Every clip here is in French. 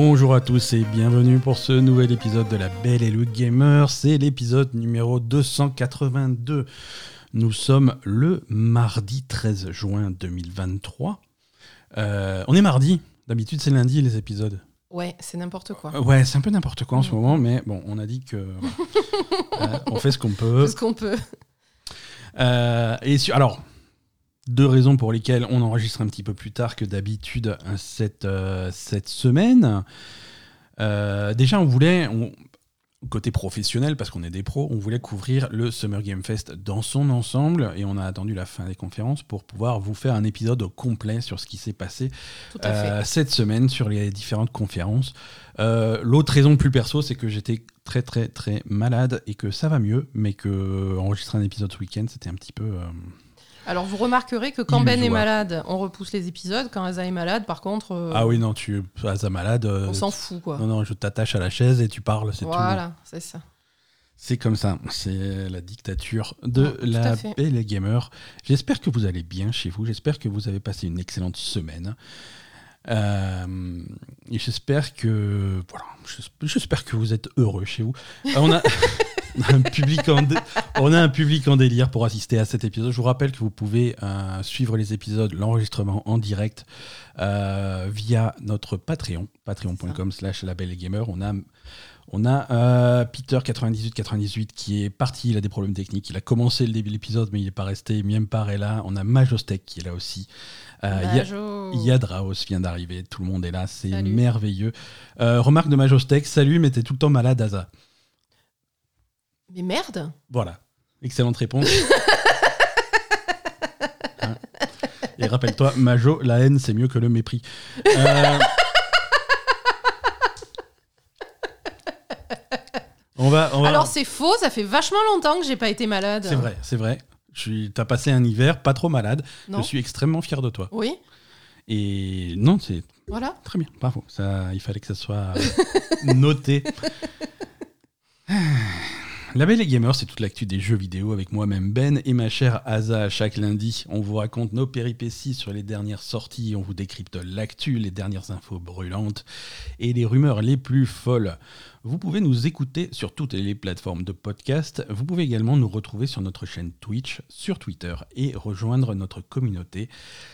Bonjour à tous et bienvenue pour ce nouvel épisode de La Belle et le Gamer. C'est l'épisode numéro 282. Nous sommes le mardi 13 juin 2023. Euh, on est mardi. D'habitude, c'est lundi les épisodes. Ouais, c'est n'importe quoi. Euh, ouais, c'est un peu n'importe quoi en ce moment, mais bon, on a dit que. Euh, on fait ce qu'on peut. Ce qu'on peut. Et sur- alors, deux raisons pour lesquelles on enregistre un petit peu plus tard que d'habitude euh, cette, euh, cette semaine. Euh, déjà, on voulait, on- côté professionnel, parce qu'on est des pros, on voulait couvrir le Summer Game Fest dans son ensemble et on a attendu la fin des conférences pour pouvoir vous faire un épisode complet sur ce qui s'est passé euh, cette semaine sur les différentes conférences. Euh, L'autre raison plus perso, c'est que j'étais très très très malade et que ça va mieux, mais que enregistrer un épisode ce week-end, c'était un petit peu. euh, Alors, vous remarquerez que quand Ben est malade, on repousse les épisodes. Quand Asa est malade, par contre, euh, Ah oui, non, tu as malade. euh, on s'en fout, quoi. Non, non, je t'attache à la chaise et tu parles, c'est tout. Voilà, c'est ça. C'est comme ça, c'est la dictature de Ouais, tout la à fait. belle gamer. J'espère que vous allez bien chez vous, j'espère que vous avez passé une excellente semaine. Euh, et j'espère que voilà, j'esp- j'espère que vous êtes heureux chez vous. Euh, on, a, on a un public en dé- on a un public en délire pour assister à cet épisode. Je vous rappelle que vous pouvez euh, suivre les épisodes, l'enregistrement en direct euh, via notre Patreon, patreon.com/slash labelgamer. On a on a euh, Peter 9898 qui est parti, il a des problèmes techniques. Il a commencé le début de l'épisode, mais il n'est pas resté. Miempar est là. On a Majostec qui est là aussi. Euh. Yadraos vient d'arriver. Tout le monde est là. C'est merveilleux. Remarque de Majostec salut, mais t'es tout le temps malade, Asa. Mais merde Voilà. Excellente réponse. Hein. Et rappelle-toi, Majo, la haine, c'est mieux que le mépris. Euh, On va, on va... Alors, c'est faux, ça fait vachement longtemps que j'ai pas été malade. C'est vrai, c'est vrai. Suis, t'as passé un hiver pas trop malade. Non Je suis extrêmement fier de toi. Oui, Et non, c'est voilà. très bien. Bravo. Ça, il fallait que ça soit noté. La Belle et Gamer, c'est toute l'actu des jeux vidéo avec moi-même Ben et ma chère Asa. Chaque lundi, on vous raconte nos péripéties sur les dernières sorties, on vous décrypte l'actu, les dernières infos brûlantes et les rumeurs les plus folles. Vous pouvez nous écouter sur toutes les plateformes de podcast. Vous pouvez également nous retrouver sur notre chaîne Twitch, sur Twitter et rejoindre notre communauté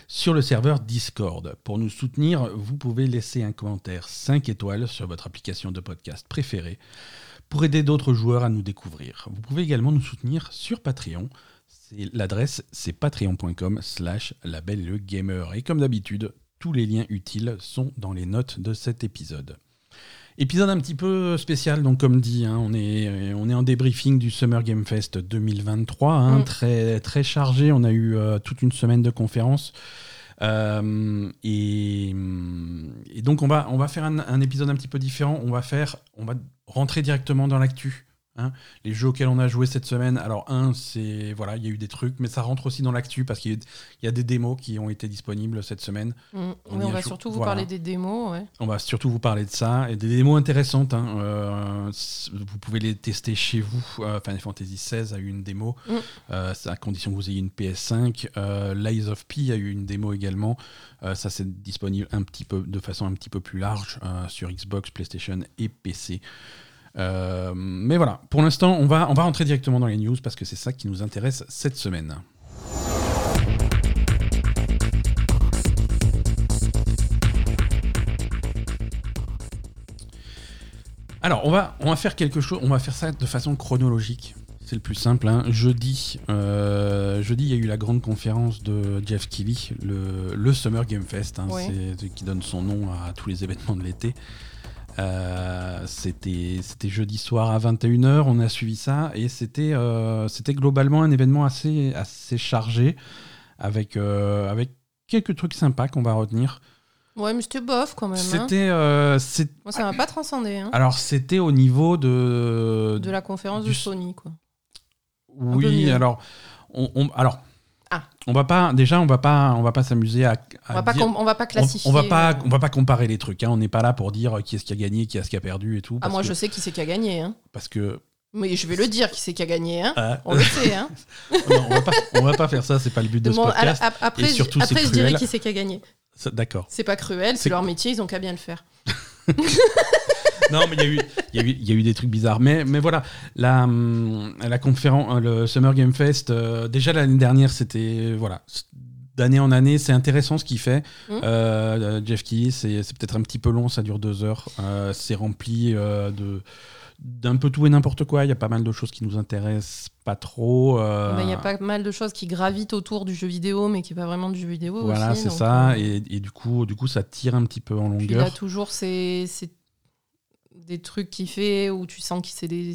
sur le serveur Discord. Pour nous soutenir, vous pouvez laisser un commentaire 5 étoiles sur votre application de podcast préférée pour aider d'autres joueurs à nous découvrir. Vous pouvez également nous soutenir sur Patreon. C'est- L'adresse, c'est patreon.com slash labellegamer. Et comme d'habitude, tous les liens utiles sont dans les notes de cet épisode. Épisode un petit peu spécial, donc comme dit, hein, on, est, on est en débriefing du Summer Game Fest 2023, hein, Mm. très, très chargé. On a eu euh, toute une semaine de conférences. Euh, et, donc on va, on va faire un, un épisode un petit peu différent. On va faire, on va rentrer directement dans l'actu. Hein. Les jeux auxquels on a joué cette semaine. Alors un, c'est voilà, il y a eu des trucs, mais ça rentre aussi dans l'actu parce qu'il y a- il y a des démos qui ont été disponibles cette semaine. Mm. On va surtout vous voilà. parler des démos. Ouais. On va surtout vous parler de ça et des démos intéressantes. hein. Euh, vous pouvez les tester chez vous. Euh, Final Fantasy XVI a eu une démo, Mm. euh, à condition que vous ayez une PS5. Euh, Lies of P a eu une démo également. Ça c'est disponible un petit peu de façon un petit peu plus large sur Xbox, PlayStation et PC. Euh, mais voilà, pour l'instant, on va, on va rentrer directement dans les news parce que c'est ça qui nous intéresse cette semaine. Alors, on va, on va faire quelque chose, on va faire ça de façon chronologique. C'est le plus simple. hein. Jeudi, euh, jeudi, il y a eu la grande conférence de Jeff Keighley, le, le Summer Game Fest, hein, c'est qui donne son nom à tous les événements de l'été. Euh, c'était jeudi soir à 21h, on a suivi ça et c'était euh, c'était globalement un événement assez, assez chargé avec, euh, avec quelques trucs sympas qu'on va retenir. Ouais, mais c'était bof quand même. hein. C'était c'est- Moi, ça m'a pas transcendé. hein. alors c'était au niveau de De la conférence du- de Sony, quoi. oui alors on, on- alors Ah. on va pas déjà on va pas on va pas s'amuser à, à On va, pas dire- on va pas on, classifier. on va pas euh. on va pas comparer les trucs hein. on n'est pas là pour dire qui est-ce qui a gagné qui est-ce qui a perdu et tout Ah, moi, que, je sais qui c'est qui a gagné. Hein. parce que Mais je vais le dire qui c'est qui a gagné. Hein. ah, On le sait. Hein. non, on va pas on va pas faire ça c'est pas le but de ce Bon, podcast alors, ap- après, Et surtout, après je dirai qui c'est qui a gagné. D'accord C'est pas cruel, C'est- c'est leur métier, ils ont qu'à bien le faire. non, mais il y, a eu- y, y a des trucs bizarres. Mais, mais voilà, la, la conférence, le Summer Game Fest, euh, déjà l'année dernière, c'était. Voilà. D'année en année, c'est intéressant ce qu'il fait. Euh, Jeff Keighley, c'est c'est peut-être un petit peu long, ça dure deux heures. Euh, c'est rempli euh, de d'un peu tout et n'importe quoi. Il y a pas mal de choses qui nous intéressent pas trop. euh, Mais Il y a pas mal de choses qui gravitent autour du jeu vidéo, mais qui n'est pas vraiment du jeu vidéo. Voilà, c'est ça. euh, Et, et du, coup, du coup, ça tire un petit peu en Puis il a longueur. toujours ces, ces- des trucs qu'il fait où tu sens que c'est des,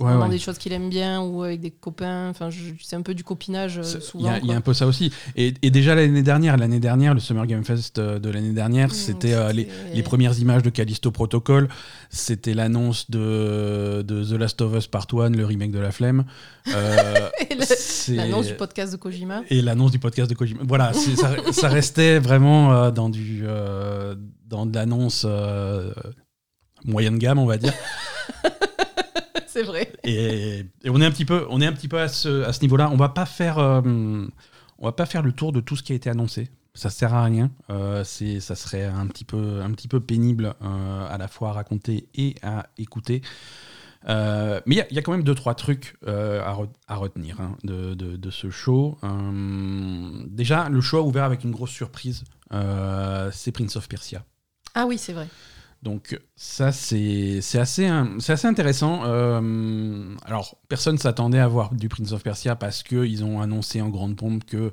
Ouais, ouais. des choses qu'il aime bien ou avec des copains. Enfin, c'est un peu du copinage euh, C'est- Il y, souvent. il y a un peu ça aussi. Et, et déjà l'année dernière, l'année dernière, le Summer Game Fest euh, de l'année dernière, Mm, c'était euh, les, les premières images de Callisto Protocol. C'était l'annonce de, de The Last of Us Part 1, le remake de La Flemme. Euh, L'annonce du podcast de Kojima. Et l'annonce du podcast de Kojima. Voilà, ça, ça restait vraiment dans, du, dans de l'annonce moyenne gamme, on va dire. c'est vrai. Et, et on est un petit peu, on est un petit peu à ce, à ce niveau-là. On va pas faire, euh, on va pas faire le tour de tout ce qui a été annoncé. Ça sert à rien. Euh, c'est, ça serait un petit peu, un petit peu pénible euh, à la fois à raconter et à écouter. Mais il y a- il y, a quand même deux trois trucs à, re- à retenir hein, de, de- de ce show. Déjà, le show a ouvert avec une grosse surprise. C'est Prince of Persia. Ah oui, c'est vrai. Donc ça, c'est assez, intéressant. Euh, alors, personne s'attendait à voir du Prince of Persia parce qu'ils ont annoncé en grande pompe que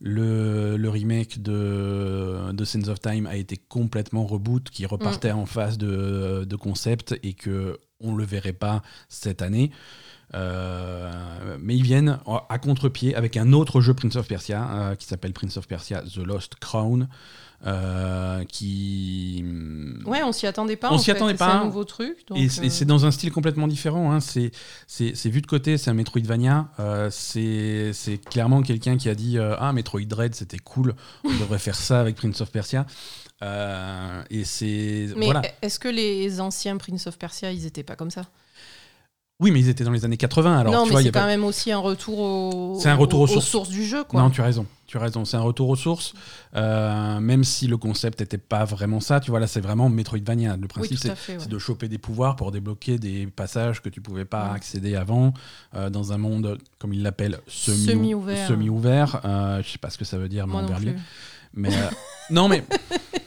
le, le remake de, de of Time a été complètement reboot, qui repartait en phase de, de concept et que on le verrait pas cette année. Euh, mais ils viennent à contre-pied avec un autre jeu Prince of Persia euh, qui s'appelle Prince of Persia The Lost Crown. euh, qui Ouais, on s'y attendait pas. On s'y attendait pas. C'est un nouveau truc. donc, et c'est dans un style complètement différent. hein. C'est vu de côté, c'est un Metroidvania. C'est clairement quelqu'un qui a dit Ah, Metroid Dread, c'était cool, on devrait faire ça avec Prince of Persia. Et c'est. Mais Voilà. est-ce que les anciens Prince of Persia, ils étaient pas comme ça? Oui, mais ils étaient dans les années 80. Alors, Non, tu mais c'est pas- quand même aussi un retour au... C'est un retour aux sources. du jeu, quoi. Non, tu as raison. Tu as raison. C'est un retour aux sources. Euh, même si le concept n'était pas vraiment ça, tu vois, là, c'est vraiment Metroidvania. Le principe, c'est ouais. de choper des pouvoirs pour débloquer des passages que tu pouvais pas Ouais. accéder avant euh, dans un monde, comme il l'appelle, semi- Semi-ouvert. semi-ouvert. Euh, je sais pas ce que ça veut dire, mais Moi non. Mais non, mais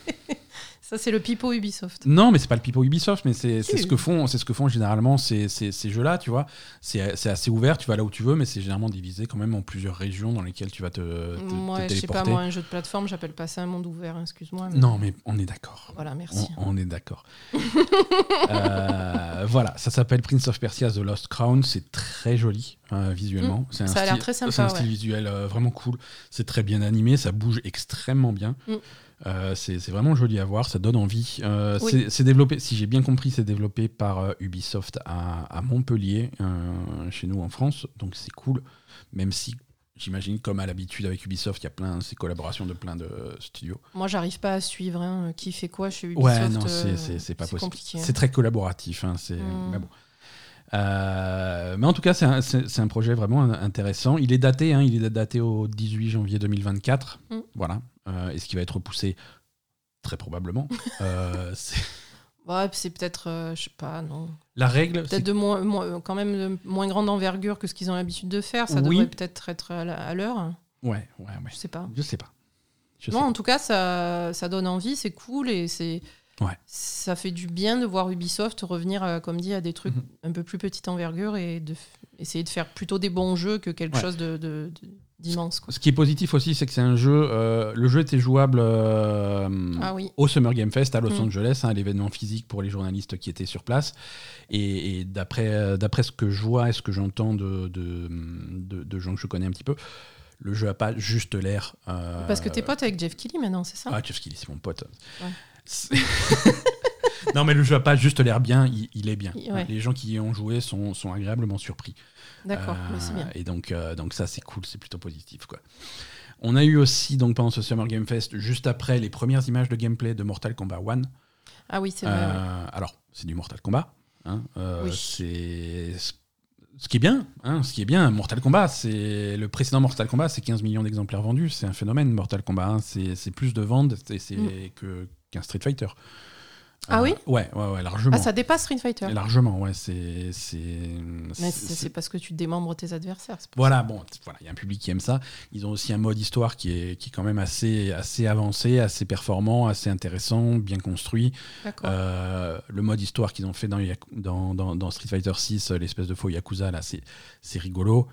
Ça, c'est le pipeau Ubisoft. non, mais c'est pas le pipeau Ubisoft, mais c'est ce que font, c'est ce que font généralement ces, ces, ces jeux-là, tu vois. C'est assez ouvert, tu vas là où tu veux, mais c'est généralement divisé quand même en plusieurs régions dans lesquelles tu vas te, te- Moi, te je sais pas, moi, un jeu de plateforme, j'appelle pas ça un monde ouvert, excuse-moi. mais- Non, mais on est d'accord. Voilà, merci. On, on est d'accord. Euh, voilà, ça s'appelle Prince of Persia The Lost Crown. C'est très joli euh, visuellement. Un Mm. Ça a l'air très sympa, C'est un style ouais. visuel euh, vraiment cool. C'est très bien animé, ça bouge extrêmement bien. Mm. Euh, c'est vraiment joli à voir, ça donne envie. Euh, Oui. c'est- développé, si j'ai bien compris, c'est développé par euh, Ubisoft à, à Montpellier, euh, chez nous en France. Donc c'est cool, même si j'imagine, comme à l'habitude avec Ubisoft, il y a plein ces collaborations de plein de studios. Moi, j'arrive pas à suivre hein, qui fait quoi chez Ubisoft. Ouais, non, c'est- pas possible. hein. C'est très collaboratif. hein, c'est- Mm. mais bon. Euh, mais en tout cas, c'est un, un projet vraiment intéressant. Il est daté, hein, il est daté au 18 janvier 2024. Mm. Voilà. Euh, et ce qui va être repoussé très probablement. Euh, Ouais, c'est peut-être, euh, je sais pas, non. la règle, Peut-être de moins, moins- quand même de moins grande envergure que ce qu'ils ont l'habitude de faire. Ça Oui. devrait peut-être être à l'heure. ouais, ouais, ouais. Je sais pas. Je sais pas. Je Non, sais en tout cas, ça, ça donne envie, c'est cool et c'est. Ouais. Ça fait du bien de voir Ubisoft revenir, euh, comme dit, à des trucs Mhm. un peu plus petite envergure et de essayer de faire plutôt des bons jeux que quelque Ouais. chose de- de- de- d'immense. Ce qui est positif aussi, c'est que c'est un jeu. euh, le jeu était jouable euh, Ah oui. au Summer Game Fest à Los Mm. Angeles, hein, l'événement physique pour les journalistes qui étaient sur place. Et, et d'après euh, d'après ce que je vois et ce que j'entends de, de, de- de gens que je connais un petit peu, le jeu a pas juste l'air. euh, Parce que t'es pote avec Jeff Keighley maintenant, c'est ça? Ah, Jeff Keighley, c'est mon pote. Ouais. Non, mais le jeu a pas juste l'air bien, il, il est bien. Ouais. Les gens qui y ont joué sont, sont agréablement surpris. D'accord, Euh, c'est bien. Et donc, euh, donc ça, c'est cool, c'est plutôt positif. Quoi. On a eu aussi, donc, pendant ce Summer Game Fest, juste après, les premières images de gameplay de Mortal Kombat 1. Ah oui, c'est vrai. ouais. Euh, Alors, c'est du Mortal Kombat. hein, euh, Oui. C'est ce qui est bien. hein, ce qui est bien, Mortal Kombat, c'est le précédent Mortal Kombat, c'est 15 millions d'exemplaires vendus. C'est un phénomène, Mortal Kombat. hein, c'est plus de ventes c'est- Mm. qu'un Street Fighter. Ah Euh, oui Ouais, ouais, ouais, largement. Ah, ça dépasse Street Fighter. Et Largement, ouais. C'est. c'est- Mais c'est- c'est c'est parce que tu démembres tes adversaires. c'est pour Voilà, bon, t- voilà, il y a un public qui aime ça. Ils ont aussi un mode histoire qui est, qui est quand même assez, assez avancé, assez performant, assez intéressant, bien construit. ça. D'accord. Euh, le mode histoire qu'ils ont fait dans, Yaku- dans, dans- dans Street Fighter 6, l'espèce de faux Yakuza, là, c'est c'est rigolo.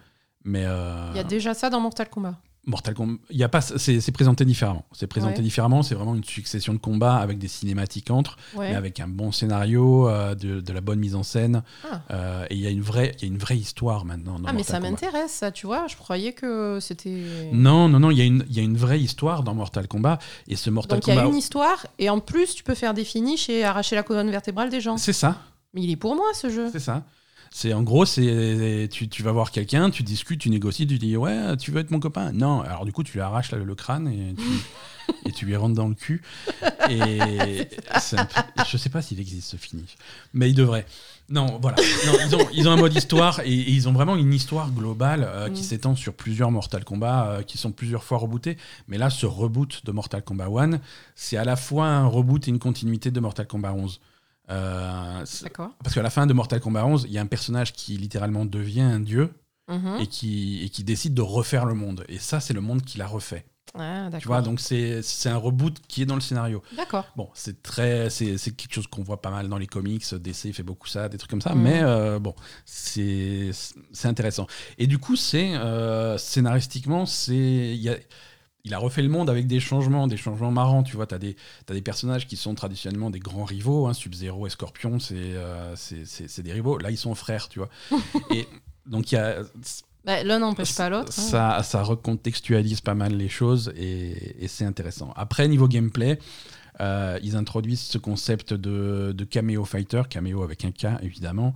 Mais euh, Il y a déjà ça dans Mortal Kombat. Mortal Kombat, il y a pas, c'est présenté différemment. C'est présenté Ouais. différemment. C'est vraiment une succession de combats avec des cinématiques entre, Ouais. mais avec un bon scénario, euh, de, de la bonne mise en scène. Ah. Euh, et il y a une vraie, il y a une vraie histoire maintenant. Dans Ah, mais Mortal ça Kombat. m'intéresse, ça, tu vois. Je croyais que c'était. Non, non, non, il y, a une- il y a une vraie histoire dans Mortal Kombat. Et ce Mortal Donc il y a Kombat. une histoire, et en plus, tu peux faire des finishes et arracher la colonne vertébrale des gens. C'est ça, Mais il est pour moi, ce jeu. c'est ça. C'est en gros, c'est tu, tu vas voir quelqu'un, tu discutes, tu négocies, tu dis ouais, tu veux être mon copain? Non, alors du coup tu lui arraches le, le crâne et tu, et tu lui rentres dans le cul. Et peu- je sais pas s'il existe ce finish, mais il devrait. Non, voilà. Non, ils, ont, ils ont un mode histoire et, et ils ont vraiment une histoire globale euh, qui Mm. s'étend sur plusieurs Mortal Kombat euh, qui sont plusieurs fois rebootés. Mais là, ce reboot de Mortal Kombat 1, c'est à la fois un reboot et une continuité de Mortal Kombat 11. Euh, parce qu'à la fin de Mortal Kombat 11, il y a un personnage qui littéralement devient un dieu Mhm. et, qui, et qui décide de refaire le monde. Et ça, c'est le monde qu'il a refait. Ah, Tu vois, donc c'est un reboot qui est dans le scénario. D'accord. Bon, c'est très, c'est quelque chose qu'on voit pas mal dans les comics. DC fait beaucoup ça, des trucs comme ça. Mhm. Mais euh, bon, c'est c'est intéressant. Et du coup, c'est euh, scénaristiquement, c'est il y a- il a refait le monde avec des changements, des changements marrants. Tu vois, tu as des, t'as des personnages qui sont traditionnellement des grands rivaux. Hein, Sub-Zero et Scorpion, c'est euh, des rivaux. Là, ils sont frères, tu vois. et donc, il y a. Bah, L'un n'empêche pas l'autre. hein. Ça, ça recontextualise pas mal les choses et, et c'est intéressant. Après, niveau gameplay, euh, ils introduisent ce concept de, de cameo fighter, cameo avec un K évidemment,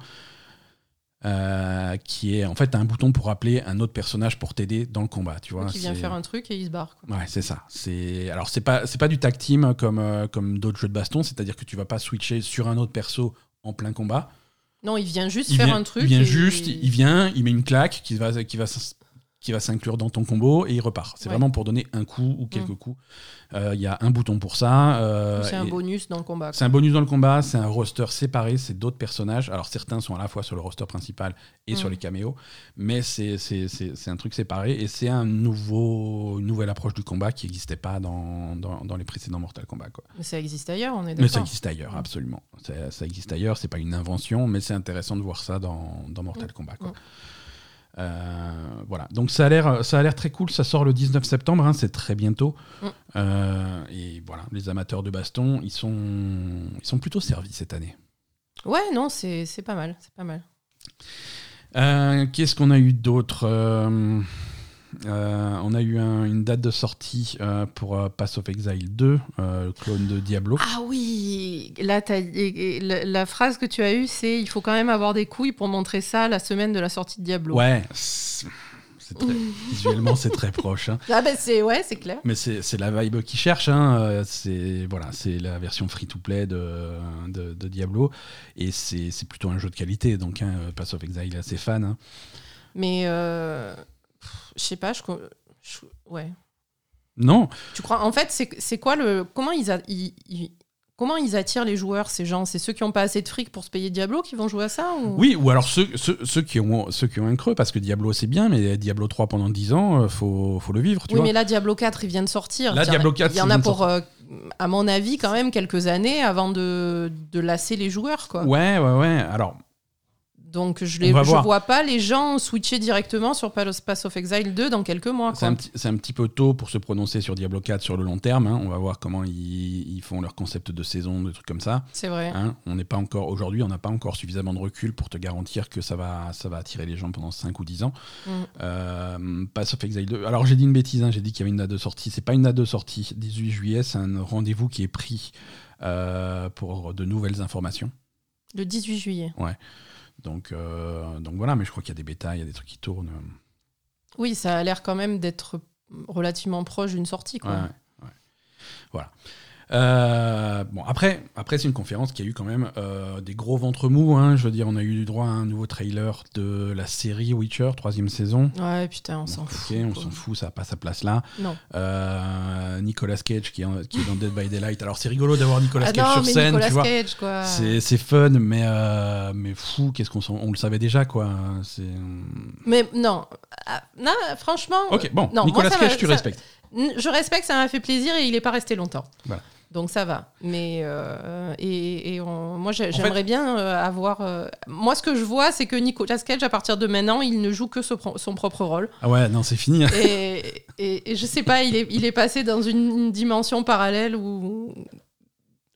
euh, qui est en fait un bouton pour appeler un autre personnage pour t'aider dans le combat. Tu vois, qui vient faire un truc et il se barre. quoi. Ouais, c'est ça. C'est alors c'est pas c'est pas du tag team comme euh, comme d'autres jeux de baston, c'est-à-dire que tu vas pas switcher sur un autre perso en plein combat. Non, il vient juste Il faire vient, un truc. il vient et- juste, il vient, il met une claque qui va qui va qui va s'inclure dans ton combo et il repart. C'est Ouais. vraiment pour donner un coup ou quelques Mm. coups. Euh, Il y a un bouton pour ça. euh, C'est un bonus dans le combat. c'est un bonus dans le combat, c'est un roster séparé, c'est d'autres personnages. Alors certains sont à la fois sur le roster principal et sur Mm. les caméos, mais c'est un truc séparé et c'est un nouveau, une nouvelle approche du combat qui n'existait pas dans, dans, dans les précédents Mortal Kombat. Quoi. Mais ça existe ailleurs, on est Mais ça d'accord. existe ailleurs, Mm. absolument. Ça, ça existe ailleurs, c'est pas une invention, mais c'est intéressant de voir ça dans, dans Mortal Kombat. Quoi. Euh, voilà, donc ça a l'air, ça a l'air très cool. Ça sort le 19 septembre, hein, c'est très bientôt. Mm. Euh, et voilà, les amateurs de baston, ils sont, ils sont plutôt servis cette année. Ouais, non, c'est c'est pas mal. C'est pas mal. Euh, Qu'est-ce qu'on a eu d'autre euh, On a eu un- une date de sortie euh, pour euh, Pass of Exile 2, euh, le clone de Diablo. Ah oui Là, la, la phrase que tu as eue, c'est il faut quand même avoir des couilles pour montrer ça la semaine de la sortie de Diablo. Ouais, c'est c'est très- visuellement c'est très proche. hein. Ah ben c'est ouais, c'est clair. Mais c'est la vibe qu'ils cherchent. Hein. euh, C'est voilà, c'est la version free-to-play de, de, de Diablo. Et c'est plutôt un jeu de qualité. Donc, hein, Pass of Exile est assez fan. Mais euh, je sais pas, je, je- ouais. Non, Tu crois En fait, c'est quoi le comment ils, a- ils- ils- comment ils attirent les joueurs ces gens? C'est ceux qui ont pas assez de fric pour se payer Diablo qui vont jouer à ça ou... oui, ou alors ceux, ceux, ceux qui ont, ceux qui ont un creux, parce que Diablo c'est bien, mais Diablo 3 pendant 10 ans, euh, faut, faut le vivre. Tu Oui, vois. mais là Diablo 4 il vient de sortir. Là, Il y en a- Diablo 4, il y en a pour euh, à mon avis quand même quelques années avant de, de lasser les joueurs quoi. Ouais, ouais, ouais. Alors, Donc je voir. vois pas les gens switcher directement sur Pass Pass of Exile 2 dans quelques mois c'est un, petit- c'est un petit peu tôt pour se prononcer sur Diablo 4 sur le long terme. hein. On va voir comment ils, ils font leur concept de saison, des trucs comme ça. C'est vrai. Hein, on n'est pas encore aujourd'hui, on n'a pas encore suffisamment de recul pour te garantir que ça va, ça va attirer les gens pendant 5 ou 10 ans. Mm. Euh, Pass of Exile 2. Alors j'ai dit une bêtise, hein, j'ai dit qu'il y avait une date de sortie. C'est pas une date de sortie. 18 juillet, c'est un rendez-vous qui est pris euh, pour de nouvelles informations. Le 18 juillet. Donc, euh, donc voilà, mais je crois qu'il y a des bêtas, il y a des trucs qui tournent. Oui, ça a l'air quand même d'être relativement proche d'une sortie quoi. Ouais, ouais. Voilà. Euh, bon, après, après c'est une conférence qui a eu quand même euh, des gros ventres mous. hein. Je veux dire, on a eu du droit à un nouveau trailer de la série Witcher, troisième saison. Ouais, putain, on s'en fout. on quoi. s'en fout, ça n'a pas sa place là. Non. Euh, Nicolas Cage qui est, en- qui est dans Dead by Daylight. Alors c'est rigolo d'avoir Nicolas Ah Cage non, sur mais scène, Nicolas tu vois. Cage, quoi. C'est c'est fun, mais, mais fou, qu'est-ce qu'on on le savait déjà, quoi. Mais non, Ah, non, franchement. Ok, bon, non, Nicolas Cage, tu ça- respectes. Je respecte, ça m'a fait plaisir et il n'est pas resté longtemps. Voilà. Donc ça va. Mais euh, et, et on- moi En j'aimerais bien euh, avoir. euh, moi ce que je vois c'est que Nicolas Cage à partir de maintenant il ne joue que ce son propre rôle. Ah ouais, non, c'est fini. Et, et, et je sais pas, il est, il est passé dans une, une dimension parallèle où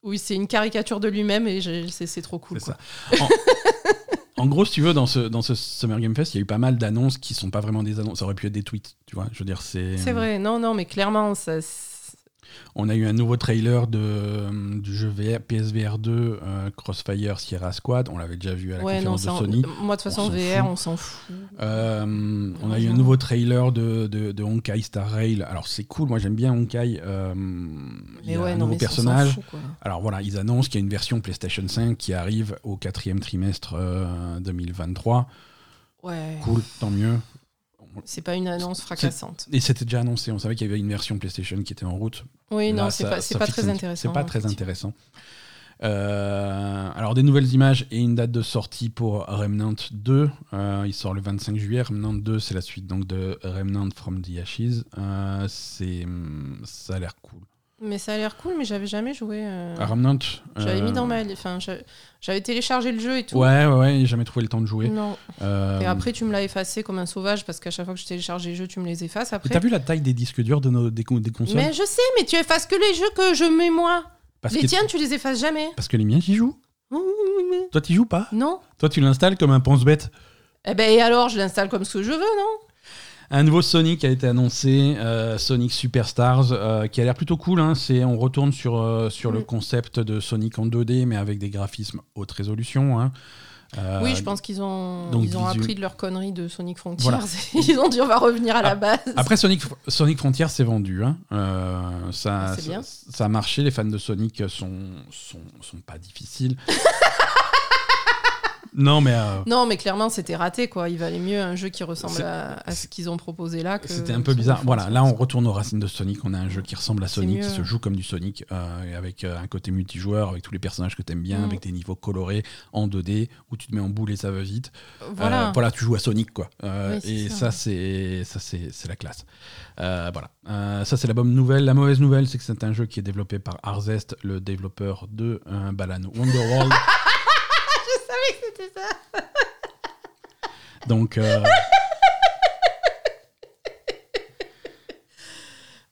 où c'est une caricature de lui-même et c'est trop cool. C'est quoi. ça. En, en gros, si tu veux, dans ce, dans ce Summer Game Fest, il y a eu pas mal d'annonces qui sont pas vraiment des annonces. Ça aurait pu être des tweets, tu vois. Je veux dire, c'est. C'est vrai, non non mais clairement ça. On a eu un nouveau trailer de, du jeu VR, PSVR 2 euh, Crossfire Sierra Squad. On l'avait déjà vu à la Ouais non conférence de Sony. moi de toute On façon VR on s'en fout. Euh, on a eu un nouveau trailer de, de, de Honkai Star Rail. Alors c'est cool, moi j'aime bien Honkai. Euh, il y Mais a ouais un non nouveau personnage. fout. Alors voilà, ils annoncent qu'il y a une version PlayStation 5 qui arrive au quatrième trimestre euh, 2023. Ouais. Cool, tant mieux. C'est pas une annonce fracassante. Et c'était déjà annoncé, on savait qu'il y avait une version PlayStation qui était en route. Oui, Là, non, c'est pas, pas très intéressant. C'est pas très intéressant. Euh, alors des nouvelles images et une date de sortie pour Remnant 2. Euh, il sort le 25 juillet. Remnant 2, c'est la suite donc de Remnant from the Ashes. Euh, c'est, hum, ça a l'air cool. Mais ça a l'air cool, mais j'avais jamais joué. euh, À Remnant. J'avais euh, mis dans ma. Enfin, j'a- j'avais téléchargé le jeu et tout. Ouais, ouais, ouais, j'ai jamais trouvé le temps de jouer. Non. Euh, Et après, tu me l'as effacé comme un sauvage parce qu'à chaque fois que je télécharge les jeux, tu me les effaces et après. T'as vu la taille des disques durs de nos, des, con- des consoles? Mais je sais, mais tu effaces que les jeux que je mets moi. parce, les que, tiens, tu les effaces jamais. parce que les miens, j'y joue. Toi, t'y joues pas? Non. Toi, tu l'installes comme un pense-bête. Eh ben, et alors, je l'installe comme ce que je veux, non? Un nouveau Sonic a été annoncé, euh, Sonic Superstars, euh, qui a l'air plutôt cool. hein. C'est, on retourne sur, euh, sur le concept de Sonic en 2D, mais avec des graphismes haute résolution. hein. Oui, je pense qu'ils ont, donc ils ont visu- appris de leur connerie de Sonic Frontiers. Voilà. ils ont dit on va revenir à la Ah, base. Après, Sonic, Sonic Frontier, c'est vendu. hein. Ça, Ah, ça, ça a marché. Les fans de Sonic sont, sont, sont pas difficiles. non, mais euh, Non, mais clairement, c'était raté, quoi. Il valait mieux un jeu qui ressemble à, à ce qu'ils ont proposé là. que c'était un peu bizarre. Voilà, là, on retourne aux racines de Sonic. On a un jeu qui ressemble à Sonic, qui se joue comme du Sonic, euh, avec euh, un côté multijoueur, avec tous les personnages que t'aimes bien, Mm. avec des niveaux colorés en 2D, où tu te mets en boule et ça va vite. Voilà. Euh, voilà, tu joues à Sonic, quoi. Oui, et ça. c'est ça, c'est c'est la classe. Voilà. Ça, c'est la bonne nouvelle. La mauvaise nouvelle, c'est que c'est un jeu qui est développé par Arzest, le développeur de Balan Wonderworld. C'était ça. Donc, euh,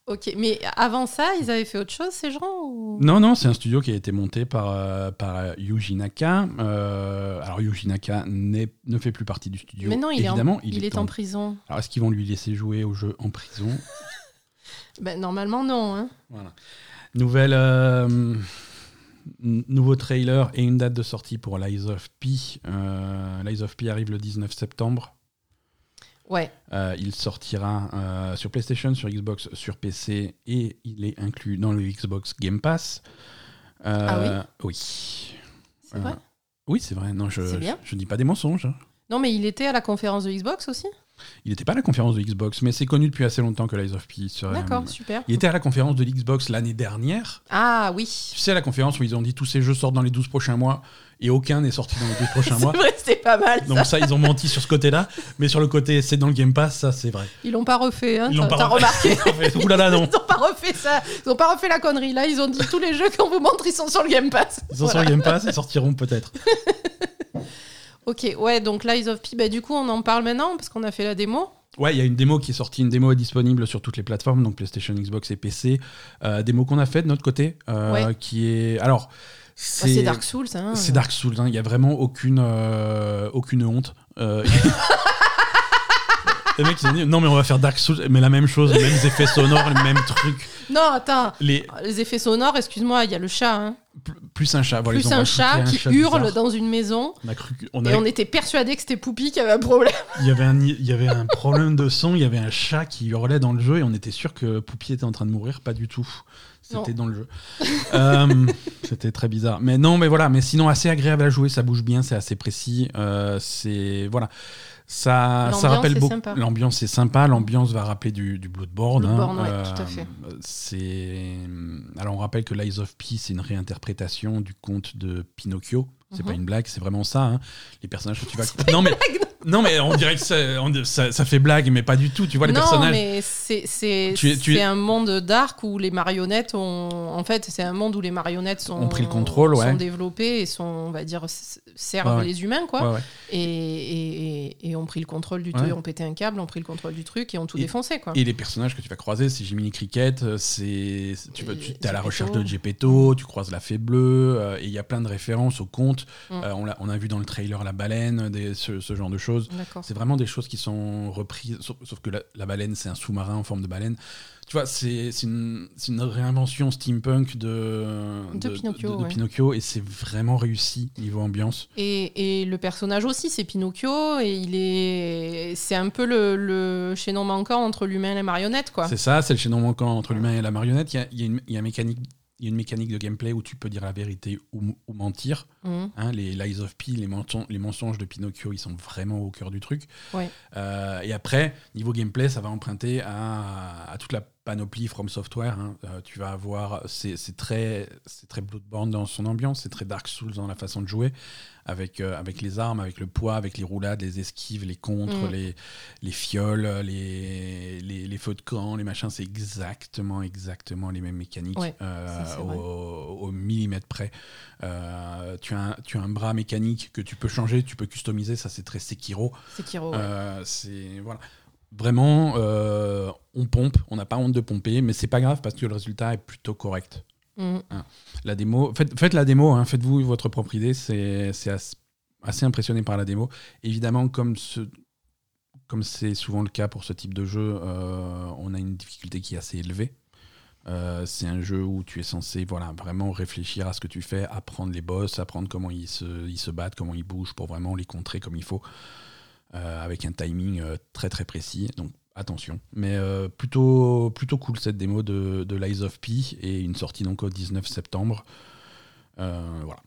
Ok, mais avant ça, ils avaient fait autre chose, ces gens ou... non, non, c'est un studio qui a été monté par, euh, par euh, Yuji Naka. Euh, alors, Yuji Naka ne fait plus partie du studio. Mais non, il Évidemment, est en, il est en prison. Alors, est-ce qu'ils vont lui laisser jouer au jeu en prison? Ben, normalement, non. Hein. Voilà. Nouvelle, nouveau trailer et une date de sortie pour Lies of P. Euh, Lies of P arrive le 19 septembre. Ouais. Euh, il sortira euh, sur PlayStation, sur Xbox, sur PC et il est inclus dans le Xbox Game Pass. Euh, Ah oui C'est Euh, vrai Oui, c'est vrai. Non, je, C'est bien. je, je dis pas des mensonges. hein. Non, mais il était à la conférence de Xbox aussi? Il n'était pas à la conférence de Xbox, mais c'est connu depuis assez longtemps que Lies of P serait. D'accord, super. Il était à la conférence de l'Xbox l'année dernière. Ah oui. Tu sais, la conférence où ils ont dit tous ces jeux sortent dans les 12 prochains mois et aucun n'est sorti dans les 12 prochains C'est mois. vrai, c'était pas mal. ça. Donc ça, ils ont menti sur ce côté-là, mais sur le côté c'est dans le Game Pass, ça c'est vrai. Ils l'ont pas refait, hein, Ils l'ont pas remarqué. Ouh là là, non. Ils ont pas refait ça. Ils ont pas refait la connerie. Là, ils ont dit tous les jeux qu'on vous montre, ils sont sur le Game Pass. Ils sont Voilà. sur le Game Pass, ils sortiront peut-être. Ok, ouais, donc Lies of P, bah, du coup, on en parle maintenant parce qu'on a fait la démo. Ouais, il y a une démo qui est sortie, une démo est disponible sur toutes les plateformes, donc PlayStation, Xbox et PC. Euh, démo qu'on a fait de notre côté, euh, Ouais. qui est... Alors, Bah, c'est... C'est Dark Souls, hein. C'est Dark Souls, hein. il n'y a vraiment aucune, euh, aucune honte. Les mecs, ils ont dit, non mais on va faire Dark Souls, mais la même chose, les mêmes effets sonores, les mêmes trucs. Non, attends. Les... Les effets sonores, excuse-moi, il y a le chat. Hein. plus un chat. Voilà, ils plus ont un rajouté chat qui hurle bizarre. dans une maison. On a cru que- on Et a- on était persuadé que c'était Poupie qui avait un problème. il, y avait un, il y avait un problème de son, il y avait un chat qui hurlait dans le jeu et on était sûr que Poupie était en train de mourir. Pas du tout. C'était dans le jeu. Euh, C'était très bizarre. Mais non, mais voilà. Mais sinon, assez agréable à jouer. Ça bouge bien, c'est assez précis. Euh, c'est. Voilà. Ça, ça rappelle beaucoup. L'ambiance est sympa. L'ambiance va rappeler du, du Bloodborne. hein. Bloodborne, tout à fait. C'est. Alors, on rappelle que Lies of P, c'est une réinterprétation du conte de Pinocchio. C'est Mhm. pas une blague, c'est vraiment ça. hein. Les personnages que tu vas. Non, mais, non, mais on dirait que ça, on- ça, ça fait blague, mais pas du tout. Tu vois, les non, personnages. mais c'est un monde dark où les marionnettes ont. En fait, c'est un monde où les marionnettes sont, Ont pris le contrôle, ouais. sont développées et sont, on va dire, servent Ouais, ouais. les humains, quoi. Ouais. Et, et, et- ont pris le contrôle du truc, ont pété un câble, ont pris le contrôle du truc et ont tout Et- défoncé, quoi. Et les personnages que tu vas croiser, c'est Jiminy Cricket, euh, c'est tu vas- tu es à la recherche de Gepetto, tu croises la fée bleue, euh, et il y a plein de références au conte. Mm. Euh, on, l'a- on a vu dans le trailer la baleine, des- ce, ce genre de choses. C'est vraiment des choses qui sont reprises, sauf, sauf que la, la baleine, c'est un sous-marin en forme de baleine. Tu vois, c'est une, une réinvention steampunk de, De Pinocchio, de- de ouais. Pinocchio, et c'est vraiment réussi niveau ambiance. Et, et le personnage aussi, c'est Pinocchio, et il est, c'est un peu le, le chaînon manquant entre l'humain et la marionnette, quoi. C'est ça, c'est le chaînon manquant entre l'humain et la marionnette. Il y a, y a y a une mécanique. Il y a une mécanique de gameplay où tu peux dire la vérité ou, ou mentir. Mhm. Hein, les Lies of P, les, mensonges de Pinocchio, ils sont vraiment au cœur du truc. Ouais. Euh, et après, niveau gameplay, ça va emprunter à, à toute la panoplie From Software. hein. Euh, tu vas avoir, c'est c'est très, c'est très Bloodborne dans son ambiance, c'est très Dark Souls dans la façon de jouer, avec euh, avec les armes, avec le poids, avec les roulades, les esquives, les contres, Mm. les les fioles, les, les les feux de camp, les machins. C'est exactement exactement les mêmes mécaniques Ouais, euh, ça, au, au millimètre près. Euh, tu, as un, tu as un bras mécanique que tu peux changer, tu peux customiser, ça c'est très Sekiro. Sekiro, ouais. C'est voilà. Vraiment, euh, on pompe, on n'a pas honte de pomper, mais c'est pas grave parce que le résultat est plutôt correct. Mhm. La démo, faites, faites la démo, hein, faites-vous votre propre idée, c'est c'est as- assez impressionné par la démo. Évidemment, comme ce comme c'est souvent le cas pour ce type de jeu, euh, on a une difficulté qui est assez élevée. Euh, c'est un jeu où tu es censé voilà, vraiment réfléchir à ce que tu fais, apprendre les boss, apprendre comment ils se, ils se battent, comment ils bougent pour vraiment les contrer comme il faut, avec un timing euh, très très précis. Donc attention. Mais euh, plutôt, plutôt cool cette démo de, de Lies of P et une sortie donc au 19 septembre. Euh, voilà.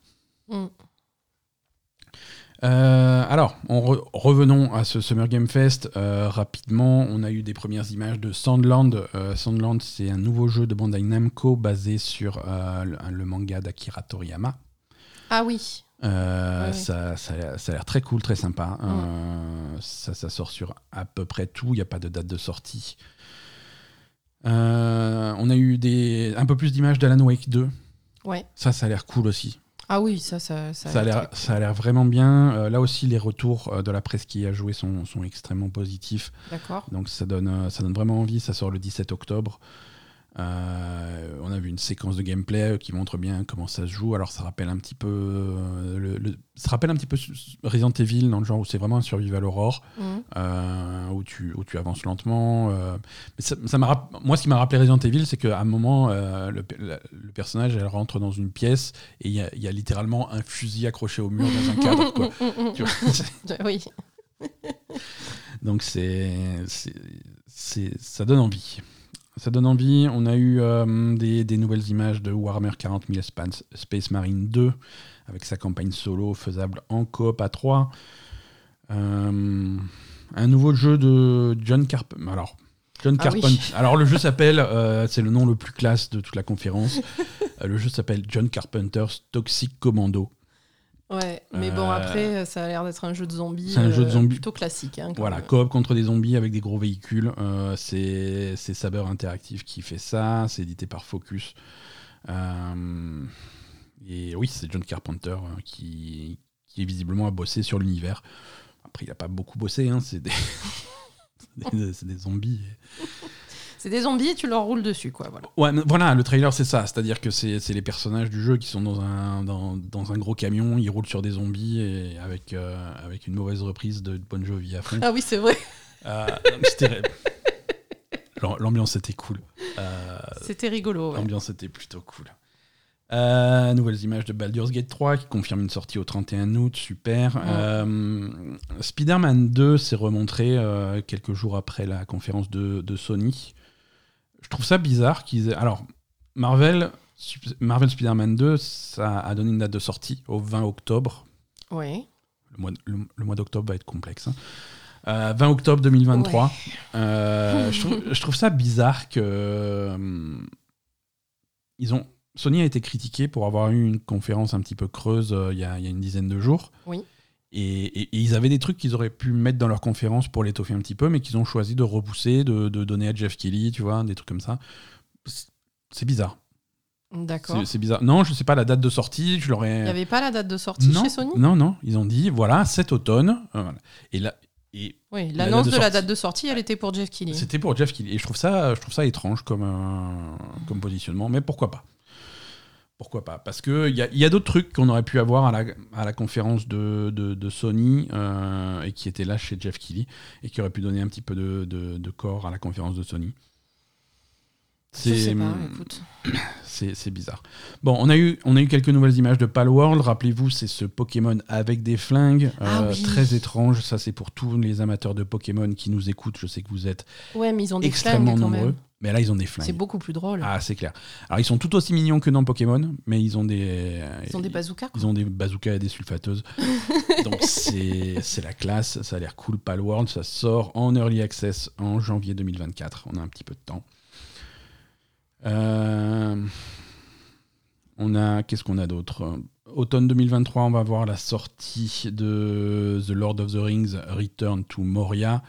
Euh, alors, en re- revenons à ce Summer Game Fest euh, rapidement. On a eu des premières images de Sandland. Euh, Sandland, c'est un nouveau jeu de Bandai Namco basé sur euh, le, le manga d'Akira Toriyama. Ah oui. Euh, Ouais. ça, ça a l'air- ça a l'air très cool, très sympa. Euh, ça, ça sort sur à peu près tout. Il n'y a pas de date de sortie. Euh, on a eu des, un peu plus d'images d'Alan Wake 2. Ouais. Ça, ça a l'air cool aussi. Ah oui, ça, ça, ça, a l'air, ça a l'air vraiment bien. Là aussi, les retours de la presse qui y a joué sont, sont extrêmement positifs. D'accord. Donc ça donne, ça donne vraiment envie. Ça sort le 17 octobre. Euh, on a vu une séquence de gameplay qui montre bien comment ça se joue. Alors ça rappelle un petit peu, euh, le, le- ça rappelle un petit peu Resident Evil dans le genre où c'est vraiment un survival horror Mhm. euh, où tu où tu avances lentement. mais ça, ça moi ce qui m'a rappelé Resident Evil, c'est qu'à un moment le, personnage elle rentre dans une pièce et il y, a- il y a littéralement un fusil accroché au mur dans un cadre. quoi. Tu vois, c'est- oui. Donc c'est- ça donne envie. Ça donne envie. On a eu euh, des, des nouvelles images de Warhammer 40 000 Space, Space Marine 2 avec sa campagne solo faisable en coop à 3. Euh, un nouveau jeu de John Carpenter. Alors, John Ah oui. Alors le jeu s'appelle, euh, c'est le nom le plus classe de toute la conférence. Le jeu s'appelle John Carpenter's Toxic Commando. Ouais, mais bon, Euh, après, ça a l'air d'être un jeu de zombies. c'est un jeu de euh, zombies. Plutôt classique. hein, Voilà, coop contre des zombies avec des gros véhicules. Euh, c'est Saber Interactive qui fait ça. C'est édité par Focus. Et oui, c'est John Carpenter qui, qui visiblement a bossé sur l'univers. Après, il n'a pas beaucoup bossé. hein, c'est des, des, c'est des zombies. C'est des zombies, tu leur roules dessus, quoi. Voilà. Ouais, voilà, le trailer c'est ça, c'est-à-dire que c'est les personnages du jeu qui sont dans un, dans, dans un gros camion, ils roulent sur des zombies et avec, euh, avec une mauvaise reprise de Bon Jovi à fond. Ah oui, c'est vrai. Euh, L'ambiance était cool. Euh, C'était rigolo. ouais. L'ambiance était plutôt cool. Euh, nouvelles images de Baldur's Gate 3 qui confirme une sortie au 31 août, super. Euh, Spider-Man 2 s'est remontré euh, quelques jours après la conférence de, de Sony. Je trouve ça bizarre qu'ils aient... Alors, Marvel, Marvel Spider-Man 2, ça a donné une date de sortie au 20 octobre. Oui. Le mois, le, le mois d'octobre va être complexe. hein. Euh, 20 octobre 2023. Euh, je, trouve, je trouve ça bizarre que. ils ont, Sony a été critiqué pour avoir eu une conférence un petit peu creuse euh, il y, a, il y a une dizaine de jours. Oui. Et, et- et ils avaient des trucs qu'ils auraient pu mettre dans leur conférence pour l'étoffer un petit peu, mais qu'ils ont choisi de repousser, de, de donner à Jeff Kelly, tu vois, des trucs comme ça. C'est- bizarre. D'accord. C'est bizarre. Non, je sais pas la date de sortie. Je l'aurais. Il n'y avait pas la date de sortie non, chez Sony? non, non. Ils ont dit voilà cet automne. euh, voilà. Et là, et Oui, La l'annonce de de, la date de sortie, elle était pour Jeff Keighley. c'était pour Jeff Kelly. Et je trouve ça, je trouve ça étrange comme euh, comme positionnement, mais pourquoi pas Pourquoi pas? Parce que il y a, y a d'autres trucs qu'on aurait pu avoir à la, à la conférence de, de, de Sony euh, et qui étaient là chez Jeff Kelly et qui auraient pu donner un petit peu de, corps à la conférence de Sony. Écoute. C'est bizarre. Bon, on a, eu, on a eu quelques nouvelles images de Palworld. Rappelez-vous, c'est ce Pokémon avec des flingues. Ah euh, oui. Très étrange. Ça, c'est pour tous les amateurs de Pokémon qui nous écoutent. Je sais que vous êtes Ouais, mais ils ont des extrêmement flingues quand nombreux. même. Mais là, ils ont des C'est flingues. beaucoup plus drôle. Ah, c'est clair. Alors, ils sont tout aussi mignons que dans Pokémon, mais ils ont des. ils ont des bazookas. quoi. Ils ont des bazookas et des sulfateuses. Donc, c'est c'est la classe. Ça a l'air cool. Palworld, ça sort en early access en janvier 2024. On a un petit peu de temps. Euh, on a. Qu'est-ce qu'on a d'autre? Automne 2023, on va voir la sortie de The Lord of the Rings Return to Moria.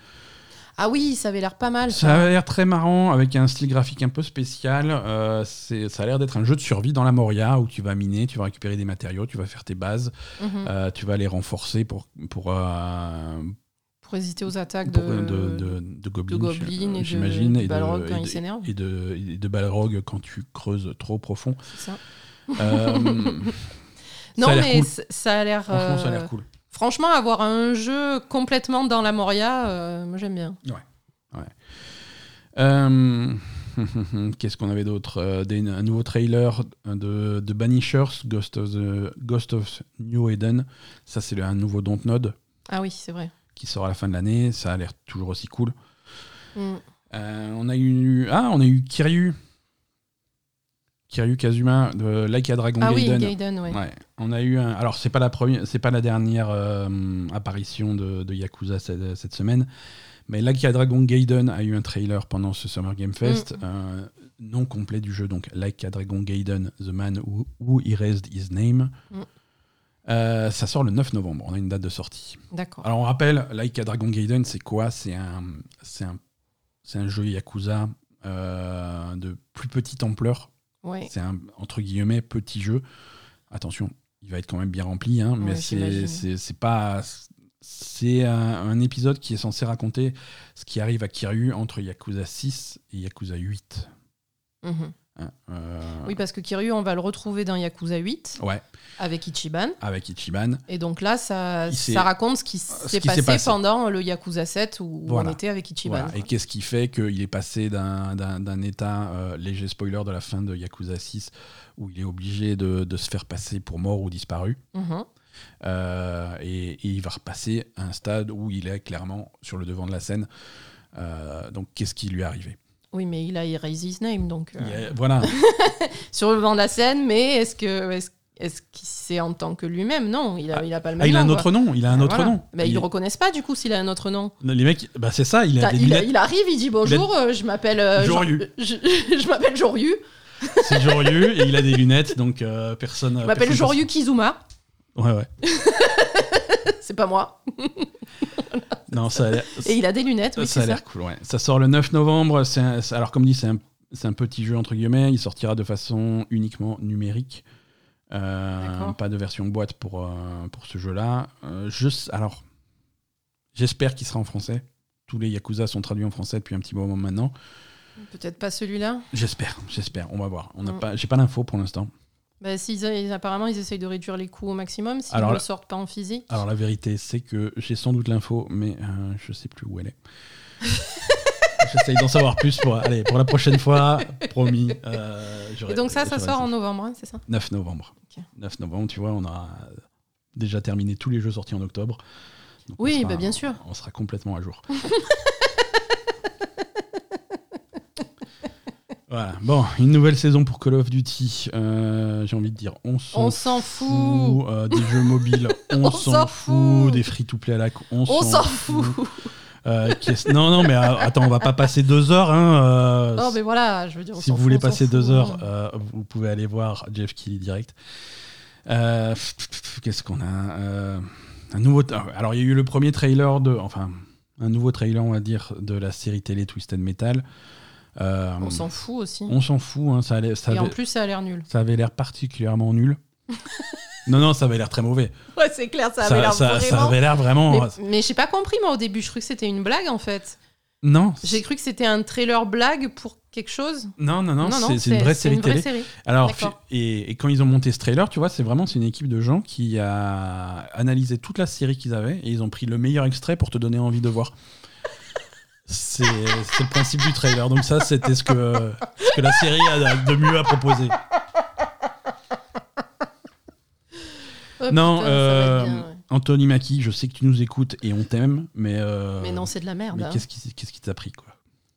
Ah oui, ça avait l'air pas mal. Ça a l'air très marrant avec un style graphique un peu spécial. Euh, c'est- ça a l'air d'être un jeu de survie dans la Moria où tu vas miner, tu vas récupérer des matériaux, tu vas faire tes bases, Mhm. euh, tu vas les renforcer pour, pour, euh, Pour résister aux attaques de, de, de, de de- j'imagine, et de, Balrog quand ils s'énervent. et de, et de Balrog quand tu creuses trop profond. c'est ça. Euh, Non, mais cool. ça a l'air. Franchement, ça a l'air cool. Franchement, avoir un jeu complètement dans la Moria, euh, moi j'aime bien. Euh, Qu'est-ce qu'on avait d'autre Euh, Un nouveau trailer de, de Banishers, Ghost of, the- Ghost of New Eden. Ça, c'est un nouveau Dontnod Ah oui, c'est vrai. qui sort à la fin de l'année. Ça a l'air toujours aussi cool. Mm. Euh, on a eu ah, on a eu Kiryu, Kiryu Kazuma de Like a Dragon Ah oui, Gaiden. Gaiden, ouais. Ouais. On a eu un. Alors, c'est pas la première, c'est pas la dernière euh, apparition de, de Yakuza cette, cette semaine, mais Like a Dragon Gaiden a eu un trailer pendant ce Summer Game Fest, Mm. euh, nom complet du jeu, donc Like a Dragon Gaiden, The Man Who, Who Erased His Name. Mm. Euh, ça sort le 9 novembre, on a une date de sortie. D'accord. Alors on rappelle, Like a Dragon Gaiden, c'est quoi? C'est un, c'est un, c'est un jeu Yakuza de plus petite ampleur. Ouais. C'est un entre guillemets petit jeu. Attention, il va être quand même bien rempli, hein, mais Ouais, c'est pas c'est un, un épisode qui est censé raconter ce qui arrive à Kiryu entre Yakuza 6 et Yakuza 8. Mhm. Hein. Euh, Oui, parce que Kiryu, on va le retrouver dans Yakuza 8 Ouais, avec Ichiban. avec Ichiban. Et donc là, ça, raconte ce qui s'est passé, passé. pendant le Yakuza 7 où Voilà. on était avec Ichiban. Voilà. Et qu'est-ce qui fait qu'il est passé d'un- état, euh, léger spoiler de la fin de Yakuza 6, où il est obligé de, de se faire passer pour mort ou disparu, Mhm. euh, et, et il va repasser à un stade où il est clairement sur le devant de la scène. Donc qu'est-ce qui lui est arrivé? Oui, mais il a erased his name, donc euh, Il a- Voilà, sur le devant de la scène, mais est-ce que est-ce, est-ce qu'il c'est en tant que lui-même? Non, il a, il a pas le même Ah, il a un nom, autre quoi. nom, il a un autre Voilà. nom. Mais ils Il- le reconnaissent pas du coup s'il a un autre nom. Les mecs, bah c'est ça, il a Putain, des il, lunettes, il arrive, il dit bonjour, euh, je m'appelle euh, je, je m'appelle Joryu, c'est Joryu, et il a des lunettes, donc euh, personne. je m'appelle Joryu Kizuma. Ouais, ouais. C'est pas moi. Non, ça Et il a des lunettes, oui, ça a l'air cool, ouais. Ça sort le 9 novembre. un- alors, comme dit, c'est un, un petit jeu, entre guillemets. Il sortira de façon uniquement numérique. Euh, pas de version boîte pour, euh, pour ce jeu-là. Euh, s- alors, j'espère qu'il sera en français. Tous les Yakuza sont traduits en français depuis un petit moment maintenant. Peut-être pas celui-là. J'espère, j'espère. On va voir. On n'a Mm. pas, j'ai pas l'info pour l'instant. Bah, s'ils- ils- apparemment, ils essayent de réduire les coûts au maximum s'ils ne le sortent pas en physique. Alors, la vérité, c'est que j'ai sans doute l'info, mais euh, je sais plus où elle est. J'essaye d'en savoir plus pour, allez, pour la prochaine fois, promis. euh, Et donc ça, ça sort en novembre, hein, c'est ça? 9 novembre. Ok. 9 novembre, tu vois, on a déjà terminé tous les jeux sortis en octobre. Donc Oui, sera- bah, bien sûr. On sera complètement à jour. voilà. Bon, une nouvelle saison pour Call of Duty. Euh, J'ai envie de dire, on s'en On s'en fout. euh, des jeux mobiles, on, On s'en fout. fout. Des free-to-play à la con, on, On s'en fout. Euh, non, non, mais attends, on va pas passer deux heures. Hein, Non, mais voilà, je veux dire. on si vous fout, voulez passer fout. deux heures, vous pouvez aller voir Jeff Kelly direct. Qu'est-ce qu'on a Un nouveau. Alors, il y a eu le premier trailer de. Enfin, un nouveau trailer, on va dire, de la série télé Twisted Metal. Euh, On s'en fout aussi. on s'en fout. hein, ça, allait- ça Et en plus, ça a l'air nul. ça avait l'air particulièrement nul. non, non, ça avait l'air très mauvais. Ouais, c'est clair, ça avait l'air ça- ça vraiment. avait l'air vraiment. Mais, mais j'ai pas compris, moi, au début. Je croyais que c'était une blague, en fait. Non, J'ai cru que c'était un trailer blague pour quelque chose. non, non, non, c'est- c'est une vraie série télé. série. Alors, et, et quand ils ont monté ce trailer, tu vois, c'est vraiment c'est une équipe de gens qui a analysé toute la série qu'ils avaient et ils ont pris le meilleur extrait pour te donner envie de voir. C'est c'est le principe du trailer. Donc ça, c'était ce que, ce que la série a de mieux à proposer. Oh, non, putain, euh, être bien, ouais. Anthony Mackie, je sais que tu nous écoutes et on t'aime, mais euh, Mais non, c'est de la merde. mais hein. qu'est-ce qui qu'est-ce qui t'a pris quoi?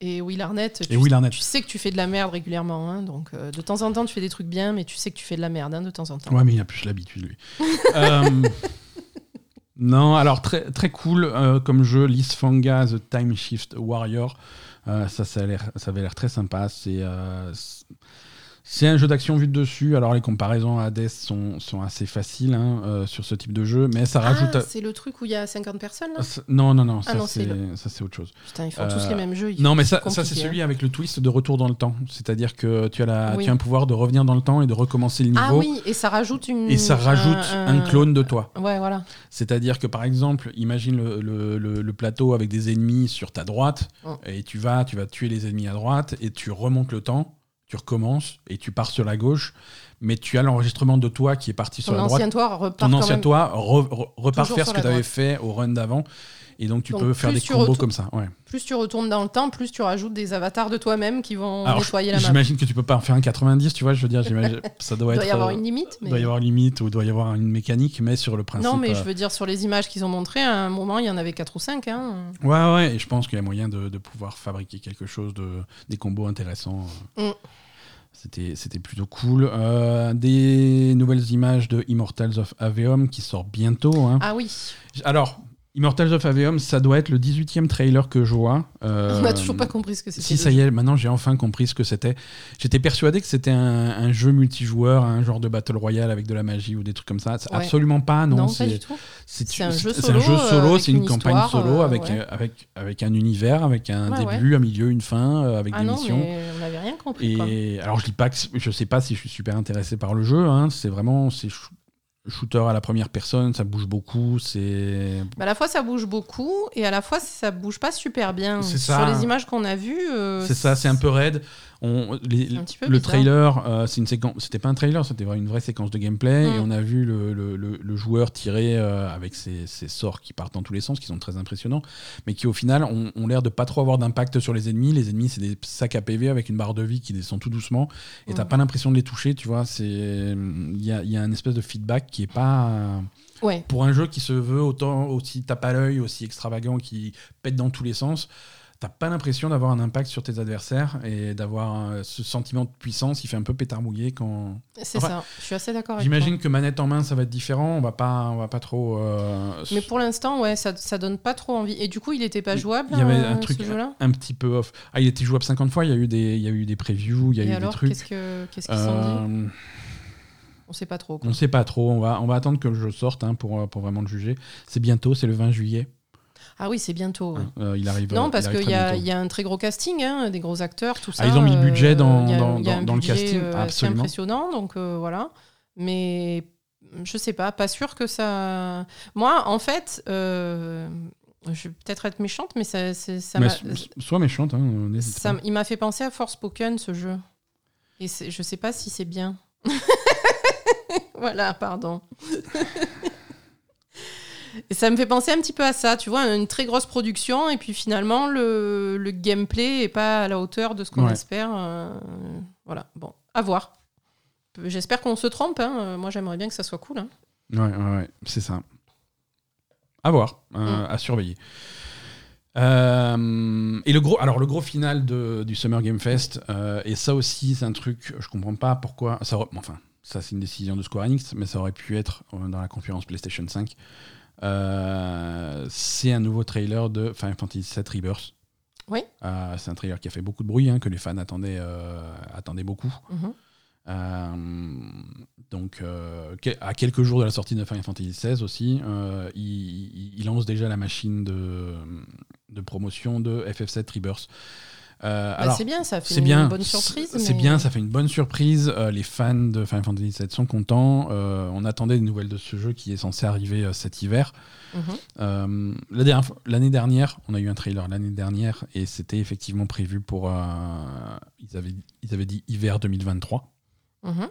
Et Will Arnett, tu, Et Will Arnett. tu sais que tu fais de la merde régulièrement. hein, donc, euh, de temps en temps, tu fais des trucs bien, mais tu sais que tu fais de la merde hein, de temps en temps. Ouais, mais il a plus l'habitude, lui. Euh, non, alors très, très cool euh, comme jeu, Lisfanga The Time Shift Warrior. Euh, ça, ça, a ça avait l'air très sympa. C'est euh, c'est- un jeu d'action vu de dessus. Alors les comparaisons à Hades sont, sont assez faciles hein, euh, sur ce type de jeu, mais ça rajoute. Ah, à- c'est le truc où il y a 50 personnes là? Ah, Non, non, non, ça non, c'est c'est ça, c'est autre chose. Putain, ils font Euh, tous les mêmes jeux. Non, mais ça, c'est hein. celui avec le twist de retour dans le temps. C'est-à-dire que tu as, la, Oui. tu as un pouvoir de revenir dans le temps et de recommencer le niveau. Ah oui, et ça rajoute une. Et ça rajoute un, clone de toi. Ouais, voilà. C'est-à-dire que par exemple, imagine le, le- le- le plateau avec des ennemis sur ta droite, Mm. et tu vas, tu vas tuer les ennemis à droite, et tu remontes le temps, tu recommences, et tu pars sur la gauche, mais tu as l'enregistrement de toi qui est parti sur la droite. ancien toit repart Ton ancien même. toi re- re- repart toujours faire ce que tu avais fait au run d'avant, et donc tu Donc, peux faire des combos comme ça. Ouais. Plus tu retournes dans le temps, plus tu rajoutes des avatars de toi-même qui vont Alors, nettoyer la map. j'imagine que tu peux pas en faire un 90, tu vois, je veux dire, ça doit Il être. doit y avoir euh, une limite. Mais... doit y avoir une limite ou doit y avoir une mécanique, mais sur le principe. Non, mais euh, je veux dire, sur les images qu'ils ont montrées, à un moment, il y en avait 4 ou 5. Hein. Ouais, ouais, et je pense qu'il y a moyen de, de pouvoir fabriquer quelque chose, de, des combos intéressants. Mm. C'était, c'était plutôt cool. Euh, des nouvelles images de Immortals of Aveum qui sort bientôt. hein. Ah oui, Alors, Immortals of Aveum, ça doit être le 18e trailer que je vois. Euh, on n'a toujours pas compris ce que c'était. Si, ça y est, maintenant j'ai enfin compris ce que c'était. J'étais persuadé que c'était un, un jeu multijoueur, un genre de Battle Royale avec de la magie ou des trucs comme ça. Ouais. Absolument pas, non. Non, c'est, un jeu solo, un jeu euh, c'est une, une campagne histoire, solo euh, avec, ouais. euh, avec, avec un univers, avec un Ouais, début, un milieu, une fin, avec Ah des non, missions. mais on n'avait rien compris. quoi. Et alors je dis pas que je sais pas si je suis super intéressé par le jeu. hein, c'est vraiment shooter à la première personne, ça bouge beaucoup. C'est Bah, à la fois, ça bouge beaucoup et à la fois, ça bouge pas super bien. C'est Sur ça. les images qu'on a vues. euh, c'est ça, c'est un peu raide. On, les- le trailer, euh, c'est une séquence. C'était pas un trailer, c'était une vraie séquence de gameplay. Mm. Et on a vu le, le- le- le joueur tirer euh, avec ses, ses sorts qui partent dans tous les sens, qui sont très impressionnants, mais qui au final ont, ont l'air de pas trop avoir d'impact sur les ennemis. Les ennemis, c'est des sacs à PV avec une barre de vie qui descend tout doucement, et t'as Mm. pas l'impression de les toucher. Tu vois, c'est il y a, il y a un espèce de feedback qui est pas Ouais. pour un jeu qui se veut autant aussi tape à l'œil, aussi extravagant, qui pète dans tous les sens, t'as pas l'impression d'avoir un impact sur tes adversaires et d'avoir euh, ce sentiment de puissance qui fait un peu pétard mouillé quand. C'est Enfin, ça. Je suis assez d'accord avec J'imagine que manette en main, ça va être différent. On va pas, on va pas trop. euh. Mais pour l'instant, ouais, ça, ça donne pas trop envie. Et du coup, il était pas jouable. il y avait hein, un truc ce jeu-là un petit peu off. Ah, il était jouable 50 fois. Il y a eu des, il y a eu des previews, il y a Et eu alors, des trucs. qu'est-ce que- qu'est-ce qu'ils sont dit Euh, On sait pas trop. quoi. on sait pas trop. On va, on va attendre que le jeu sorte hein, pour, euh, pour vraiment le juger. C'est bientôt, c'est le 20 juillet. Ah oui, c'est bientôt. ouais. Euh, il arrive. Non, il parce qu'il y, y a un très gros casting, hein, des gros acteurs, tout ça. Ah, ils ont mis le budget dans- a- dans- dans le budget, casting, euh, assez absolument. impressionnant, donc euh, voilà. Mais je sais pas, pas sûr que ça. Moi, en fait, euh, je vais peut-être être méchante, mais ça, c'est- ça Mais sois méchante, hein, ça- il m'a fait penser à Forspoken, ce jeu. Et c'est- je sais pas si c'est bien. voilà, pardon. Et ça me fait penser un petit peu à ça, tu vois, une très grosse production et puis finalement le, le gameplay est pas à la hauteur de ce qu'on Ouais. espère. euh, voilà, bon, à voir. J'espère qu'on se trompe. hein. Euh, Moi, j'aimerais bien que ça soit cool. hein. Ouais, ouais, ouais, c'est ça. À voir, euh, à surveiller. Euh, et le gros, alors le gros final de- du Summer Game Fest, et ça aussi, c'est un truc, je comprends pas pourquoi. Ça, enfin, ça c'est une décision de Square Enix, mais ça aurait pu être dans la conférence PlayStation 5. Euh, c'est un nouveau trailer de Final Fantasy VII Rebirth. Oui. Euh, c'est un trailer qui a fait beaucoup de bruit, hein, que les fans attendaient, euh, attendaient beaucoup. Mhm. Donc, à quelques jours de la sortie de Final Fantasy XVI aussi, il lance déjà la machine de, de promotion de FF7 Rebirth. Euh, Bah, c'est bien, ça fait une bien, bonne surprise. c'est mais- bien, ça fait une bonne surprise. Euh, les fans de Final Fantasy VII sont contents. Euh, on attendait des nouvelles de ce jeu qui est censé arriver euh, cet hiver. Mhm. Euh, L'année dernière, on a eu un trailer l'année dernière et c'était effectivement prévu pour. ils, avaient, ils avaient dit hiver 2023. Mhm.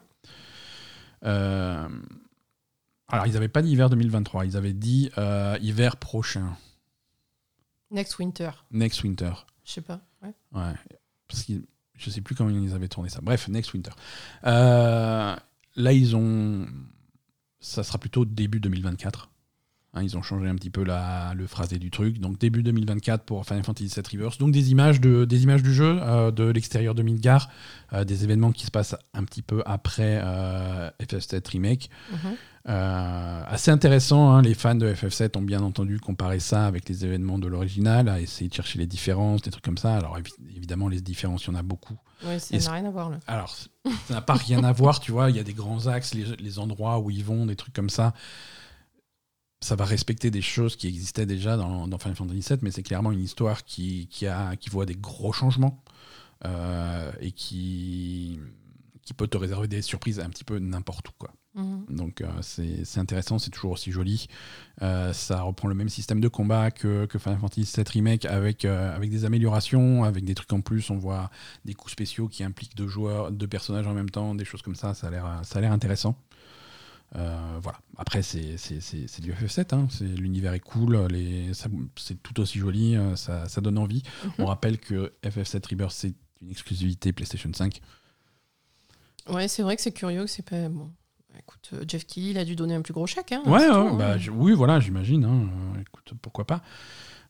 Alors, ils n'avaient pas dit hiver 2023, ils avaient dit hiver prochain, Next Winter, next winter. je sais pas. Ouais. Ouais. Parce que je sais plus comment ils avaient tourné ça. Bref, next winter. Euh, là, ils ont. Ça sera plutôt début 2024. Hein, ils ont changé un petit peu la, le phrasé du truc. Donc début 2024 pour Final Fantasy VII Rebirth. Donc des images, de, des images du jeu, euh, de l'extérieur de Midgar, euh, des événements qui se passent un petit peu après euh, FF7 Remake. Mhm. Euh, assez intéressant, hein, les fans de FF7 ont bien entendu comparer ça avec les événements de l'original, à essayer de chercher les différences, des trucs comme ça. Alors évi- évidemment, les différences, il y en a beaucoup. Ouais, ça n'a rien à voir là. Alors, ça n'a pas rien à voir, tu vois, il y a des grands axes, les, les endroits où ils vont, des trucs comme ça. Ça va respecter des choses qui existaient déjà dans, dans Final Fantasy VII, mais c'est clairement une histoire qui, qui, a, qui voit des gros changements euh, et qui, qui peut te réserver des surprises un petit peu n'importe où. Quoi. Mhm. Donc euh, c'est intéressant, c'est toujours aussi joli. Euh, ça reprend le même système de combat que, que Final Fantasy VII Remake avec, euh, avec des améliorations, avec des trucs en plus. On voit des coups spéciaux qui impliquent deux joueurs, deux personnages en même temps, des choses comme ça. Ça a l'air intéressant. Euh, voilà. Après, c'est du FF7. hein. L'univers est cool. les- C'est tout aussi joli. Ça, ça donne envie. On rappelle que FF7 Rebirth, c'est une exclusivité PlayStation 5. Ouais, c'est vrai que c'est curieux que c'est pas. Bon. Écoute, euh, Jeff Keighley, il a dû donner un plus gros chèque. Hein, Ouais, c'est ouais, tout, bah, hein. je- oui, voilà, j'imagine. hein. Euh, écoute, pourquoi pas.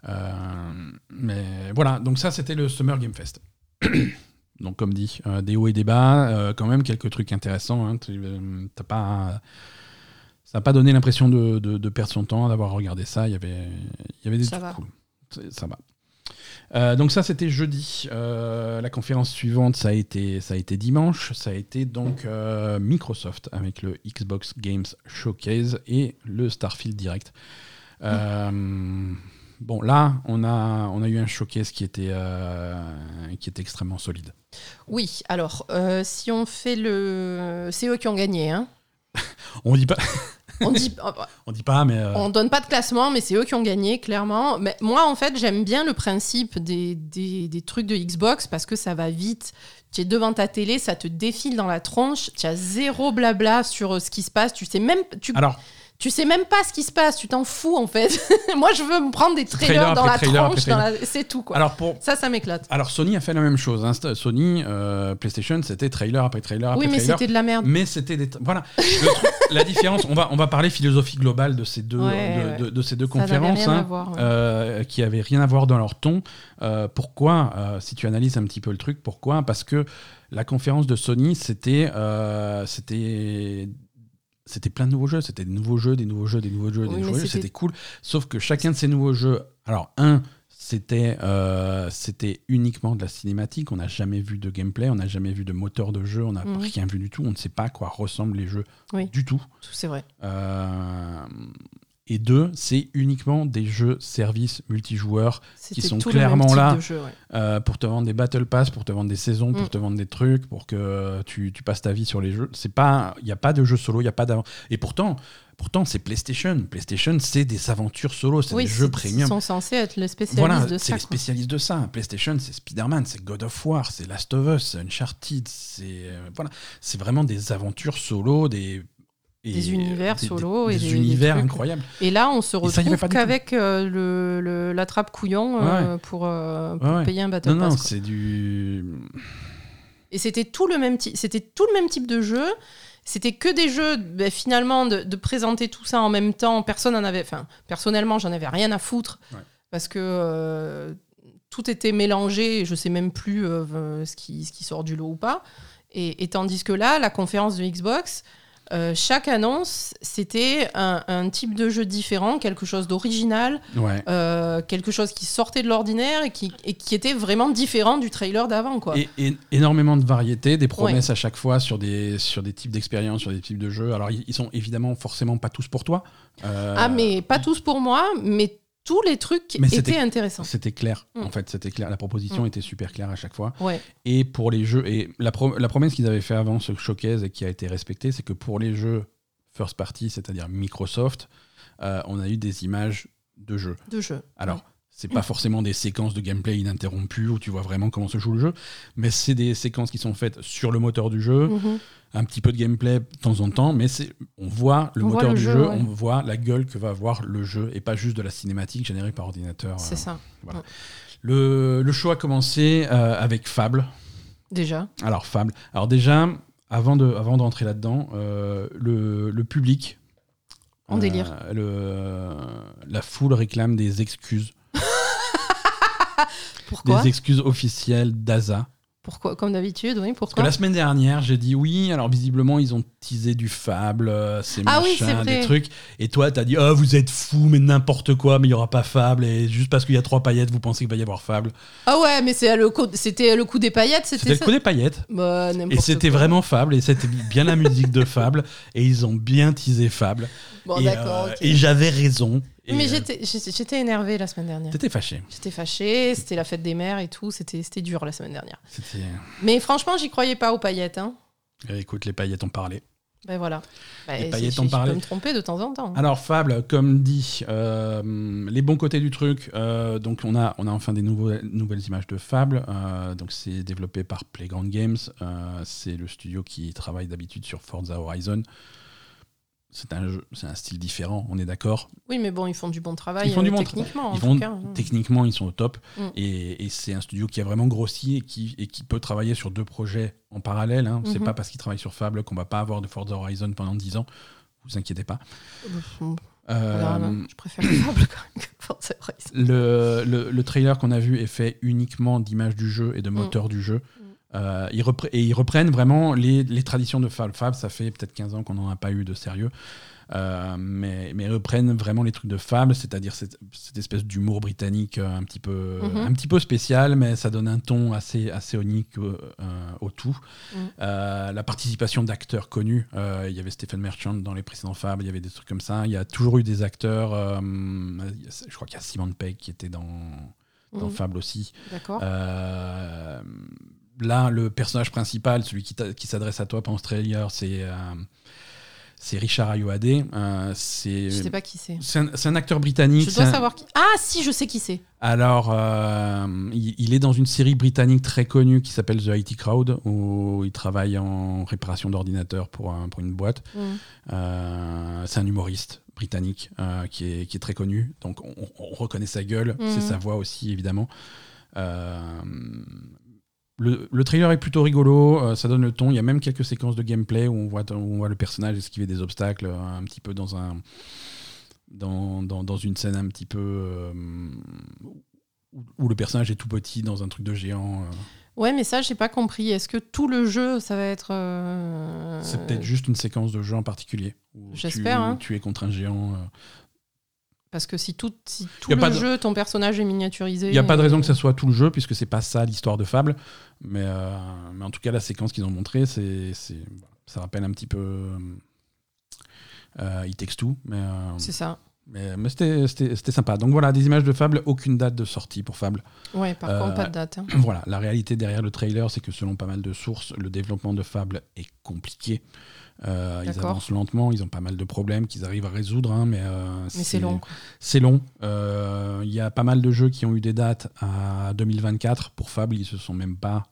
Euh, mais voilà, donc ça, c'était le Summer Game Fest. donc, comme dit, euh, des hauts et des bas, euh, quand même quelques trucs intéressants. hein. Tu- euh, t'as pas, ça n'a pas donné l'impression de, de- de perdre son temps, d'avoir regardé ça. Il y avait, il y avait des Ça trucs va. cool. Ça va. Euh, donc ça c'était jeudi. Euh, la conférence suivante ça a été ça a été dimanche. Ça a été donc euh, Microsoft avec le Xbox Games Showcase et le Starfield Direct. Bon là on a on a eu un showcase qui était qui était extrêmement solide. Oui, alors, si on fait le. C'est eux qui ont gagné. Hein. On dit pas On dit. on dit pas mais euh, On donne pas de classement, mais c'est eux qui ont gagné, clairement. Mais moi, en fait, j'aime bien le principe des, des, des trucs de Xbox parce que ça va vite. Tu es devant ta télé, ça te défile dans la tronche. Tu as zéro blabla sur euh, ce qui se passe. Tu sais même, tu, alors tu sais même pas ce qui se passe. Tu t'en fous, en fait. moi, je veux me prendre des trailers Trailer dans la trailer tronche. dans la- C'est tout, quoi. alors pour ça, ça m'éclate. alors Sony a fait la même chose. hein. Sony euh, PlayStation c'était trailer après trailer après Oui, mais trailer. c'était de la merde. Mais c'était des. Voilà. Truc- la différence, on va, on va parler philosophie globale de ces deux, Ouais, de, ouais. de- de ces deux Ça conférences, rien à hein, voir, ouais. euh, qui avaient rien à voir dans leur ton. Euh, pourquoi Si tu analyses un petit peu le truc, pourquoi? Parce que la conférence de Sony, c'était. c'était c'était plein de nouveaux jeux, c'était des nouveaux jeux, des nouveaux jeux, des nouveaux jeux, Oui, des nouveaux jeux, c'était- cool. Sauf que chacun de ces nouveaux jeux, alors un, c'était euh, c'était uniquement de la cinématique, on n'a jamais vu de gameplay, on n'a jamais vu de moteur de jeu, on n'a Mhm. rien vu du tout, on ne sait pas à quoi ressemblent les jeux Oui. du tout. C'est vrai. Euh, et deux, c'est uniquement des jeux services multijoueurs C'était sont le clairement là. de jeu, ouais. euh, pour te vendre des battle pass, pour te vendre des saisons, pour Mm. te vendre des trucs, pour que tu, tu passes ta vie sur les jeux. C'est pas, il n'y a pas de jeu solo, il y a pas d'avant. Et pourtant, pourtant c'est PlayStation. PlayStation, c'est des aventures solo, c'est Oui, des jeux c'est- premium. Ils sont censés être les spécialistes Voilà, de c'est ça. les quoi. spécialistes de ça. PlayStation, c'est Spider-Man, c'est God of War, c'est Last of Us, c'est Uncharted, c'est euh, voilà, c'est vraiment des aventures solo, des Des univers solo des, et des univers incroyables. Et là, on se retrouve qu'avec euh, le, le- la trappe couillon euh, pour, euh, pour Ouais, ouais. payer un battle Non, non, pass. quoi. c'est du. Et c'était tout le même type, c'était tout le même type de jeu. C'était que des jeux, ben, finalement, de, de présenter tout ça en même temps. Personne en avait, enfin, personnellement, j'en avais rien à foutre Ouais. parce que tout était mélangé. Et je sais même plus ce qui, ce qui sort du lot ou pas. Et, et tandis que là, la conférence de Xbox, euh, chaque annonce, c'était un, un type de jeu différent, quelque chose d'original, Ouais. euh, quelque chose qui sortait de l'ordinaire et qui, et qui était vraiment différent du trailer d'avant, quoi. Et, et énormément de variété, des promesses à chaque fois sur des, sur des types d'expériences, sur des types de jeux. Alors, ils, ils sont évidemment forcément pas tous pour toi. Euh, Ah, mais pas tous pour moi, mais tous les trucs Mais c'était- étaient intéressants. C'était clair, Mm. en fait, c'était clair. La proposition Mm. était super claire à chaque fois. Ouais. Et pour les jeux, et la, pro- la promesse qu'ils avaient fait avant ce showcase et qui a été respectée, c'est que pour les jeux first party, c'est-à-dire Microsoft, euh, on a eu des images de jeux. de jeu. Alors, c'est pas forcément des séquences de gameplay ininterrompues où tu vois vraiment comment se joue le jeu, mais c'est des séquences qui sont faites sur le moteur du jeu, Mhm. un petit peu de gameplay de temps en temps, mais on voit le On voit moteur le du jeu, jeu, ouais. on voit la gueule que va avoir le jeu et pas juste de la cinématique générée par ordinateur. C'est euh. ça, Le, le show a commencé euh, avec Fable. déjà. Alors Fable. Alors déjà, avant de avant d'entrer là-dedans, euh, le, le public En euh, délire. le- la foule réclame des excuses, Pourquoi des excuses officielles d'Asa. Pourquoi Comme d'habitude, oui. Parce que Pourquoi la semaine dernière, j'ai dit oui, alors visiblement, ils ont teasé du Fable, euh, c'est Ah oui, des trucs. Et toi, t'as dit, oh, vous êtes fous, mais n'importe quoi, mais il y aura pas Fable. Et juste parce qu'il y a trois paillettes, vous pensez qu'il va y avoir Fable. Ah ouais, mais le c'était le coup des paillettes, C'était c'était le coup des paillettes. Bah, Et c'était vraiment Fable, et c'était bien la musique de Fable, et ils ont bien teasé Fable. Bon, et d'accord. euh, et j'avais raison. Et, Mais euh, j'étais énervée la semaine dernière. T'étais fâché. J'étais fâchée, c'était la fête des mères et tout, c'était dur la semaine dernière. C'était. Mais franchement, j'y croyais pas aux paillettes. Hein. euh, Écoute, les paillettes ont parlé. Ben voilà. Ben, Les c'est- paillettes je- en je peux me tromper de temps en temps. Alors Fable, comme dit, euh, les bons côtés du truc. euh, donc on a, on a enfin des nouveaux, nouvelles images de Fable. euh, donc c'est développé par Playground Games. euh, c'est le studio qui travaille d'habitude sur Forza Horizon. C'est un jeu, c'est un style différent. On est d'accord. Oui, mais bon, ils font du bon travail Ils font du euh, bon techniquement. en Ils tout font cas. hein. techniquement, ils sont au top. Mm. Et, et c'est un studio qui a vraiment grossi et qui, et qui peut travailler sur deux projets en parallèle. Hein. C'est Mhm. pas parce qu'ils travaillent sur Fable qu'on va pas avoir de Forza Horizon pendant 10 ans. Vous inquiétez pas. Euh. Je préfère le Fable quand même que Forza Horizon. le, le- le trailer qu'on a vu est fait uniquement d'images du jeu et de Mm. moteurs du jeu. Euh, ils et ils reprennent vraiment les, les traditions de Fable. Fable, ça fait peut-être 15 ans qu'on n'en a pas eu de sérieux. Euh, mais, mais ils reprennent vraiment les trucs de Fable, c'est-à-dire cette, cette espèce d'humour britannique euh, un petit, peu, Mhm. un petit peu spécial, mais ça donne un ton assez, assez unique euh, euh, au tout. Mhm. La participation d'acteurs connus, il y avait Stephen Merchant dans les précédents Fable, il y avait des trucs comme ça. Il y a toujours eu des acteurs, je crois qu'il y a Simon Pegg qui était dans, dans Mhm. Fable aussi. D'accord. Euh, là, le personnage principal, celui qui, s'adresse à toi pendant ce trailer, c'est euh, c'est Richard Ayoade. Euh, c'est Je sais pas qui c'est. c'est un, acteur britannique. Je dois un- savoir qui. Ah, si, je sais qui c'est. Alors, euh, il, il est dans une série britannique très connue qui s'appelle The IT Crowd, où il travaille en réparation d'ordinateurs pour, un- pour une boîte. Mm. Euh, c'est un humoriste britannique qui, est, qui est très connu, donc on, on reconnaît sa gueule, Mhm. c'est sa voix aussi évidemment. Le, le trailer est plutôt rigolo, euh, ça donne le ton. Il y a même quelques séquences de gameplay où on voit, où on voit le personnage esquiver des obstacles, euh, un petit peu dans un dans, dans, dans une scène un petit peu euh, où, où le personnage est tout petit dans un truc de géant. Ouais, mais ça, j'ai pas compris. Est-ce que tout le jeu, ça va être. C'est peut-être juste une séquence de jeu en particulier. tu- J'espère, hein. Tu es contre un géant. Parce que si tout, si tout le de- jeu, ton personnage est miniaturisé. Il n'y a pas de euh, raison que ça soit tout le jeu, puisque c'est pas ça l'histoire de Fable. Mais, euh, mais en tout cas, la séquence qu'ils ont montrée, c'est, c'est- ça rappelle un petit peu euh, It Takes Two. Mais, euh, C'est ça. mais, mais c'était, c'était- c'était sympa. Donc voilà, des images de Fable, aucune date de sortie pour Fable. Ouais, par contre, pas de date. hein. Voilà, la réalité derrière le trailer, c'est que selon pas mal de sources, le développement de Fable est compliqué. Euh, ils avancent lentement, ils ont pas mal de problèmes qu'ils arrivent à résoudre, hein, mais, euh, Mais c'est long. quoi. C'est long. Euh, Il y a pas mal de jeux qui ont eu des dates à 2024. Pour Fable, ils se sont même pas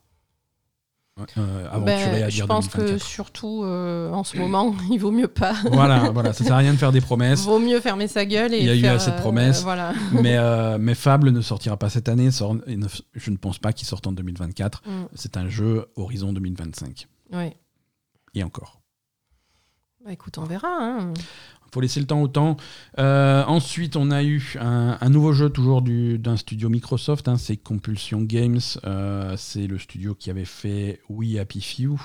Ben, à je dire pense que 2024. surtout en ce moment, il vaut mieux pas. Voilà, voilà, ça sert à rien de faire des promesses. vaut mieux fermer sa gueule et Il y a eu assez de promesses. voilà. mais, mais Fable ne sortira pas cette année. sort- et ne- je ne pense pas qu'il sorte en 2024. Mm. C'est un jeu horizon 2025. Ouais. Et encore. Bah, écoute, on verra. hein. faut laisser le temps au temps. Euh, ensuite, on a eu un, un nouveau jeu toujours du- d'un studio Microsoft, hein, c'est Compulsion Games. Euh, c'est le studio qui avait fait We Happy Few,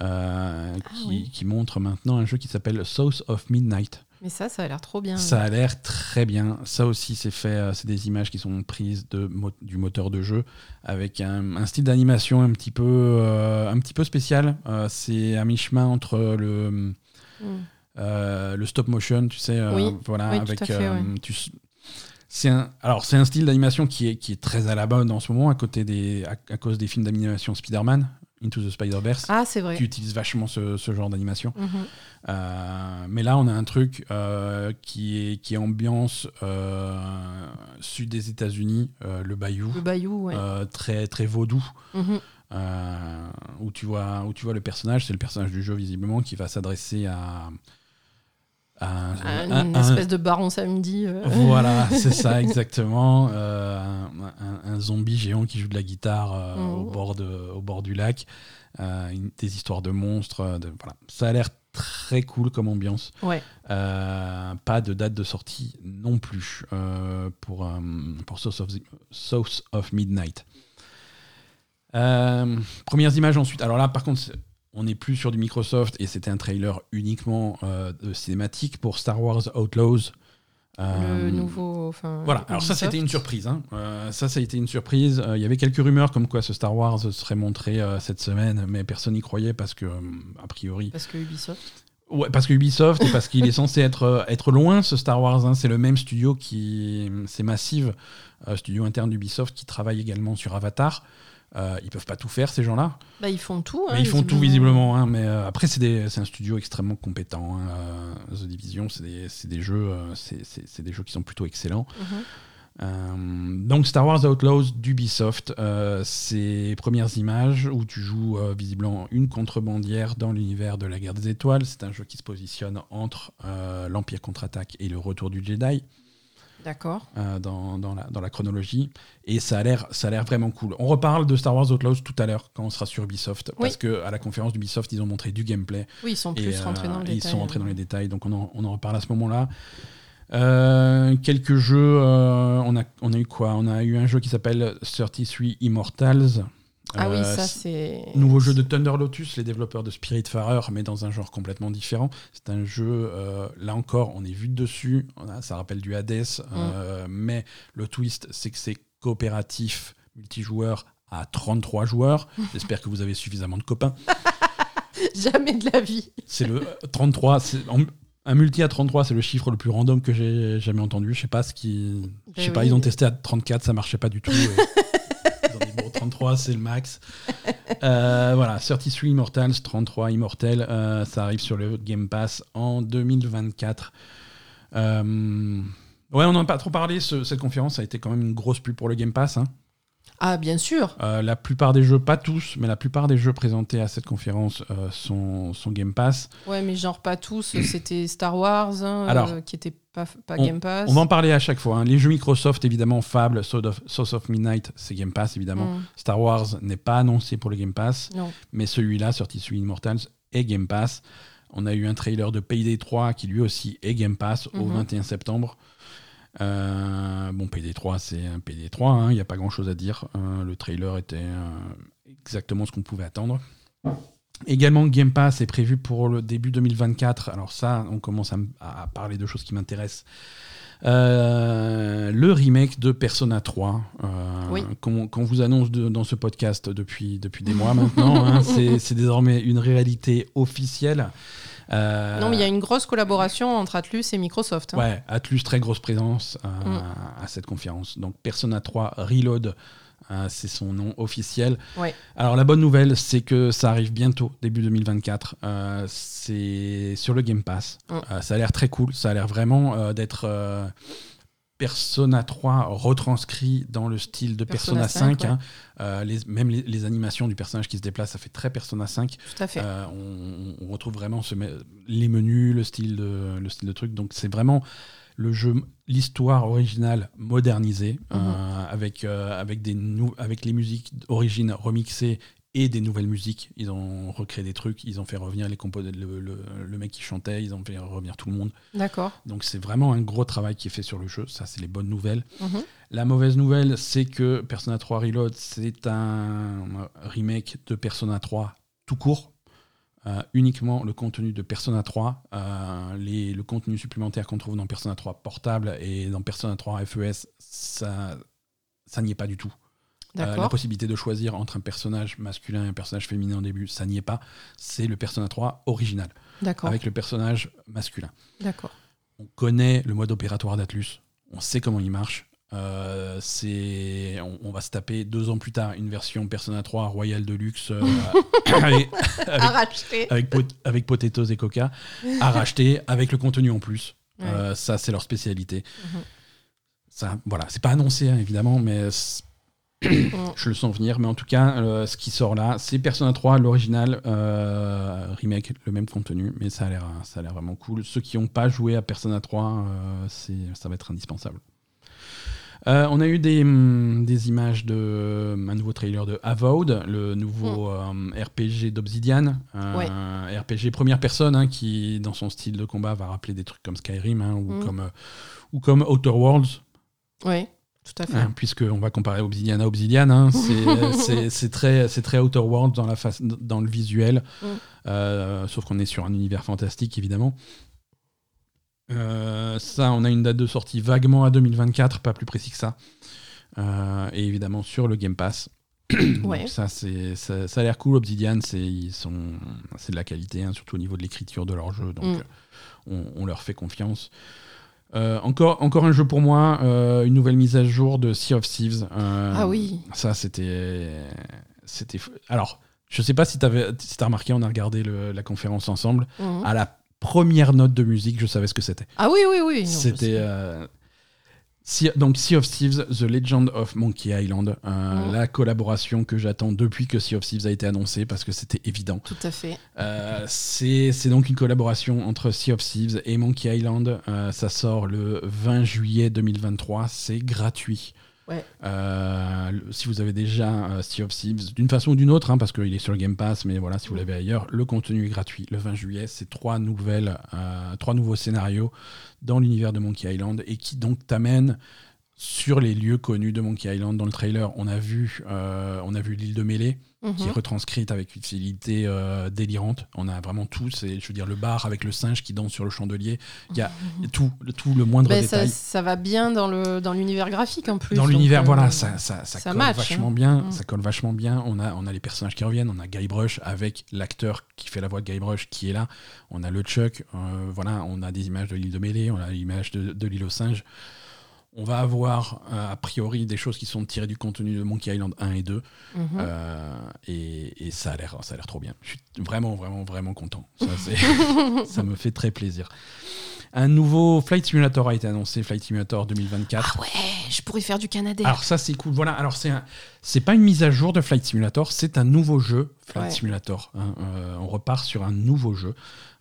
euh, qui, Ah oui. qui montre maintenant un jeu qui s'appelle South of Midnight. Mais ça, ça a l'air trop bien. Ça a l'air très bien. Ça aussi, c'est fait. C'est des images qui sont prises de du moteur de jeu avec un, un style d'animation un petit peu, euh, un petit peu spécial. Euh, c'est à mi-chemin entre le. Euh, le stop motion, tu sais, euh, Oui, voilà, oui, avec. euh, ouais. tu c'est un, alors c'est un style d'animation qui est, qui est très à la mode en ce moment à côté des, à, à cause des films d'animation Spider-Man, Into the Spider-Verse, Ah, c'est vrai. qui utilisent vachement ce, ce genre d'animation. Mhm. Euh, mais là, on a un truc euh, qui est qui est ambiance sud des États-Unis, le Bayou, Le Bayou, ouais. très très vaudou. Mhm. Euh, où tu vois où tu vois le personnage, c'est le personnage du jeu visiblement qui va s'adresser à, à un- Un- un- une un- espèce de baron samedi. euh. voilà, c'est ça exactement. Euh, un, zombie géant qui joue de la guitare au, bord de, au bord du lac. Une- des histoires de monstres. de- voilà. Ça a l'air très cool comme ambiance. Ouais. Pas de date de sortie non plus pour, pour South, of, the- South of Midnight. Euh, premières images ensuite. Alors là, par contre, on n'est plus sur du Microsoft et c'était un trailer uniquement euh, de cinématique pour Star Wars Outlaws. Le Euh, nouveau. enfin, Voilà, alors ça, c'était une surprise. hein. Euh, ça, ça a été une surprise. Il y avait quelques rumeurs comme quoi ce Star Wars serait montré cette semaine, mais personne n'y croyait parce que, a priori, Parce que Ubisoft. Ouais, parce que Ubisoft et parce qu'il est censé être, être loin ce Star Wars. hein. C'est le même studio qui. C'est Massive, studio interne d'Ubisoft qui travaille également sur Avatar. Euh, ils peuvent pas tout faire, ces gens-là. Bah, ils font tout. hein, mais ils font tout visiblement. hein. mais euh, après, c'est un studio extrêmement compétent. hein. Euh, The Division, c'est des, jeux, euh, c'est- des jeux qui sont plutôt excellents. Mhm. Euh, donc Star Wars Outlaws d'Ubisoft, ces premières images où tu joues visiblement une contrebandière dans l'univers de la guerre des étoiles. C'est un jeu qui se positionne entre l'Empire contre-attaque et le retour du Jedi D'accord. euh, dans, dans la, dans la chronologie. Et ça a l'air ça a l'air vraiment cool. On reparle de Star Wars Outlaws tout à l'heure quand on sera sur Ubisoft. Oui. Parce que à la conférence d'Ubisoft, ils ont montré du gameplay. Oui, ils sont Et, plus rentrés euh, dans le Ils détail. sont rentrés dans les détails, donc on en, on en reparle à ce moment-là. Euh, quelques jeux, euh, on, a, on a eu quoi? On a eu un jeu qui s'appelle 33 Immortals. Ah oui, Euh, ça, c'est-. Nouveau jeu de Thunder Lotus, les développeurs de Spiritfarer, mais dans un genre complètement différent. C'est un jeu, euh, là encore, on est vu de dessus, ça rappelle du Hades, euh, mais le twist, c'est que c'est coopératif, multijoueur à 33 joueurs. J'espère que vous avez suffisamment de copains. Jamais de la vie. C'est le euh, 33. c'est- en- un multi à 33, c'est le chiffre le plus random que j'ai jamais entendu. Je sais pas ce qui. Je Ben sais pas, ils ont testé à 34, ça marchait pas du tout. et ils ont dit, bon, 33, c'est le max. Euh, voilà, 33 Immortals, 33 Immortels, euh, ça arrive sur le Game Pass en 2024. Euh, ouais, on n'en a pas trop parlé. ce- cette conférence a été quand même une grosse pub pour le Game Pass. hein. Ah, bien sûr. Euh, la plupart des jeux, pas tous, mais la plupart des jeux présentés à cette conférence euh, sont, sont Game Pass. Ouais, mais genre pas tous. C'était Star Wars, hein, Alors, euh, qui était pas, pas on- Game Pass. On va en parler à chaque fois. hein. Les jeux Microsoft, évidemment, Fable, Source of, Source of Midnight, c'est Game Pass, évidemment. Mm. Star Wars n'est pas annoncé pour le Game Pass, Non. mais celui-là, sorti sur Immortals, est Game Pass. On a eu un trailer de Payday 3 qui lui aussi est Game Pass au Mhm. 21 septembre. Euh, bon, Payday 3, c'est un Payday 3, hein, il n'y a pas grand-chose à dire. Euh, le trailer était euh, exactement ce qu'on pouvait attendre. Également, Game Pass est prévu pour le début 2024. Alors ça, on commence à, parler de choses qui m'intéressent. Euh, le remake de Persona 3, euh, Oui. qu'on vous annonce de- dans ce podcast depuis, depuis des mois maintenant. hein. c'est désormais une réalité officielle. Euh, Non, mais il y a une grosse collaboration entre Atlus et Microsoft. hein. Ouais, Atlus, très grosse présence Mm. à cette conférence. Donc Persona 3 Reload, c'est son nom officiel. Ouais. Alors la bonne nouvelle, c'est que ça arrive bientôt, début 2024. Euh, c'est sur le Game Pass. Mm. Euh, ça a l'air très cool, ça a l'air vraiment euh, d'être... Persona 3 retranscrit dans le style de Persona, Persona 5. 5, hein. Euh, les- même les, les animations du personnage qui se déplace, ça fait très Persona 5. Tout à fait. Euh, on, on retrouve vraiment ce les menus, le style de, le style de truc. Donc c'est vraiment le jeu, l'histoire originale modernisée, Mhm. euh, avec, euh, avec, des nou- avec les musiques d'origine remixées et des nouvelles musiques. Ils ont recréé des trucs, ils ont fait revenir les compos- le, le- le mec qui chantait, ils ont fait revenir tout le monde. D'accord. Donc c'est vraiment un gros travail qui est fait sur le jeu. Ça, c'est les bonnes nouvelles. Mhm. La mauvaise nouvelle, c'est que Persona 3 Reload, c'est un remake de Persona 3 tout court. Euh, uniquement le contenu de Persona 3, euh, les- le contenu supplémentaire qu'on trouve dans Persona 3 portable et dans Persona 3 FES, ça, ça n'y est pas du tout. Euh, la possibilité de choisir entre un personnage masculin et un personnage féminin au début, ça n'y est pas. C'est le Persona 3 original, D'accord. avec le personnage masculin. D'accord. On connaît le mode opératoire d'Atlus, on sait comment il marche. Euh, c'est, on, on va se taper deux ans plus tard une version Persona 3 Royal Deluxe euh, avec, avec, Arraché. avec, pot- avec potatoes et coca à racheter avec le contenu en plus. Ouais. Euh, ça, c'est leur spécialité. Mhm. Ça, voilà, c'est pas annoncé hein, évidemment, mais je le sens venir. Mais en tout cas, ce qui sort là, c'est Persona 3, l'original euh, remake, le même contenu, mais ça a l'air, ça a l'air vraiment cool. Ceux qui n'ont pas joué à Persona 3, euh, c'est, ça va être indispensable. Euh, on a eu des, hum, des images de un nouveau trailer de Avowed, le nouveau euh, RPG d'Obsidian, un RPG première personne hein, qui, dans son style de combat, va rappeler des trucs comme Skyrim hein, ou, Mm. comme, euh, ou comme Outer Worlds. Oui, tout à fait. Hein, puisqu'on va comparer Obsidian à Obsidian, hein, c'est- c'est c'est très, c'est très Outer World dans, la face, dans le visuel, Mm. Euh, sauf qu'on est sur un univers fantastique évidemment. Euh, ça, on a une date de sortie vaguement à 2024, pas plus précis que ça. Euh, et évidemment sur le Game Pass. Donc ça, c'est, ça, ça a l'air cool. Obsidian, c'est, ils sont, c'est de la qualité, hein, surtout au niveau de l'écriture de leur jeu. Donc Mm. euh, on, on leur fait confiance. Euh, encore, encore un jeu pour moi, une nouvelle mise à jour de Sea of Thieves. Ah oui. Ça, c'était. Alors, je sais pas si tu si as remarqué, on a regardé le- la conférence ensemble. Mhm. À la première note de musique, je savais ce que c'était. Ah oui, oui, oui. C'était. euh, donc Sea of Thieves, The Legend of Monkey Island, euh, Mhm. la collaboration que j'attends depuis que Sea of Thieves a été annoncé parce que c'était évident. Tout à fait. Euh, c'est c'est donc une collaboration entre Sea of Thieves et Monkey Island. Euh, ça sort le 20 juillet 2023. C'est gratuit. Ouais. Euh, si vous avez déjà euh, Sea of Thieves, d'une façon ou d'une autre, hein, parce qu'il est sur le Game Pass, mais voilà, si vous l'avez ailleurs, le contenu est gratuit. Le 20 juillet, c'est trois nouvelles, euh, trois nouveaux scénarios dans l'univers de Monkey Island et qui donc t'amènent sur les lieux connus de Monkey Island. Dans le trailer, on a vu, euh, on a vu l'île de Mêlée qui est Mhm. retranscrite avec une fidélité euh, délirante. On a vraiment tout. C'est, je veux dire, le bar avec le singe qui danse sur le chandelier. Il y a a tout, le, tout le moindre Ben, ça, détail. ça va bien dans le dans l'univers graphique en plus. Dans l'univers, euh, voilà, ça, ça, ça, ça colle match, vachement hein. bien. Mm. Ça colle vachement bien. On a, on a les personnages qui reviennent. On a Guybrush avec l'acteur qui fait la voix de Guybrush qui est là. On a le Chuck. euh, voilà, on a des images de l'île de Mêlée. On a l'image de, de l'île aux singes. On va avoir euh, a priori des choses qui sont tirées du contenu de Monkey Island 1 et 2. mhm. Euh, et, et ça a l'air ça a l'air trop bien. Je suis vraiment vraiment vraiment content. Ça me fait très plaisir. Un nouveau Flight Simulator a été annoncé, Flight Simulator 2024. Ah ouais, je pourrais faire du Canadair. Alors ça c'est cool. Voilà. Alors c'est un- c'est pas une mise à jour de Flight Simulator, c'est un nouveau jeu Flight Ouais. Simulator. hein. Euh, on repart sur un nouveau jeu,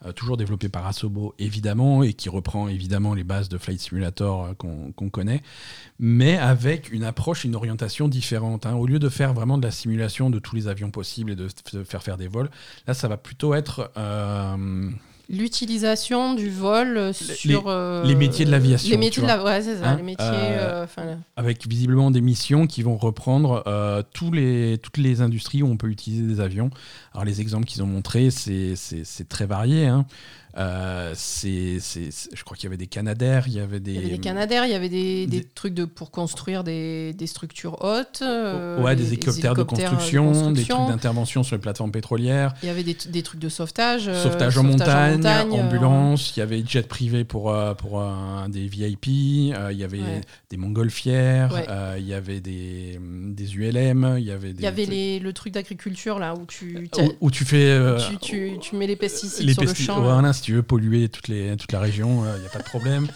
euh, toujours développé par Asobo évidemment et qui reprend évidemment les bases de Flight Simulator euh, qu'on qu'on connaît, mais avec une approche, une orientation différente. hein. Au lieu de faire vraiment de la simulation de tous les avions possibles et de f- faire faire des vols, là ça va plutôt être L'utilisation du vol sur euh, les métiers de l'aviation, Les métiers de la, ouais, c'est ça, Hein, les métiers. euh, euh, avec visiblement des missions qui vont reprendre euh, tous les, toutes les industries où on peut utiliser des avions. Alors les exemples qu'ils ont montrés, c'est c'est- c'est très varié. hein. Euh, c'est c'est- c'est- je crois qu'il y avait des Canadair, il y avait des... Il y avait des Canadair, il y avait des, des des- trucs de, pour construire des, des structures hautes. euh, ouais, des- des hélicoptères, de, euh, construction, des trucs d'intervention sur les plateformes pétrolières, Il y avait des, des trucs de sauvetage. euh, sauvetage en montagne, euh, ambulance, il y avait jet privé pour, euh, pour euh, des VIP, euh, il y avait Ouais. des montgolfières, Ouais. euh, il y avait des, des ULM, il y avait des... Il y avait les, le truc d'agriculture là où tu, où, où tu fais... euh, tu, tu, tu mets les pesticides les sur le champ. Tu veux polluer toute, les, toute la région, il n'y a pas de problème.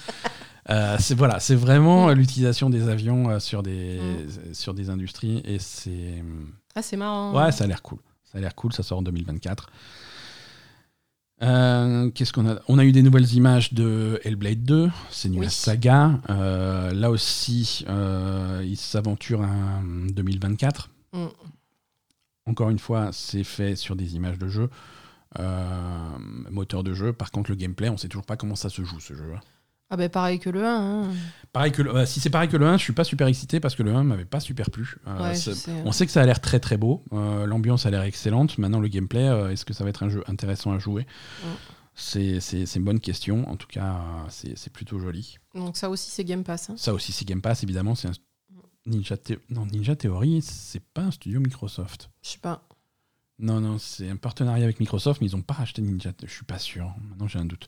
Euh, c'est voilà, c'est vraiment l'utilisation des avions euh, sur des mm. sur des industries et c'est ah c'est marrant. Ouais, ça a l'air cool. Ça a l'air cool. Ça sort en 2024. Euh, qu'est-ce qu'on a? On a eu des nouvelles images de Hellblade 2, c'est une saga. là aussi, il s'aventure en 2024. Mm. Encore une fois, c'est fait sur des images de jeu, moteur de jeu. Par contre, le gameplay, on sait toujours pas comment ça se joue ce jeu. Ah ben pareil que le 1. Hein. Pareil que le, si c'est pareil que le 1, je suis pas super excité parce que le 1 m'avait pas super plu. Euh, on sait que ça a l'air très très beau, euh, l'ambiance a l'air excellente. Maintenant le gameplay, euh, est-ce que ça va être un jeu intéressant à jouer? C'est une bonne question. En tout cas, c'est plutôt joli. Donc ça aussi c'est Game Pass. Hein. Ça aussi c'est Game Pass, évidemment. C'est Ninja, non, Ninja Theory, c'est pas un studio Microsoft. Je sais pas. Non, non, c'est un partenariat avec Microsoft, mais ils ont pas racheté Ninja. Je suis pas sûr. Maintenant j'ai un doute.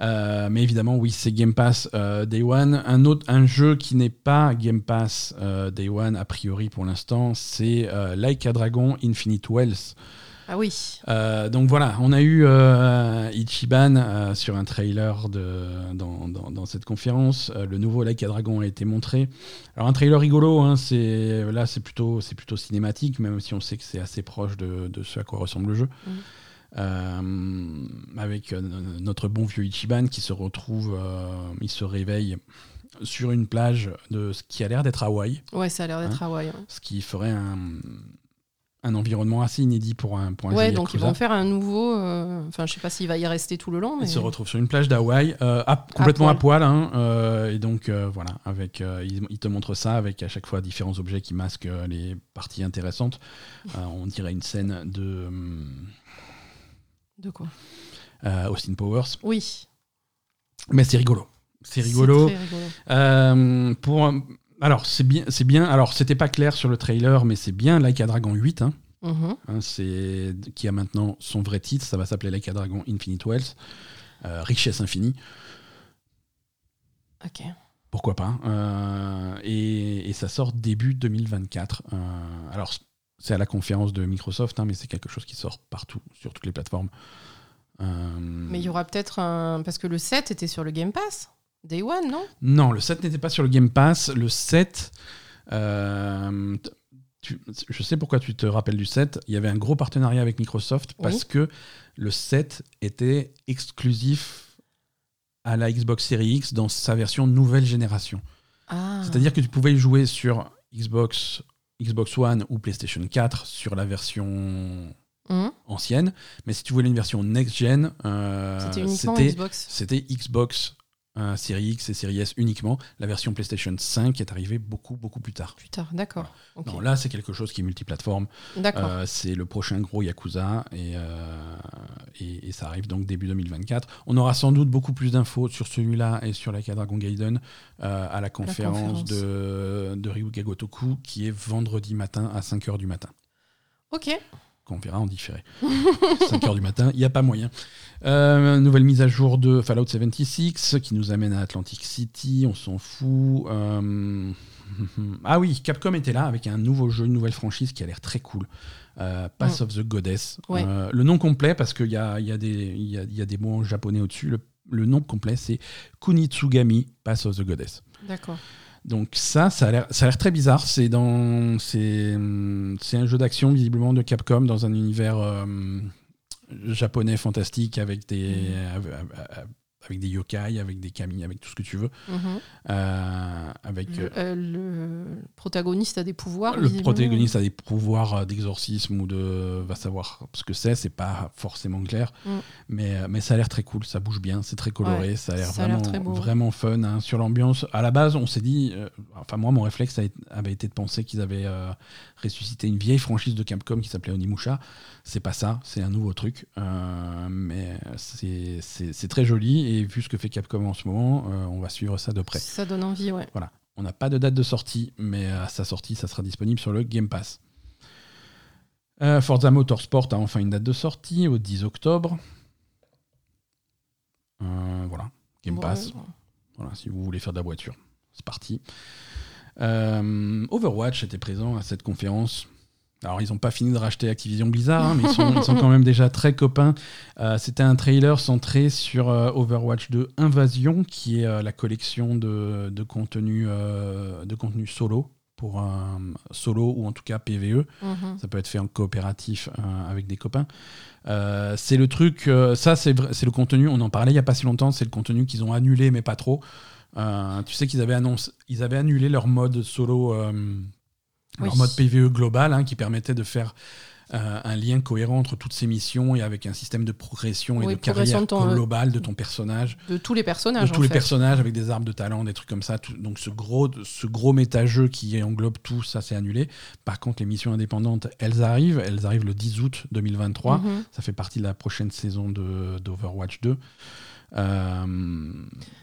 Euh, mais évidemment, oui, c'est Game Pass euh, Day One. Un, autre, un jeu qui n'est pas Game Pass euh, Day One, a priori pour l'instant, c'est Like a Dragon Infinite Wells. Ah oui. donc voilà, on a eu Ichiban sur un trailer de, dans, dans, cette conférence. le nouveau Like a Dragon a été montré. Alors un trailer rigolo, hein, c'est là c'est plutôt, plutôt cinématique, même si on sait que c'est assez proche de, de, ce à quoi ressemble le jeu. Euh, avec euh, notre bon vieux Ichiban qui se retrouve, euh, il se réveille sur une plage de ce qui a l'air d'être Hawaï. Ouais, ça a l'air d'être hein. Hawaï. Ce qui ferait un, un, environnement assez inédit pour un, un Ouais, donc ils vont faire un nouveau. Enfin, je sais pas s'il va y rester tout le long. Mais... Il se retrouve sur une plage d'Hawaï, complètement à poil. hein, et donc, voilà, avec, il, te montre ça avec à chaque fois différents objets qui masquent les parties intéressantes. on dirait une scène de. De quoi? euh, Austin Powers. Oui. Mais c'est rigolo. C'est rigolo. Euh, pour, alors, c'est bien, c'est bien. Alors, c'était pas clair sur le trailer, mais c'est bien Like a Dragon 8. Hein. Mm-hmm. Hein, c'est qui a maintenant son vrai titre. Ça va s'appeler Like a Dragon Infinite Wells. Euh, richesse infinie. Ok. Pourquoi pas et, ça sort début 2024. alors, c'est à la conférence de Microsoft, hein, mais c'est quelque chose qui sort partout, sur toutes les plateformes. Euh, mais il y aura peut-être un. Parce que le 7 était sur le Game Pass Day One, non? Non, le 7 n'était pas sur le Game Pass. Le 7. Euh, je sais pourquoi tu te rappelles du 7. Il y avait un gros partenariat avec Microsoft parce que le 7 était exclusif à la Xbox Series X dans sa version nouvelle génération. Ah. C'est-à-dire que tu pouvais y jouer sur Xbox Xbox One ou PlayStation 4 sur la version mmh. ancienne. Mais si tu voulais une version next-gen, euh, c'était Xbox euh, série X et série S uniquement. La version PlayStation 5 est arrivée beaucoup, beaucoup plus tard. Plus tard, d'accord. Non, là, c'est quelque chose qui est multiplateforme. Euh, c'est le prochain gros Yakuza euh, et, et, ça arrive donc début 2024. On aura sans doute beaucoup plus d'infos sur celui-là et sur la Dragon Gaiden à la conférence, De, de Ryuga Gotoku qui est vendredi matin à 5h du matin. Ok qu'on verra en différé. 5h du matin, il n'y a pas moyen. Euh, nouvelle mise à jour de Fallout 76 qui nous amène à Atlantic City, on s'en fout. Euh, ah oui, Capcom était là avec un nouveau jeu, une nouvelle franchise qui a l'air très cool. Euh, Pass of the Goddess. le nom complet, parce qu'il y a, y, a y, a, y a, des mots en japonais au-dessus, le, le, nom complet c'est Kunitsugami Pass of the Goddess. D'accord. Donc ça, ça a l'air très bizarre. C'est dans, c'est, un jeu d'action visiblement de Capcom dans un univers euh, japonais fantastique avec des, mmh avec des yokai, avec des kami, avec tout ce que tu veux. Mhm. Euh, avec, le, euh, le, protagoniste a des pouvoirs. Le protagoniste a des pouvoirs d'exorcisme ou de va savoir ce que c'est. C'est pas forcément clair, mm. mais euh, mais ça a l'air très cool. Ça bouge bien, c'est très coloré, ça a l'air vraiment vraiment fun hein. sur l'ambiance. À la base, on s'est dit, enfin moi mon réflexe avait été de penser qu'ils avaient ressuscité une vieille franchise de Capcom qui s'appelait Onimusha. C'est pas ça, c'est un nouveau truc, mais c'est très joli et vu ce que fait Capcom en ce moment, euh, on va suivre ça de près. Ça donne envie, ouais. Voilà. On n'a pas de date de sortie, mais à sa sortie, ça sera disponible sur le Game Pass. Euh, Forza Motorsport a enfin une date de sortie au 10 octobre. Euh, voilà, Game Pass. Voilà, si vous voulez faire de la voiture, c'est parti. Overwatch était présent à cette conférence. Alors ils n'ont pas fini de racheter Activision Blizzard, hein, mais ils sont, ils sont, quand même déjà très copains. Euh, C'était un trailer centré sur euh, Overwatch 2 Invasion, qui est euh, la collection de, de contenu, de contenu solo pour un solo ou en tout cas PVE. Mhm. Ça peut être fait en coopératif euh, avec des copains. Euh, c'est le truc, euh, ça c'est le contenu, on en parlait il n'y a pas si longtemps, c'est le contenu qu'ils ont annulé mais pas trop. Tu sais qu'ils avaient, annoncé, ils avaient annulé leur mode solo, euh, leur Oui. mode PVE global hein, qui permettait de faire euh, un lien cohérent entre toutes ces missions et avec un système de progression et Oui, de progression carrière de ton- globale de ton personnage De tous les personnages. de tous en les fait. personnages avec des arbres de talent, des trucs comme ça. tout- donc ce gros, ce gros méta-jeu qui englobe tout, ça c'est annulé. Par contre, les missions indépendantes, elles arrivent. Elles arrivent le 10 août 2023. Mhm. Ça fait partie de la prochaine saison d'Overwatch 2. Euh,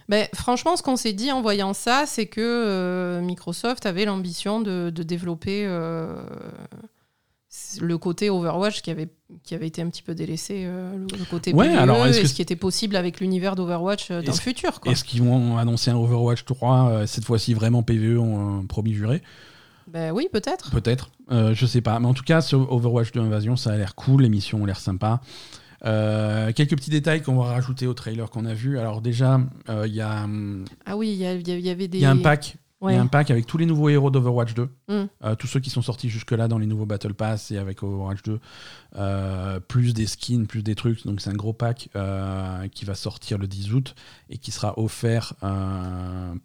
Ben, franchement, ce qu'on s'est dit en voyant ça, c'est que euh, Microsoft avait l'ambition de, de développer euh, le côté Overwatch qui avait, qui avait été un petit peu délaissé, euh, le, le côté Ouais, alors, et que ce qui était possible avec l'univers d'Overwatch dans le futur. Est-ce qu'ils vont annoncer un Overwatch 3 euh, cette fois-ci vraiment PVE ont promis juré? Ben oui, peut-être. Peut-être, je sais pas. Mais en tout cas, ce Overwatch 2 Invasion, ça a l'air cool, les missions ont l'air sympas. Euh, quelques petits détails qu'on va rajouter au trailer qu'on a vu. Alors déjà, euh, il y, a, hum, Ah oui, il y, avait des. il y a un pack Il Ouais. y a un pack avec tous les nouveaux héros d'Overwatch 2. Mm. Euh, tous ceux qui sont sortis jusque-là dans les nouveaux Battle Pass et avec Overwatch 2. euh, plus des skins, plus des trucs. Donc c'est un gros pack qui va sortir le 10 août et qui sera offert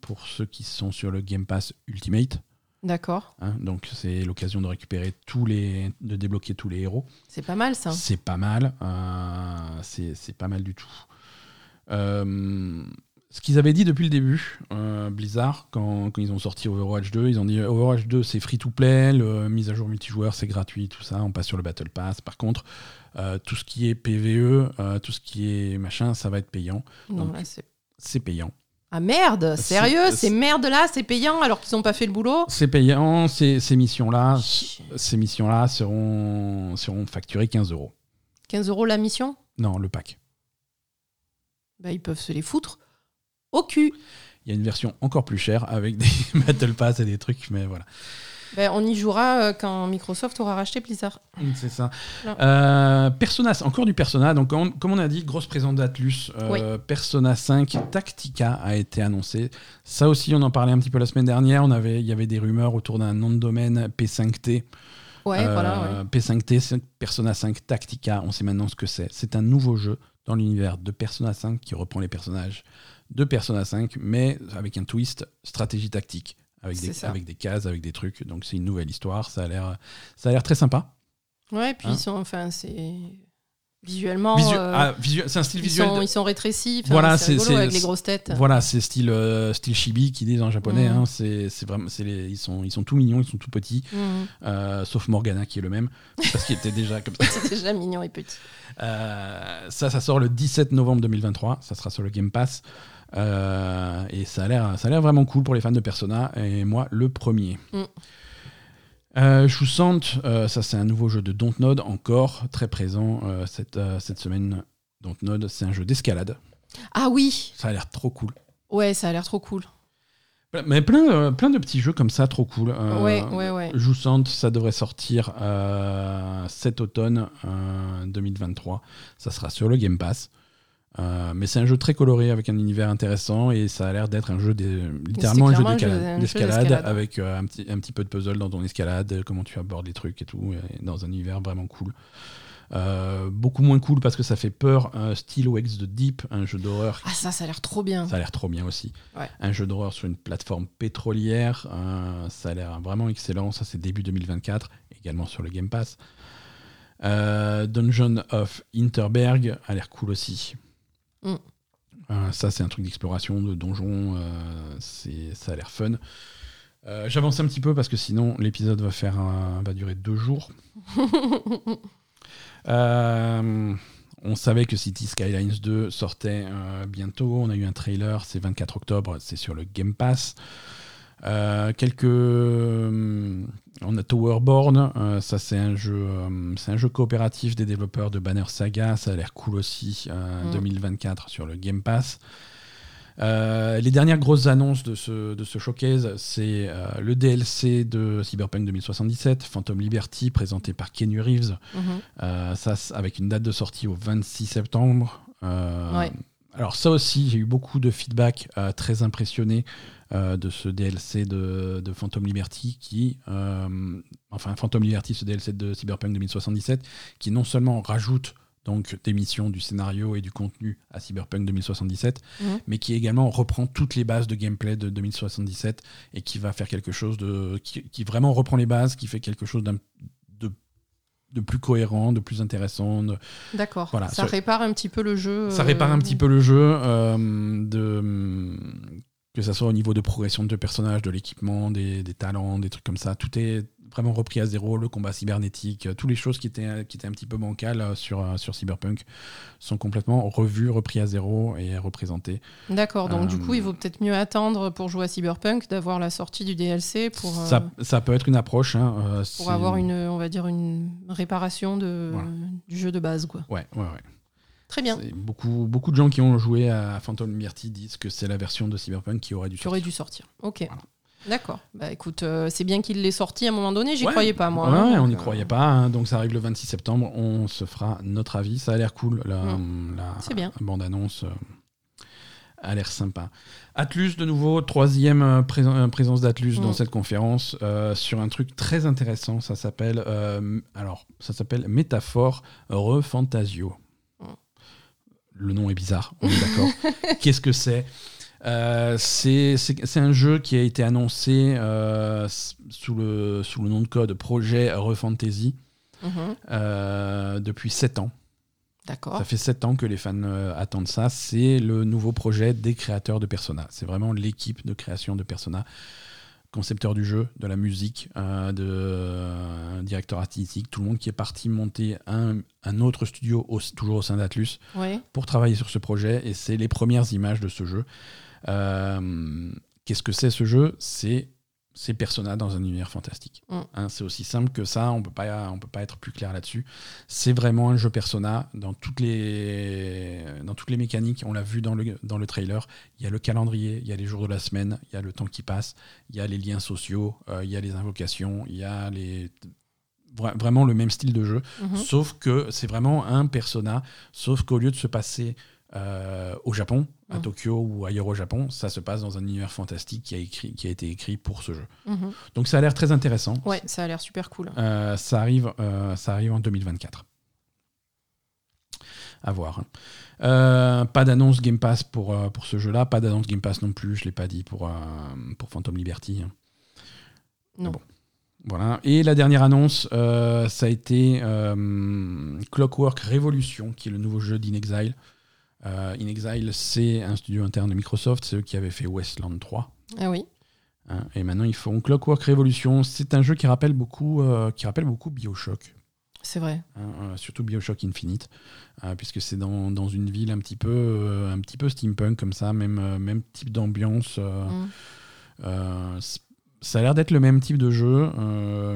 pour ceux qui sont sur le Game Pass Ultimate. D'accord. hein. donc c'est l'occasion de récupérer tous les, de débloquer tous les héros. C'est pas mal ça. C'est pas mal. euh, c'est pas mal du tout. Euh, ce qu'ils avaient dit depuis le début, euh, Blizzard, quand, quand ils ont sorti Overwatch 2, ils ont dit Overwatch 2 c'est free to play, le mise à jour multijoueur c'est gratuit, tout ça, on passe sur le Battle Pass. Par contre, euh, tout ce qui est PVE, euh, tout ce qui est machin, ça va être payant. Non, C'est payant. Ah merde, sérieux, c'est- ces merdes là, c'est payant alors qu'ils ont pas fait le boulot C'est payant, ces, ces missions-là, ces missions-là seront, seront facturées 15 euros. 15 euros la mission Non, le pack. bah, Ils peuvent se les foutre au cul. Il y a une version encore plus chère avec des Battle Pass et des trucs, mais voilà. Ben, on y jouera euh, quand Microsoft aura racheté Blizzard. C'est ça. Euh, Persona, encore du Persona. Donc, comme, comme on a dit, grosse présence d'Atlus. Euh, Persona 5 Tactica a été annoncé. Ça aussi, on en parlait un petit peu la semaine dernière. On avait, il y avait des rumeurs autour d'un nom de domaine P5T. Ouais, Euh, voilà. ouais. P5T, c'est Persona 5 Tactica. On sait maintenant ce que c'est. C'est un nouveau jeu dans l'univers de Persona 5 qui reprend les personnages de Persona 5, mais avec un twist stratégie tactique. Avec des, ça. avec des cases, avec des trucs. Donc, c'est une nouvelle histoire. Ça a l'air, ça a l'air très sympa. Ouais, puis hein. ils sont, enfin, c'est visuellement. Visu- euh, ah, visu- c'est un style ils, visuel. sont, de- ils sont rétrécis. Voilà, c'est avec les grosses têtes. Voilà, c'est style, euh, style chibi qui disent en japonais. Hein. c'est vraiment, c'est les- ils sont, ils sont tout mignons, ils sont tout petits, Mhm. euh, sauf Morgana qui est le même, parce qu'il était déjà comme ça. C'est déjà mignon et petit. Euh, ça, ça sort le 17 novembre 2023. Ça sera sur le Game Pass. Euh, et ça a l'air, ça a l'air vraiment cool pour les fans de Persona. Et moi, le premier. Mm. Euh, euh, ça c'est un nouveau jeu de Dontnod, encore très présent euh, cette, cette semaine. Dontnod, c'est un jeu d'escalade. Ah oui, Ça a l'air trop cool. ouais, ça a l'air trop cool. Mais plein, plein de petits jeux comme ça, trop cool. Ouais, ouais, ouais. Joussante, ça devrait sortir cet automne euh, 2023. Ça sera sur le Game Pass. Euh, mais c'est un jeu très coloré avec un univers intéressant et ça a l'air d'être un jeu des, littéralement un jeu d'escalade, avec euh, un, petit, un petit peu de puzzle dans ton escalade, euh, comment tu abordes les trucs et tout, et dans un univers vraiment cool. Euh, beaucoup moins cool parce que ça fait peur. Un Steel Wax de Deep, un jeu d'horreur Ah, ça, ça a l'air trop bien. ça a l'air trop bien aussi. Ouais. Un jeu d'horreur sur une plateforme pétrolière, euh, ça a l'air vraiment excellent. Ça, c'est début 2024, également sur le Game Pass. Euh, Dungeon of Interberg a l'air cool aussi. Mm. Euh, ça, c'est un truc d'exploration, de donjon. euh, c'est- ça a l'air fun. Euh, J'avance un petit peu parce que sinon l'épisode va faire un- va durer deux jours. On savait que City Skylines 2 sortait bientôt. On a eu un trailer, c'est 24 octobre, c'est sur le Game Pass. Euh, quelques, euh, on a Towerborn, euh, ça c'est un jeu, euh, c'est un jeu coopératif des développeurs de Banner Saga, ça a l'air cool aussi. euh, Mm. 2024 sur le Game Pass. Les dernières grosses annonces de ce, de ce showcase, c'est le DLC de Cyberpunk 2077, Phantom Liberty, présenté par Kenny Reeves. Mhm. Euh, ça, avec une date de sortie au 26 septembre. Ouais. Alors ça aussi, j'ai eu beaucoup de feedback euh, très impressionnés euh, de ce DLC de, de Phantom Liberty qui, euh, enfin Phantom Liberty, ce DLC de Cyberpunk 2077, qui non seulement rajoute donc des missions, du scénario et du contenu à Cyberpunk 2077, Mhm. mais qui également reprend toutes les bases de gameplay de 2077 et qui va faire quelque chose de qui, qui vraiment reprend les bases, qui fait quelque chose d'un- de, de plus cohérent, de plus intéressant, de- D'accord. Voilà, ça ça- répare un petit peu le jeu. ça euh, répare un petit peu le jeu, euh, de, que ça soit au niveau de progression de personnages, de l'équipement, des, des talents, des trucs comme ça. Tout est vraiment repris à zéro, le combat cybernétique, euh, toutes les choses qui étaient, qui étaient un petit peu bancales euh, sur, euh, sur Cyberpunk sont complètement revues, repris à zéro et représentées. D'accord. Donc du coup, il vaut peut-être mieux attendre pour jouer à Cyberpunk d'avoir la sortie du DLC pour. euh, Ça, ça peut être une approche. hein, euh, pour avoir une, on va dire, une réparation de, Voilà. du jeu de base. Quoi. Ouais, ouais, ouais. Très bien. Beaucoup, beaucoup de gens qui ont joué à Phantom Liberty disent que c'est la version de Cyberpunk qui aurait dû Qui aurait sortir. dû sortir. Ok. Voilà. D'accord. Bah écoute, euh, c'est bien qu'il l'ait sorti à un moment donné. J'y Ouais. croyais pas, moi. Ouais, hein, on n'y euh, croyait pas. hein, donc ça arrive le 26 septembre. On se fera notre avis. Ça a l'air cool. La, la C'est bien. bande-annonce euh, a l'air sympa. Atlus, de nouveau, troisième euh, présen- présence d'Atlus dans Mm. cette conférence sur un truc très intéressant. Ça s'appelle alors ça s'appelle Métaphore Refantasio. Le nom est bizarre. On est d'accord. Qu'est-ce que c'est? Euh, c'est c'est- un jeu qui a été annoncé euh, sous, le, sous le nom de code Projet Refantasy mhm. euh, depuis 7 ans. D'accord. Ça fait 7 ans que les fans attendent ça. C'est le nouveau projet des créateurs de Persona. C'est vraiment l'équipe de création de Persona. Concepteur du jeu, de la musique, euh, de euh, directeur artistique, tout le monde qui est parti monter un, un autre studio, au- toujours au sein d'Atlus, Ouais. pour travailler sur ce projet. Et c'est les premières images de ce jeu. Euh, Qu'est-ce que c'est ce jeu? C'est c'est Persona dans un univers fantastique. Mm. Hein, c'est aussi simple que ça, on peut pas, on peut pas être plus clair là-dessus. C'est vraiment un jeu Persona dans toutes les, dans toutes les mécaniques. On l'a vu dans le, dans le trailer. Il y a le calendrier, il y a les jours de la semaine, il y a le temps qui passe, il y a les liens sociaux, euh, il y a les invocations, il y a les vra- vraiment le même style de jeu. Mhm. Sauf que c'est vraiment un persona, sauf qu'au lieu de se passer euh, au Japon, à Mhm. Tokyo ou ailleurs au Japon, ça se passe dans un univers fantastique qui a, écrit, qui a été écrit pour ce jeu. Mhm. Donc ça a l'air très intéressant. Ouais, ça a l'air super cool. Euh, ça, arrive, euh, ça arrive en 2024. À voir. pas d'annonce Game Pass pour, pour ce jeu-là, pas d'annonce Game Pass non plus, je ne l'ai pas dit pour, pour Phantom Liberty. hein. Non. bon. Voilà. Et la dernière annonce, ça a été Clockwork Revolution, qui est le nouveau jeu d'Inexile. Euh, InExile, c'est un studio interne de Microsoft, c'est eux qui avaient fait Westland 3. Ah oui. hein. et maintenant, ils font Clockwork Revolution. C'est un jeu qui rappelle beaucoup, euh, qui rappelle beaucoup Bioshock. C'est vrai. hein, euh, surtout Bioshock Infinite, euh, puisque c'est dans, dans une ville un petit peu, un petit peu steampunk comme ça, même, même type d'ambiance. Mm. ça a l'air d'être le même type de jeu,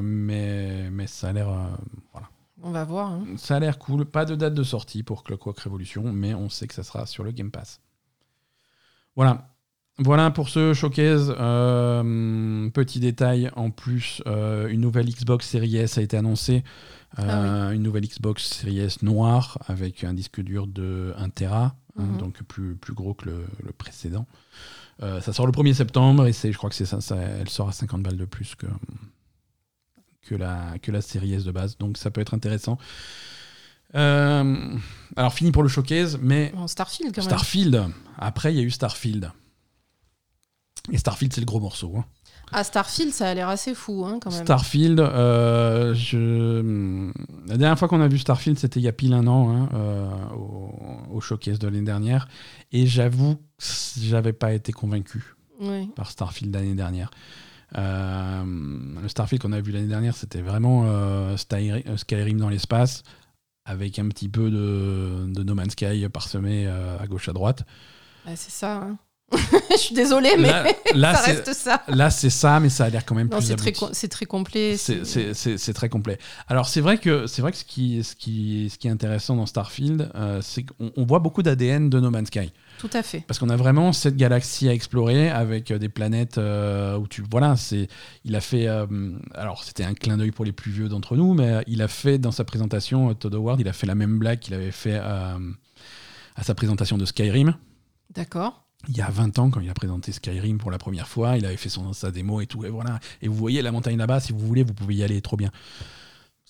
mais, mais ça a l'air voilà. On va voir. hein. ça a l'air cool. Pas de date de sortie pour Clockwork Revolution, mais on sait que ça sera sur le Game Pass. Voilà. Voilà pour ce showcase. Euh, petit détail en plus, euh, une nouvelle Xbox Series S a été annoncée. Euh, Une nouvelle Xbox Series S noire avec un disque dur de 1 Tera, hein, Mhm. donc plus, plus gros que le, le précédent. Ça sort le 1er septembre et je crois que c'est ça, ça- elle sort à 50 balles de plus que, que, la, que la série S de base. Donc ça peut être intéressant. Euh, alors fini pour le showcase, mais Bon, Starfield quand même. Starfield. Après, il y a eu Starfield. Et Starfield, c'est le gros morceau. hein. Ah, Starfield, ça a l'air assez fou hein, quand même. Starfield, euh, je... la dernière fois qu'on a vu Starfield, c'était il y a pile un an, hein, euh, au, au showcase de l'année dernière. Et j'avoue que j'avais pas été convaincu Oui. par Starfield l'année dernière. Euh, le Starfield qu'on a vu l'année dernière, c'était vraiment euh, euh, Skyrim dans l'espace, avec un petit peu de, de No Man's Sky parsemé euh, à gauche à droite. C'est ça. hein. Je suis désolée, mais Là, là, ça reste ça. là, c'est ça, mais ça a l'air quand même Non, plus c'est très, com- complet. C'est- très complet. Alors c'est vrai que c'est vrai que ce qui, ce qui, ce qui est intéressant dans Starfield, euh, c'est qu'on on voit beaucoup d'ADN de No Man's Sky. Tout à fait. Parce qu'on a vraiment cette galaxie à explorer avec euh, des planètes euh, où tu. Voilà, c'est. Il a fait. euh, alors, c'était un clin d'œil pour les plus vieux d'entre nous, mais il a fait dans sa présentation, Todd Howard, il a fait la même blague qu'il avait fait euh, à sa présentation de Skyrim. D'accord. Il y a 20 ans, quand il a présenté Skyrim pour la première fois, il avait fait son, sa démo et tout. Et voilà. Et vous voyez la montagne là-bas, si vous voulez, vous pouvez y aller, trop bien.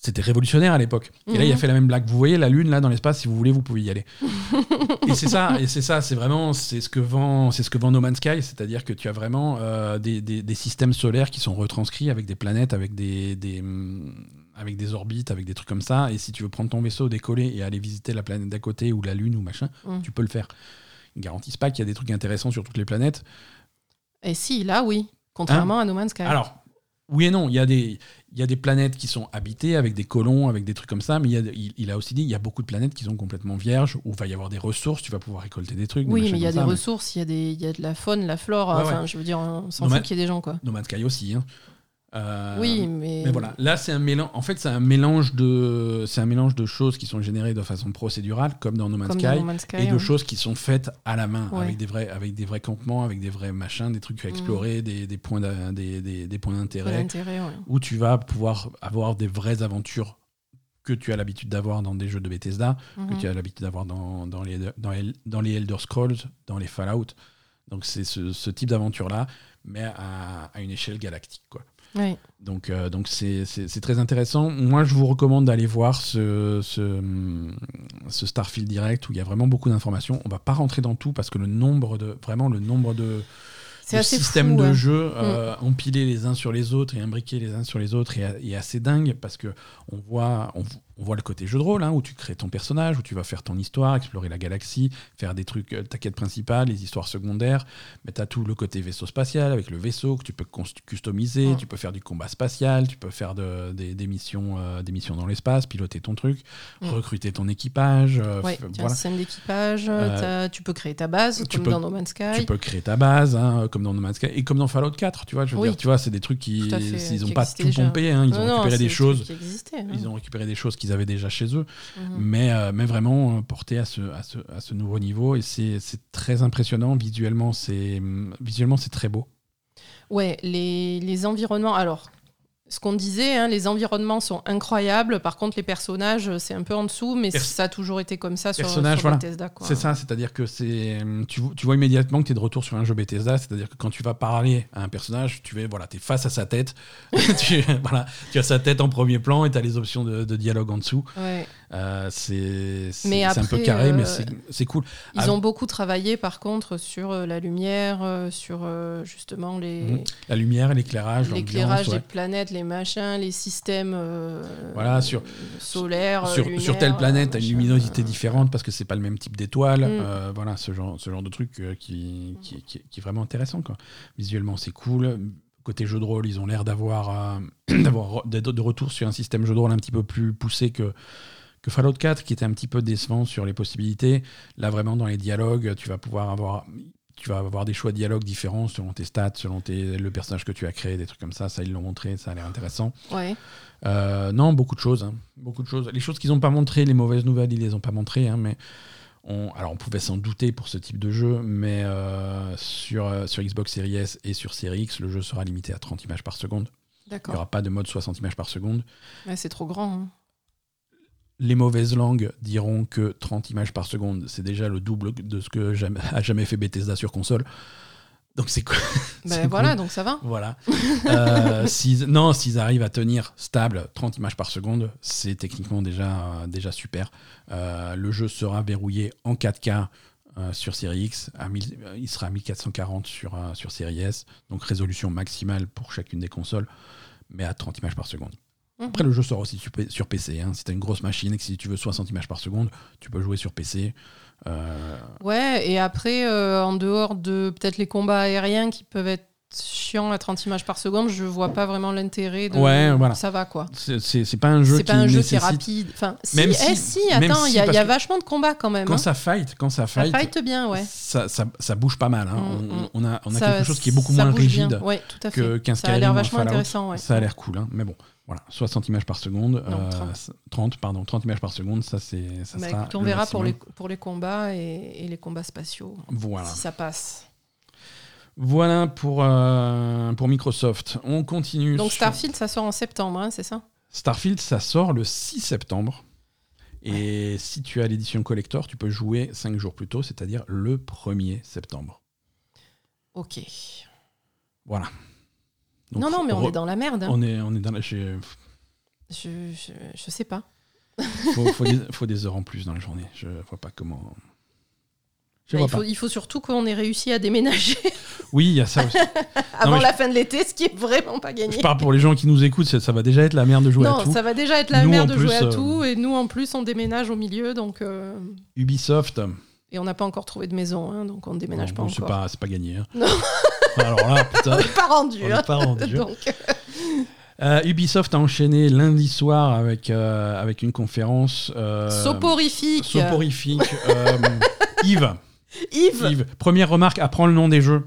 C'était révolutionnaire à l'époque. Et là, il a Mhm. fait la même blague. Vous voyez la lune là dans l'espace, si vous voulez, vous pouvez y aller. et c'est ça, et c'est ça, c'est vraiment, c'est ce que vend, c'est ce que vend No Man's Sky, c'est-à-dire que tu as vraiment euh, des, des- des systèmes solaires qui sont retranscrits avec des planètes, avec des, des, hum, avec des orbites, avec des trucs comme ça. Et si tu veux prendre ton vaisseau, décoller et aller visiter la planète d'à côté ou la lune ou machin, Mhm. tu peux le faire. Ils garantissent pas qu'il y a des trucs intéressants sur toutes les planètes. Et si, là, oui. Contrairement à No Man's Sky. Alors, oui et non, il y, a des, il y a des planètes qui sont habitées avec des colons, avec des trucs comme ça, mais il, y a, il, il a aussi dit il y a beaucoup de planètes qui sont complètement vierges, où il va y avoir des ressources, tu vas pouvoir récolter des trucs. oui, mais il y a des ça, ressources, il y, a y de la faune, la flore. Ouais, enfin, ouais. je veux dire, on s'en fout qu'il y ait des gens, quoi. No Man's Sky aussi. hein. Euh, oui, mais. Mais voilà, là c'est un mélange. En fait, c'est un mélange de, c'est un mélange de choses qui sont générées de façon procédurale, comme dans No Man's Sky, dans No Man's Sky. et de ouais. choses qui sont faites à la main, Ouais. avec des vrais, avec des vrais campements, avec des vrais machins, des trucs à Mhm. explorer, des, des points, d'a- des, des, des points Pas d'intérêt. ouais. où tu vas pouvoir avoir des vraies aventures que tu as l'habitude d'avoir dans des jeux de Bethesda, que Mhm. tu as l'habitude d'avoir dans, dans, les, dans, les, dans les Elder Scrolls, dans les Fallout. Donc c'est ce, ce type d'aventure-là, mais à, à une échelle galactique. Quoi. Donc euh, donc c'est très intéressant. Moi, je vous recommande d'aller voir ce, ce, hum, ce Starfield Direct où il y a vraiment beaucoup d'informations. On va pas rentrer dans tout parce que le nombre de vraiment le nombre de le assez système fou, de ouais. jeu euh, empilés les uns sur les autres et imbriqués les uns sur les autres est, est assez dingue parce que on voit, on, on voit le côté jeu de rôle hein, où tu crées ton personnage, où tu vas faire ton histoire, explorer la galaxie, faire des trucs, euh, ta quête principale, les histoires secondaires. Mais tu as tout le côté vaisseau spatial avec le vaisseau que tu peux customiser, Mm. tu peux faire du combat spatial, tu peux faire de- des, des missions, euh, des missions dans l'espace, piloter ton truc, Mm. recruter ton équipage. euh, Ouais, as voilà. un système d'équipage, Euh, tu peux créer ta base, tu comme peux- dans No Man's Sky. Tu peux créer ta base, hein, comme dans No Man's Sky, et comme dans Fallout 4, tu vois. Je veux Oui. dire, tu vois, c'est des trucs qui, fait, ils qui ont pas tout déjà. pompé, hein, ils Non, ont récupéré des choses, qui existaient, hein. ils ont récupéré des choses qu'ils avaient déjà chez eux, Mhm. mais, euh, mais vraiment euh, porté à ce, à ce, à ce nouveau niveau, et c'est c'est très impressionnant visuellement, c'est visuellement c'est très beau. Ouais, les, les environnements. Alors, ce qu'on disait, hein, les environnements sont incroyables. Par contre, les personnages, c'est un peu en dessous, mais Pers- ça a toujours été comme ça sur, sur voilà. Bethesda. C'est ça, c'est-à-dire que c'est tu, tu vois immédiatement que tu es de retour sur un jeu Bethesda, c'est-à-dire que quand tu vas parler à un personnage, tu es voilà, es face à sa tête, tu, voilà, tu as sa tête en premier plan et tu as les options de, de dialogue en dessous. Ouais. Euh, c'est un peu carré, mais euh, c'est- c'est cool. Ils Ah. ont beaucoup travaillé, par contre, sur euh, la lumière, euh, sur justement les. Mhm. La lumière, l'éclairage, L'éclairage des ouais. planètes, les machins, les systèmes euh, Voilà, sur- solaires, sur, lunaires, sur telle planète, as une machin. luminosité différente parce que c'est pas le même type d'étoile. Mm. Voilà, ce genre, ce genre de truc qui, qui, qui- qui est vraiment intéressant. Quoi. Visuellement, c'est cool. Côté jeu de rôle, ils ont l'air d'avoir euh, de retour sur un système jeu de rôle un petit peu plus poussé que, que Fallout 4, qui était un petit peu décevant sur les possibilités. Là, vraiment, dans les dialogues, tu vas pouvoir avoir. Tu vas avoir des choix de dialogue différents selon tes stats, selon tes, le personnage que tu as créé, des trucs comme ça. Ça, ils l'ont montré, ça a l'air intéressant. Ouais. Euh, non, beaucoup de choses. hein. Beaucoup de choses. Les choses qu'ils n'ont pas montrées, les mauvaises nouvelles, ils les ont pas montrées. hein, mais on, alors, on pouvait s'en douter pour ce type de jeu, mais euh, sur, euh, sur Xbox Series S et sur Series X, le jeu sera limité à 30 images par seconde. Il n'y aura pas de mode 60 images par seconde. Ouais, c'est trop grand. hein. Les mauvaises langues diront que 30 images par seconde, c'est déjà le double de ce que jamais, a jamais fait Bethesda sur console. Donc c'est quoi Ben C'est voilà, cool. donc ça va. Voilà. Euh, non, s'ils arrivent à tenir stable 30 images par seconde, c'est techniquement déjà, euh, déjà super. Euh, le jeu sera verrouillé en 4K euh, sur Series X, à 1000 il sera à 1440 sur, sur Series S, donc résolution maximale pour chacune des consoles, mais à 30 images par seconde. Mhm. Après, le jeu sera aussi sur, PC. Hein. Si tu as une grosse machine et que si tu veux 60 images par seconde, tu peux jouer sur PC. Euh, Ouais, et après, euh, en dehors de peut-être les combats aériens qui peuvent être chiant à 30 images par seconde, je vois pas vraiment l'intérêt de. Ouais, voilà. Ça va quoi. C'est- pas un jeu qui pas un jeu qui est rapide. Enfin, si, Même eh, si- si, même attends, il si, y a, y vachement de combats quand même. Quand hein. ça fight, quand ça Ça fight, fight bien, ouais. ça, ça, ça bouge pas mal. hein. Mm, on, on a, on a Ça- quelque chose qui est beaucoup moins rigide Ouais, tout à fait. que- qu'un ça a l'air vachement intéressant, ouais. Ça a l'air cool, hein. mais bon, voilà, 60 images par seconde, Non, euh, 30. 30, pardon, 30 images par seconde, ça c'est ça Bah, sera écoute, on le verra pour les, pour les combats et, et les combats spatiaux, Voilà, si ça passe. voilà pour, euh, pour Microsoft. On continue. Donc sur- Starfield, ça sort en septembre, hein, c'est ça? Starfield, ça sort le 6 septembre. Et si tu as l'édition collector, tu peux jouer 5 jours plus tôt, c'est-à-dire le 1er septembre. Ok. Voilà. Donc, non, non, mais on est dans la merde. hein. On est, on est dans la. Je, je, je sais pas. faut, faut des, faut des heures en plus dans la journée. Je vois pas comment. Je Bah, vois il, faut, pas. il faut surtout qu'on ait réussi à déménager Oui, il y a ça aussi. avant la fin de l'été, ce qui est vraiment pas gagné. Je parle pour les gens qui nous écoutent, ça, ça va déjà être la merde de jouer à non, tout. ça va déjà être la Nous, merde de jouer à euh, tout, et nous en plus on déménage au milieu, donc euh, Ubisoft. et on n'a pas encore trouvé de maison, hein, donc on ne déménage bon, pas c'est encore. pas, c'est pas gagné. hein. Non. Alors là, putain, On n'est pas rendu. on hein. pas rendu. Donc, Euh, Ubisoft a enchaîné lundi soir avec, euh, avec une conférence. euh, soporifique. Soporifique. euh, Yves, Yves. Yves, première remarque, apprends le nom des jeux.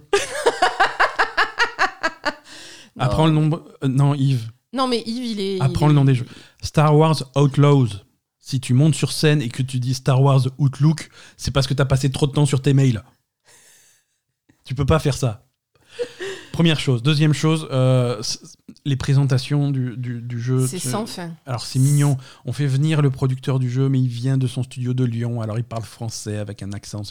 Apprends le nom. euh, non, Yves, Non mais Yves, il est. apprends il le nom des jeux. Star Wars Outlaws. Si tu montes sur scène et que tu dis Star Wars Outlook, c'est parce que tu as passé trop de temps sur tes mails. Tu peux pas faire ça. Première chose. Deuxième chose, euh, les présentations du, du- du jeu. C'est sans fin. Alors c'est mignon. On fait venir le producteur du jeu, mais il vient de son studio de Lyon. Alors il parle français avec un accent.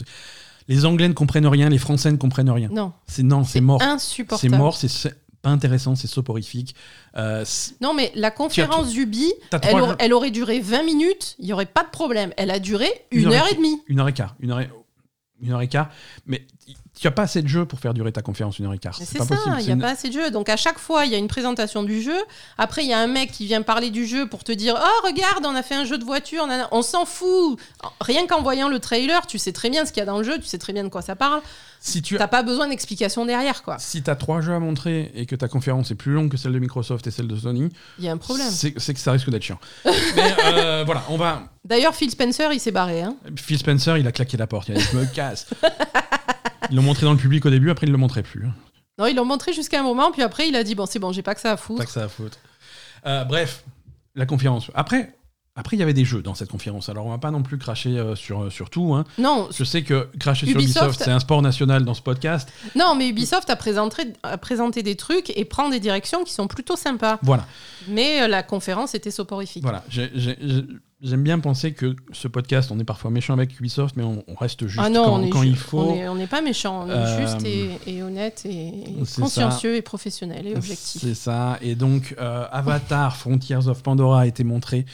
Les Anglais ne comprennent rien, les Français ne comprennent rien. Non, C'est non, c'est mort. C'est insupportable. mort, c'est- c'est pas intéressant, c'est soporifique. Euh, c'est- Non mais la conférence d'Ubi, elle, elle aurait duré 20 minutes, il y aurait pas de problème. Elle a duré Une une, heure et demie. une heure et quart, une heure et, une heure et quart. Mais tu as pas assez de jeux pour faire durer ta conférence une heure et quart. C'est ça, il n'y a une- pas assez de jeux. Donc à chaque fois, il y a une présentation du jeu. Après, il y a un mec qui vient parler du jeu pour te dire Oh, regarde, on a fait un jeu de voiture. On s'en fout. Rien qu'en voyant le trailer, tu sais très bien ce qu'il y a dans le jeu, tu sais très bien de quoi ça parle. Si tu T'as pas besoin d'explication derrière, quoi. si as trois jeux à montrer et que ta conférence est plus longue que celle de Microsoft et celle de Sony, Il y a un problème. c'est que ça risque d'être chiant. Mais euh, voilà, on va. D'ailleurs, Phil Spencer, il s'est barré. Hein. Phil Spencer, il a claqué la porte. Il a dit Je me casse. Ils l'ont montré dans le public au début, après ils ne le montraient plus. hein. Non, ils l'ont montré jusqu'à un moment, puis après, il a dit Bon, c'est bon, j'ai pas que ça à Pas foutre. que ça à foutre. Euh, bref, la conférence. Après, après, il y avait des jeux dans cette conférence. Alors, on va pas non plus cracher euh, sur, sur tout. hein. Non, Je sais que cracher sur Ubisoft- c'est un sport national dans ce podcast. non, mais Ubisoft a présenté, a présenté des trucs et prend des directions qui sont plutôt sympas. Voilà, Mais euh, la conférence était soporifique. voilà. J'ai- j'ai- j'ai- J'aime bien penser que ce podcast, on est parfois méchant avec Ubisoft, mais on, on reste juste ah non, quand, on est quand ju- il faut. On est- on n'est pas méchant, on est Euh, juste et, et honnête et c'est consciencieux et professionnel et objectif. C'est ça. Et donc, euh, Avatar Frontiers of Pandora a été montré.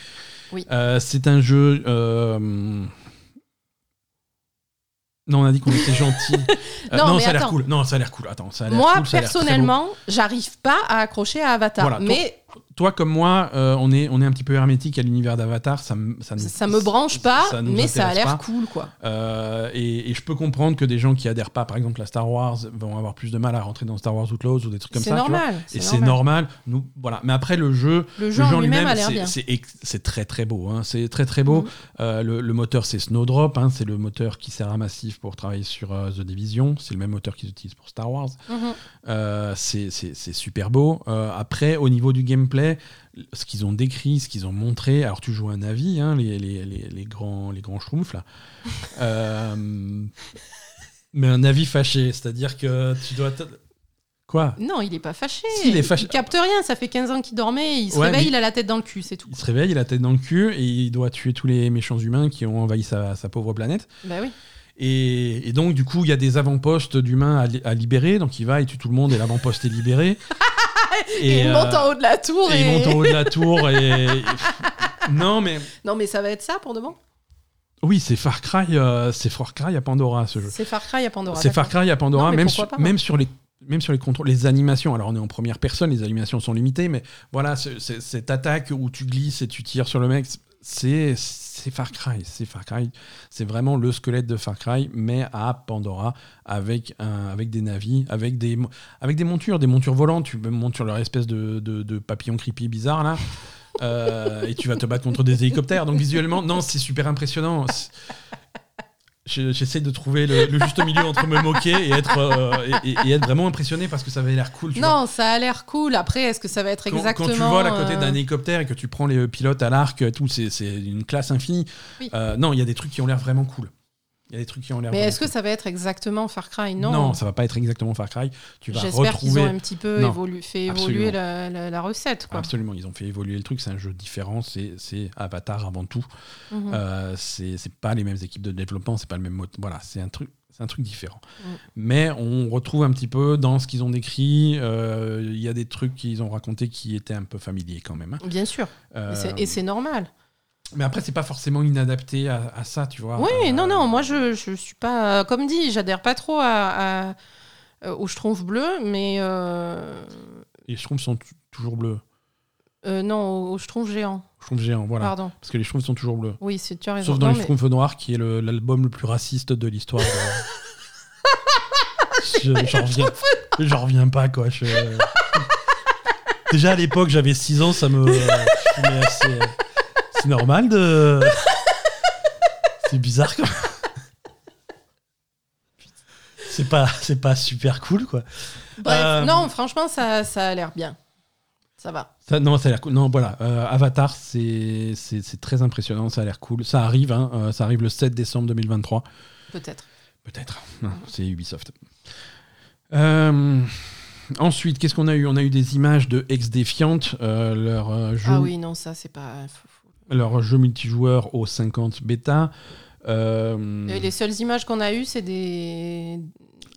Oui. Euh, c'est un jeu. euh, Non, on a dit qu'on était gentil. Euh, Non, ça a l'air cool. Non, ça a l'air cool. Attends, ça a l'air Moi, cool, personnellement, j'arrive pas à accrocher à Avatar. Voilà, mais toi comme moi, euh, on, est, on est un petit peu hermétique à l'univers d'Avatar. Ça, ça, nous- ça me branche pas, ça mais ça a l'air cool, quoi. Euh, et, et je peux comprendre que des gens qui adhèrent pas, par exemple, à Star Wars, vont avoir plus de mal à rentrer dans Star Wars Outlaws ou des trucs comme C'est ça. vois. normal. Et c'est normal. Nous, voilà. Mais après, le jeu, Le jeu en lui-même c'est- c'est c'est très très beau. hein. C'est très très beau. Mhm. Euh, le, le moteur, c'est Snowdrop. hein. C'est le moteur qui sert à Massif pour travailler sur The Division. C'est le même moteur qu'ils utilisent pour Star Wars. Euh, c'est c'est- c'est super beau. Après, au niveau du gameplay, ce qu'ils ont décrit, ce qu'ils ont montré. Alors, tu joues un Navi, hein, les, les, les, les grands, les grands schtroumpfs, là. Euh, mais un Navi fâché, c'est-à-dire que tu dois. Quoi? Non, il est pas fâché. Si, il est fâché. capte rien. Ça fait 15 ans qu'il dormait. Il se Ouais, réveille, il a la tête dans le cul, c'est tout. Il se réveille, il a la tête dans le cul et il doit tuer tous les méchants humains qui ont envahi sa, sa pauvre planète. Bah oui. Et, et donc, du coup, il y a des avant-postes d'humains à, li- à libérer. Donc, il va, il tue tout le monde et l'avant-poste est libéré. Et, il euh, monte en haut de la tour. et Et, il monte en haut de la tour. Et, non, mais Non, mais ça va être ça pour demain. oui, c'est Far Cry, euh, c'est Far Cry à Pandora ce jeu. C'est Far Cry à Pandora. C'est Far. Cry à Pandora, Non, même, pas, moi. même sur les même sur les contrôles, les animations. Alors on est en première personne, les animations sont limitées, mais voilà, cette attaque où tu glisses et tu tires sur le mec, c'est- Far Cry, c'est Far Cry, c'est vraiment le squelette de Far Cry, mais à Pandora avec avec des navis, avec des avec des montures, des montures volantes. Tu montes sur leur espèce de, de, de papillon creepy bizarre là. Euh, et tu vas te battre contre des hélicoptères. Donc visuellement, non, c'est super impressionnant. J'essaie de trouver le, juste milieu entre me moquer et être, euh, et, être vraiment impressionné parce que ça avait l'air cool. non, ça a l'air cool. Après, est-ce que ça va être exactement. Quand, tu voles à côté d'un euh, hélicoptère et que tu prends les pilotes à l'arc, tout, c'est une classe infinie. non, il y a des trucs qui ont l'air vraiment cool. Il y a des trucs qui ont l'air. Mais est-ce que ça va être exactement Far Cry? Non. Non, ça va pas être exactement Far Cry. Tu vas J'espère qu'ils ont un petit peu fait évoluer la, recette. Quoi. Absolument, ils ont fait évoluer le truc. C'est un jeu différent. C'est Avatar avant tout. Mhm. Euh, c'est pas les mêmes équipes de développement. C'est pas le même mode. Voilà, c'est un truc. C'est un truc différent. Mhm. Mais on retrouve un petit peu dans ce qu'ils ont décrit. Euh, il y a des trucs qu'ils ont racontés qui étaient un peu familiers quand même. Hein. Bien sûr. Euh, et c'est normal. Mais après, c'est pas forcément inadapté à, ça, tu vois. Oui, non, non, moi je, je suis pas. Comme dit, j'adhère pas trop à, à, aux schtroumpfs bleus, mais. Euh... Les schtroumpfs sont toujours bleus. Euh, non, aux schtroumpfs géants. Schtroumpfs géants, voilà. Pardon. Parce que les schtroumpfs sont toujours bleus. Oui, c'est tu as raison. Sauf dans les schtroumpfs noirs, qui est l'album le, plus raciste de l'histoire. J'en reviens, reviens pas, quoi. Déjà à l'époque, j'avais 6 ans, ça me. Je assez. C'est normal de. C'est bizarre quand C'est pas, c'est pas super cool, quoi. Bref, euh, non, franchement, ça, ça a l'air bien. Ça va. Ça, non, ça a l'air cool. Non, voilà. Euh, Avatar, c'est, c'est, très impressionnant. Ça a l'air cool. Ça arrive, hein, euh, ça arrive le 7 décembre 2023. Peut-être. Peut-être. C'est Ubisoft. ensuite, qu'est-ce qu'on a eu? On a eu des images de Ex Defiant, leur jeu. Ah oui, non, ça, c'est pas leur jeu multijoueur au 50 bêta. Euh, les seules images qu'on a eues, c'est des,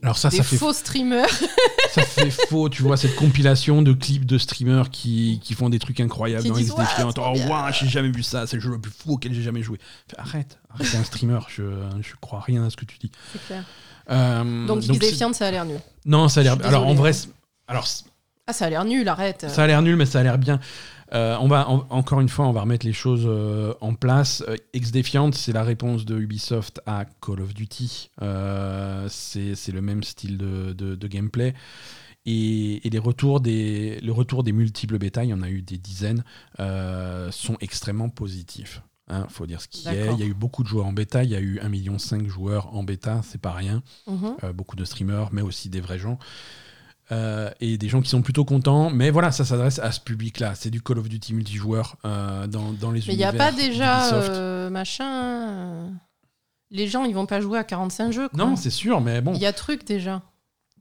alors ça, ça fait faux streamers. ça fait faux, tu vois, cette compilation de clips de streamers qui, qui font des trucs incroyables dans X Defiant. Oh, wow, j'ai jamais vu ça, c'est le jeu le plus fou auquel j'ai jamais joué. arrête, arrête, c'est un streamer, je, je crois rien à ce que tu dis. C'est clair. Euh, donc, Defiant, ça a l'air nul. Non, ça a l'air. Alors en vrai. Alors, ah, ça a l'air nul, arrête. Ça a l'air nul, mais ça a l'air bien. Euh, on va encore une fois, on va remettre les choses euh, en place. Euh, Ex-Defiant, c'est la réponse de Ubisoft à Call of Duty. c'est le même style de, gameplay. Et, les retours des, le retour des multiples bêta, il y en a eu des dizaines, sont extrêmement positifs. Il hein, faut dire ce qui est. Il y a eu beaucoup de joueurs en bêta. Il y a eu 1,5 million de joueurs en bêta, c'est pas rien. Mhm. beaucoup de streamers, mais aussi des vrais gens. Euh, et des gens qui sont plutôt contents. Mais voilà, ça s'adresse à ce public-là. C'est du Call of Duty multijoueur euh, dans, dans, les Mais il n'y a pas déjà euh, machin. Les gens, ils vont pas jouer à 45 jeux. Non, c'est sûr, mais bon. Il y a truc déjà.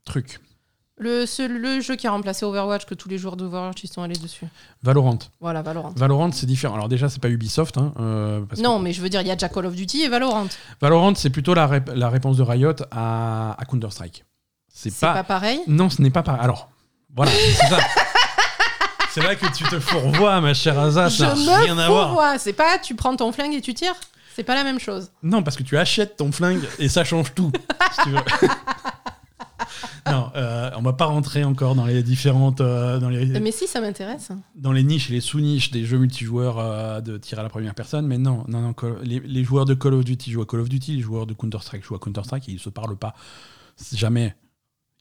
Truc. Le, le jeu qui a remplacé Overwatch, que tous les joueurs d'Overwatch ils sont allés dessus. Valorant. Voilà, Valorant. Valorant, c'est différent. Alors déjà, c'est pas Ubisoft. Hein, non, mais je veux dire, il y a déjà Call of Duty et Valorant. Valorant, c'est plutôt la, la, réponse de Riot à, à Counter-Strike. C'est pas... pareil Non, ce n'est pas pareil. Alors, voilà, c'est ça. c'est là que tu te fourvoies, ma chère Asa. Ça n'a rien voir. C'est pas tu prends ton flingue et tu tires C'est pas la même chose. Non, parce que tu achètes ton flingue et ça change tout. si tu veux. non, euh, on va pas rentrer encore dans les différentes. Euh, dans les, mais si, ça m'intéresse. Dans les niches et les sous-niches des jeux multijoueurs euh, de tir à la première personne, mais non, non, non. Les, les, joueurs de Call of Duty jouent à Call of Duty, les joueurs de Counter-Strike jouent à Counter-Strike et ils se parlent pas. Jamais.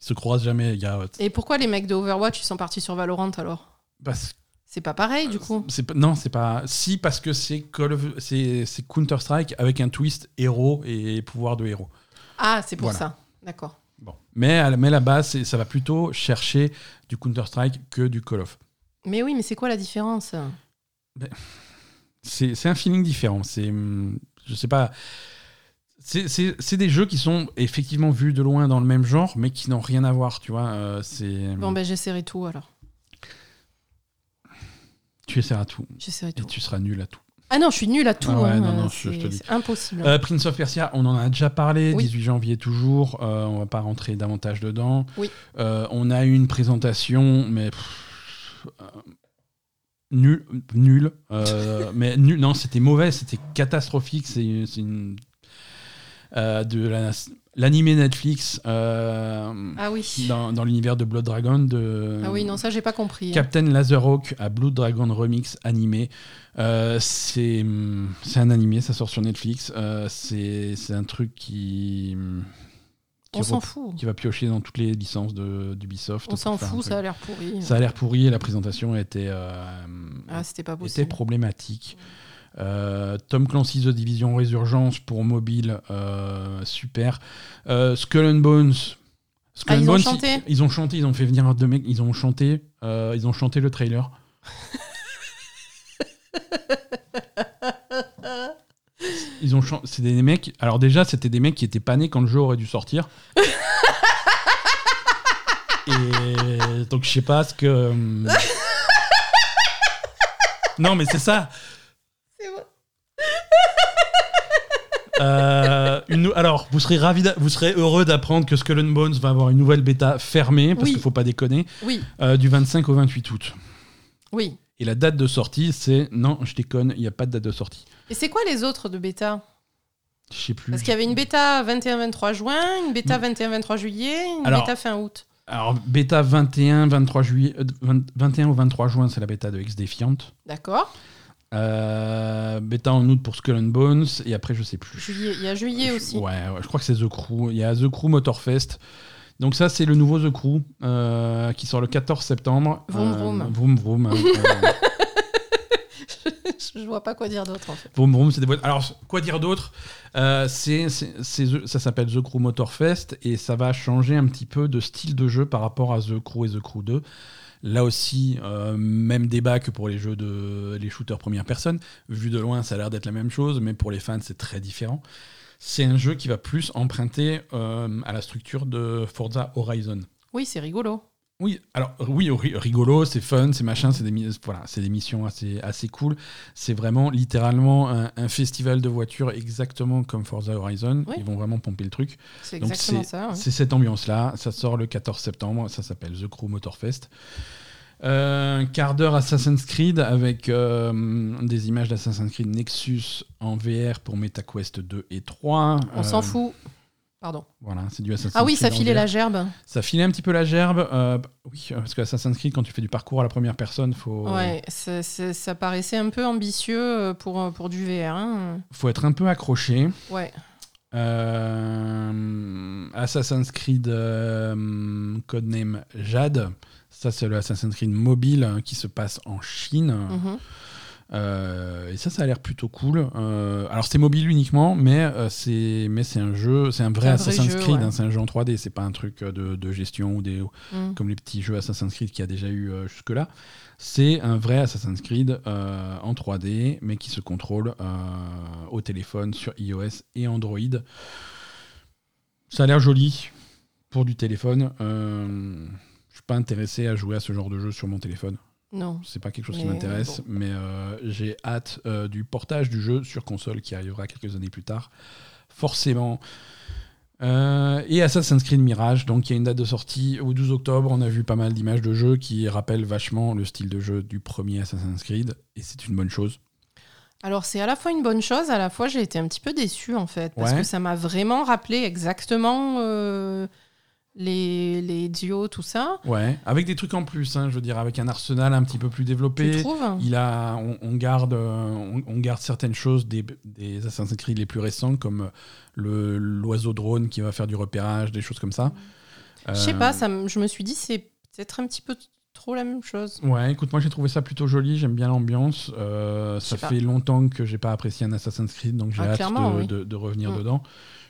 Ils se croisent jamais. Y a... Et pourquoi les mecs de Overwatch ils sont partis sur Valorant alors? Parce c'est pas pareil du coup? C'est non, c'est pas. Si parce que c'est c'est Counter Strike avec un twist héros et pouvoir de héros. Ah, c'est pour ça. D'accord. Bon, mais à, mais la base, ça va plutôt chercher du Counter Strike que du Call of. Mais oui, mais c'est quoi la différence? Ben, C'est un feeling différent. C'est, je sais pas. C'est des jeux qui sont effectivement vus de loin dans le même genre, mais qui n'ont rien à voir, tu vois. Euh, c'est bon, ben j'essaierai tout alors. Tu essaieras tout. J'essaierai tout. Et tu seras nul à tout. Ah non, je suis nul à tout. Ah hein, c'est impossible. Euh, Prince of Persia, on en a déjà parlé, 18 janvier toujours. Euh, on va pas rentrer davantage dedans. Oui. on a eu une présentation, mais nul, nul. mais nul. Non, c'était mauvais, c'était catastrophique. C'est une euh, de la, L'animé Netflix euh, Ah oui. dans, dans l'univers de Blood Dragon de Ah oui, non, ça, j'ai pas compris. Captain Laserhawk à Blood Dragon Remix animé. Euh, c'est c'est un animé, ça sort sur Netflix. Euh, c'est c'est un truc qui, qui, On s'en fout. qui va piocher dans toutes les licences de- d'Ubisoft. On s'en fout, ça a l'air pourri. Ça a l'air pourri et la présentation était, Ah, c'était pas était possible. problématique. Euh, Tom Clancy's The Division Résurgence pour mobile, euh, super. Euh, Skull and Bones. Skull Ah, and ils ont chanté ils, ils ont chanté, ils ont fait venir deux mecs, ils ont chanté, euh, ils ont chanté le trailer. Ils ont c'est des mecs. Alors déjà, c'était des mecs qui étaient pas nés quand le jeu aurait dû sortir. Et donc je sais pas ce que. hum. Non, mais c'est ça. Euh, une nou- alors, vous serez ravi, d'a- vous serez heureux d'apprendre que Skull and Bones va avoir une nouvelle bêta fermée parce Oui. qu'il faut pas déconner, Oui, euh, du 25 au 28 août. oui. Et la date de sortie, c'est non, je déconne, il n'y a pas de date de sortie. Et c'est quoi les autres de bêta? Je sais plus. Parce qu'il y avait une bêta 21-23 juin, une bêta 21-23 juillet, une Alors- bêta fin août. Alors, bêta 21, 23 juillet, euh, 20 21 au 23 juin, c'est la bêta de Ex Defiant. D'accord. Euh, bêta en août pour Skull and Bones, et après, je sais plus. Juillet, il y a juillet aussi. Ouais, ouais, je crois que c'est The Crew. Il y a The Crew Motorfest. Donc ça, c'est le nouveau The Crew euh, qui sort le 14 septembre. Vroom, Euh, vroom. vroom, vroom, hein. Euh, Je vois pas quoi dire d'autre en fait. vroom, vroom, c'est des boîtes. Alors, quoi dire d'autre? Euh, c'est, Ça s'appelle The Crew Motorfest et ça va changer un petit peu de style de jeu par rapport à The Crew et The Crew 2. Là aussi, euh, même débat que pour les jeux de les shooters première personne. Vu de loin, ça a l'air d'être la même chose, mais pour les fans, c'est très différent. C'est un jeu qui va plus emprunter euh, à la structure de Forza Horizon. Oui, c'est rigolo. Oui, alors oui, ri- rigolo, c'est fun, c'est machin, c'est des, voilà, c'est des missions assez, assez cool. C'est vraiment littéralement un, un festival de voitures exactement comme Forza Horizon. Oui. Ils vont vraiment pomper le truc. C'est exactement ça. ouais. C'est cette ambiance-là. Ça sort le 14 septembre. Ça s'appelle The Crew Motorfest. Euh, un quart d'heure Assassin's Creed avec euh, des images d'Assassin's Creed Nexus en VR pour MetaQuest 2 et 3. On Euh, s'en fout. Pardon. Voilà, c'est du Assassin's Ah oui, Creed ça filait la gerbe. Ça filait un petit peu la gerbe. euh, oui, euh, parce que Assassin's Creed, quand tu fais du parcours à la première personne, faut, Ouais, c'est- ça paraissait un peu ambitieux euh, pour, pour du VR. hein. faut être un peu accroché. Ouais. Euh, Assassin's Creed euh, codename Jade. Ça, c'est le Assassin's Creed mobile hein, qui se passe en Chine. Mhm. Euh, et ça, ça a l'air plutôt cool. Euh, alors, c'est mobile uniquement, mais euh, c'est mais c'est un jeu, c'est un vrai C'est un vrai Assassin's jeu, Creed. ouais. hein, c'est un jeu en 3D. C'est pas un truc de, de gestion ou des Mm. comme les petits jeux Assassin's Creed qu'il y a déjà eu euh, jusque-là. C'est un vrai Assassin's Creed en 3D, mais qui se contrôle au téléphone sur iOS et Android. Ça a l'air joli pour du téléphone. Je suis pas intéressé à jouer à ce genre de jeu sur mon téléphone. Non. C'est pas quelque chose qui Mais m'intéresse, bon. mais euh, j'ai hâte euh, du portage du jeu sur console qui arrivera quelques années plus tard, forcément. Euh, et Assassin's Creed Mirage, donc il y a une date de sortie au 12 octobre. On a vu pas mal d'images de jeu qui rappellent vachement le style de jeu du premier Assassin's Creed, et c'est une bonne chose. Alors c'est à la fois une bonne chose, à la fois j'ai été un petit peu déçue en fait, parce Ouais. que ça m'a vraiment rappelé exactement les, les duos, tout ça. Ouais, avec des trucs en plus, hein, je veux dire, avec un arsenal un petit peu plus Tu développé. trouves Il a, on, on garde, euh, on, on garde certaines choses des, des Assassin's Creed les plus récents, comme le l'oiseau drone qui va faire du repérage, des choses comme ça. Je sais Euh, pas, ça, me- je me suis dit c'est peut-être un petit peu trop la même chose. Ouais, écoute, moi j'ai trouvé ça plutôt joli, j'aime bien l'ambiance. Euh, ça pas. fait longtemps que j'ai pas apprécié un Assassin's Creed, donc j'ai Ah, hâte clairement, de, oui. de- de revenir Mm. dedans.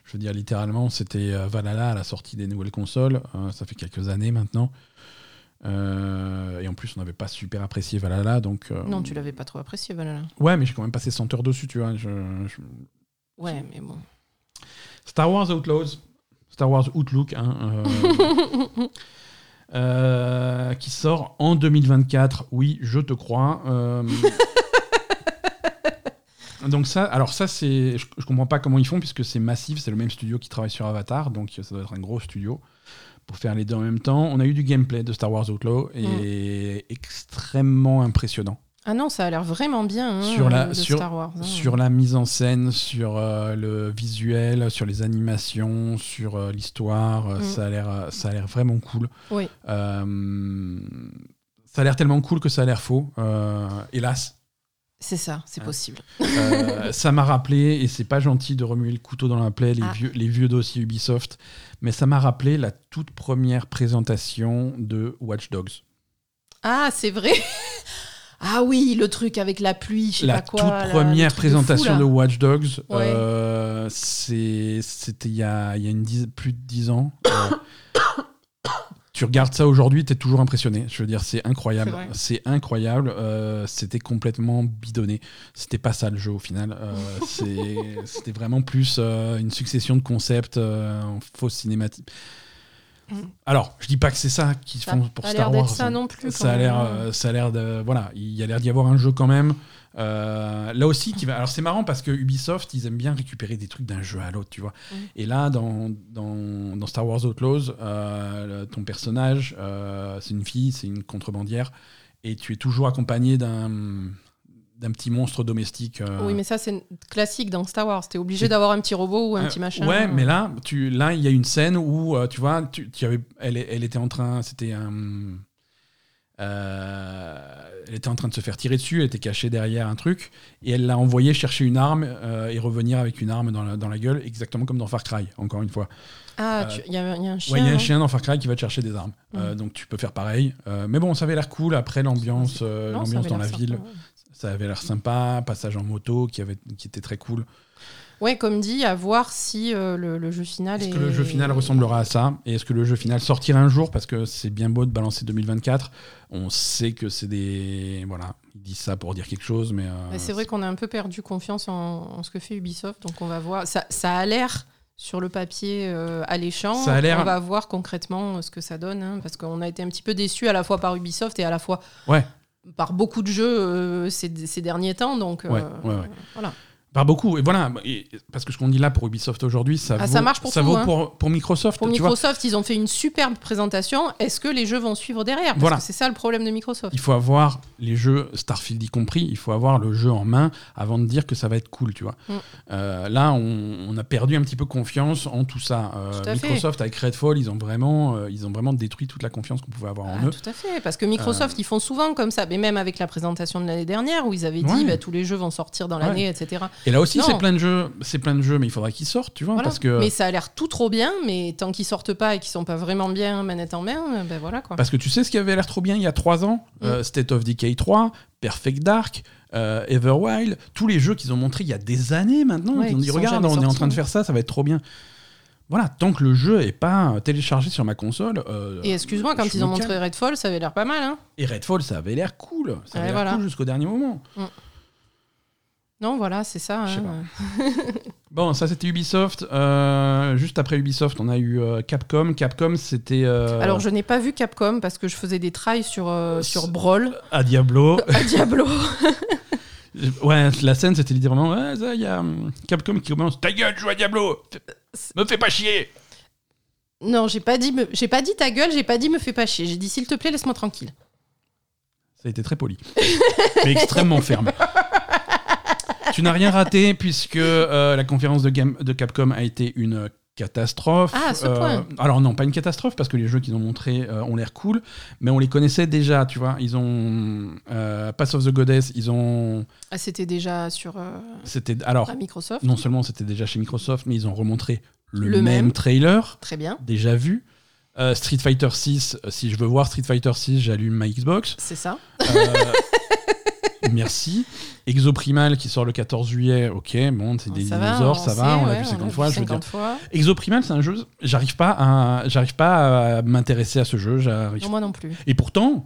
Je veux dire, littéralement, c'était euh, Valhalla à la sortie des nouvelles consoles. Euh, ça fait quelques années maintenant. Euh, et en plus, on n'avait pas super apprécié Valhalla, donc. euh, Non, tu l'avais pas trop apprécié, Valhalla. Ouais, mais j'ai quand même passé 100 heures dessus, tu vois. je- je- Ouais, mais bon. Star Wars Outlaws, Star Wars Outlook, hein, euh, qui sort en 2024. Oui, je te crois. donc ça, alors ça c'est, je, je comprends pas comment ils font puisque c'est massif, c'est le même studio qui travaille sur Avatar, donc ça doit être un gros studio pour faire les deux en même temps. On a eu du gameplay de Star Wars Outlaw et extrêmement impressionnant. Ah non, ça a l'air vraiment bien hein, Sur la- de sur- Star Wars. hein. Sur la mise en scène, sur euh, le visuel, sur les animations, sur euh, l'histoire, euh, Mm. ça a l'air, ça a l'air vraiment cool. Oui. Euh, ça a l'air tellement cool que ça a l'air faux. Hélas, C'est ça, c'est possible. Euh, ça m'a rappelé, et c'est pas gentil de remuer le couteau dans la plaie, les, Ah. vieux, les vieux dossiers Ubisoft, mais ça m'a rappelé la toute première présentation de Watch Dogs. Ah, c'est vrai. ah oui, le truc avec la pluie, je sais La pas quoi. toute là, le première truc de fou, présentation de, Watch Dogs, Ouais. euh, c'était il y a, il y a une dizaine- plus de 10 ans. Euh, tu regardes ça aujourd'hui, tu es toujours impressionné. Je veux dire, c'est incroyable. C'est incroyable. Euh, c'était complètement bidonné. C'était pas ça le jeu au final. Euh, c'était vraiment plus euh, une succession de concepts en fausse cinématique. Mm. Alors, je dis pas que c'est ça qu'ils font pour Star Wars. ça non plus. Ça a l'air, même. euh, ça a l'air de, voilà, il y a l'air d'y avoir un jeu quand même. Euh, là aussi, qui va. Alors c'est marrant parce que Ubisoft, ils aiment bien récupérer des trucs d'un jeu à l'autre, tu vois. Mm. Et là, dans, dans, dans Star Wars Outlaws, euh, ton personnage, euh, c'est une fille, c'est une contrebandière, et tu es toujours accompagné d'un d'un petit monstre domestique. euh, Oui, mais ça, c'est classique dans Star Wars. T'es obligé d'avoir un petit robot ou un euh, petit machin. Ouais, mais là, tu, là, il y a une scène où, euh, tu vois, tu, tu avais, elle, elle était en train, c'était un, elle était en train de se faire tirer dessus, elle était cachée derrière un truc, et elle l'a envoyé chercher une arme et revenir avec une arme dans la, dans la gueule, exactement comme dans Far Cry, encore une fois. Ah, il y, a il y a un chien. Ouais, il y a un chien dans Far Cry qui va te chercher des armes, donc tu peux faire pareil. Mais bon, ça avait l'air cool. Après l'ambiance, l'ambiance dans la ville. Ça avait l'air sympa. Passage en moto qui avait, qui était très cool. Ouais, comme dit, à voir si euh, le, le jeu final Est-ce est. que le jeu final ressemblera à ça? Et est-ce que le jeu final sortira un jour? Parce que c'est bien beau de balancer 2024. On sait que c'est des. Voilà, ils disent ça pour dire quelque chose, mais. euh, c'est vrai qu'on a un peu perdu confiance en, en ce que fait Ubisoft, donc on va voir. Ça, ça a l'air sur le papier euh, alléchant. Ça a l'air- On va voir concrètement ce que ça donne, hein, parce qu'on a été un petit peu déçus à la fois par Ubisoft et à la fois Ouais. Par beaucoup de jeux euh, ces, ces derniers temps. Donc euh, Ouais, ouais, ouais. voilà. Pas beaucoup. Et voilà, et- parce que ce qu'on dit là pour Ubisoft aujourd'hui, ça Ah, vaut, ça marche pour tout, vaut hein. pour, pour Microsoft. Pour tu vois. Microsoft, ils ont fait une superbe présentation. Est-ce que les jeux vont suivre derrière? Parce Voilà. que c'est ça le problème de Microsoft. Il faut avoir les jeux, Starfield y compris, il faut avoir le jeu en main avant de dire que ça va être cool, tu vois. Mm. Euh, là, on, on a perdu un petit peu confiance en tout ça. Euh, Tout à fait. Microsoft avec Redfall, ils ont vraiment, euh, ils ont vraiment détruit toute la confiance qu'on pouvait avoir en Ah, eux. tout à fait, parce que Microsoft, ils font souvent comme ça, mais même avec la présentation de l'année dernière, où ils avaient dit bah, tous les jeux vont sortir dans Ouais. l'année, etc. Et là aussi, c'est plein de jeux, c'est plein de jeux, mais il faudra qu'ils sortent, tu vois, Voilà. parce que Mais ça a l'air tout trop bien, mais tant qu'ils sortent pas et qu'ils sont pas vraiment bien manette en main, euh, ben voilà quoi. parce que tu sais ce qui avait l'air trop bien il y a trois ans, Mm. Euh, State of Decay 3, Perfect Dark. euh, Everwild, tous les jeux qu'ils ont montrés il y a des années maintenant, Ouais, ils ont dit regarde, on est en train de hein. faire ça, ça va être trop bien. Voilà, tant que le jeu est pas téléchargé sur ma console. euh, Et excuse-moi, quand ils ont montré. Redfall, ça avait l'air pas mal, hein Et Redfall, ça avait l'air cool. Ça avait l'air voilà. cool jusqu'au dernier moment. Non, voilà, c'est ça. Hein. Bon, ça c'était Ubisoft. Euh, juste après Ubisoft, on a eu euh, Capcom. Capcom, c'était euh, Alors, je n'ai pas vu Capcom parce que je faisais des trails sur, sur Brawl à Diablo. à Diablo. ouais, la scène c'était littéralement ouais, ça, il y a hum, Capcom qui commence Ta gueule, joue à Diablo Me fais pas chier non, j'ai pas dit, me- j'ai pas dit ta gueule, j'ai pas dit me fais pas chier. J'ai dit s'il te plaît, laisse-moi tranquille. Ça a été très poli, mais extrêmement ferme. Tu n'as rien raté puisque euh, la conférence de, game, de Capcom a été une catastrophe. Ah, à ce point. alors non, pas une catastrophe parce que les jeux qu'ils ont montrés euh, ont l'air cool, mais on les connaissait déjà, tu vois. Ils ont euh, Pass of the Goddess, ils ont. Ah, c'était déjà sur euh, C'était alors à Microsoft. non seulement c'était déjà chez Microsoft, mais ils ont remontré le, Le même, même. trailer Très bien, déjà vu. Euh, Street Fighter 6, si je veux voir Street Fighter 6, j'allume ma Xbox. c'est ça. Merci. Exoprimal qui sort le 14 juillet, ok, bon, c'est des Ça va, dinosaures, ça va, sait, on l'a ouais, vu on 50 l'a fois. Je veux dire. 50 fois. Exoprimal, c'est un jeu, j'arrive pas à, j'arrive pas à m'intéresser à ce jeu. j'arrive- moi non plus. Et pourtant,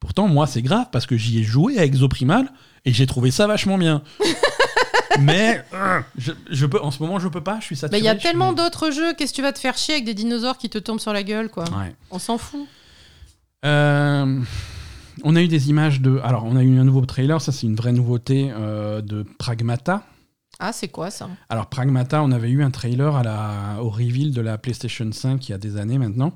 pourtant, moi, c'est grave parce que j'y ai joué à Exoprimal et j'ai trouvé ça vachement bien. Mais euh, je, je peux, en ce moment, je peux pas, je suis Mais saturé. il y a suis- tellement d'autres jeux, qu'est-ce que tu vas te faire chier avec des dinosaures qui te tombent sur la gueule, quoi? Ouais. On s'en fout. Euh, on a eu des images de. Alors, on a eu un nouveau trailer, ça c'est une vraie nouveauté euh, de Pragmata. Ah, c'est quoi ça? Alors, Pragmata, on avait eu un trailer à la, au reveal de la PlayStation 5 il y a des années maintenant.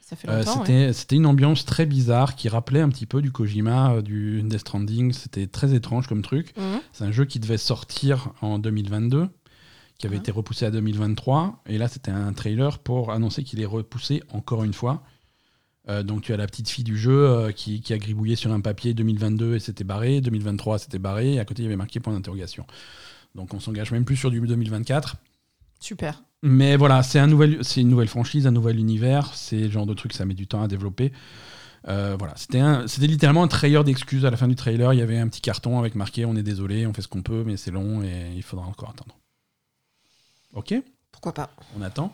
Ça fait Euh, longtemps. c'était c'était une ambiance très bizarre qui rappelait un petit peu du Kojima, euh, du Death Stranding. C'était très étrange comme truc. Mhm. C'est un jeu qui devait sortir en 2022, qui avait Ah. été repoussé à 2023. Et là, c'était un trailer pour annoncer qu'il est repoussé encore une fois. Euh, donc tu as la petite fille du jeu euh, qui, qui a gribouillé sur un papier 2022 et c'était barré, 2023 c'était barré, et à côté il y avait marqué point d'interrogation. Donc on s'engage même plus sur du 2024. Super. Mais voilà, c'est un nouvel, c'est une nouvelle franchise, un nouvel univers, c'est le genre de truc ça met du temps à développer. Euh, voilà, c'était un- c'était littéralement un trailer d'excuses à la fin du trailer. Il y avait un petit carton avec marqué on est désolé, on fait ce qu'on peut, mais c'est long et il faudra encore attendre. Ok, Pourquoi pas on attend.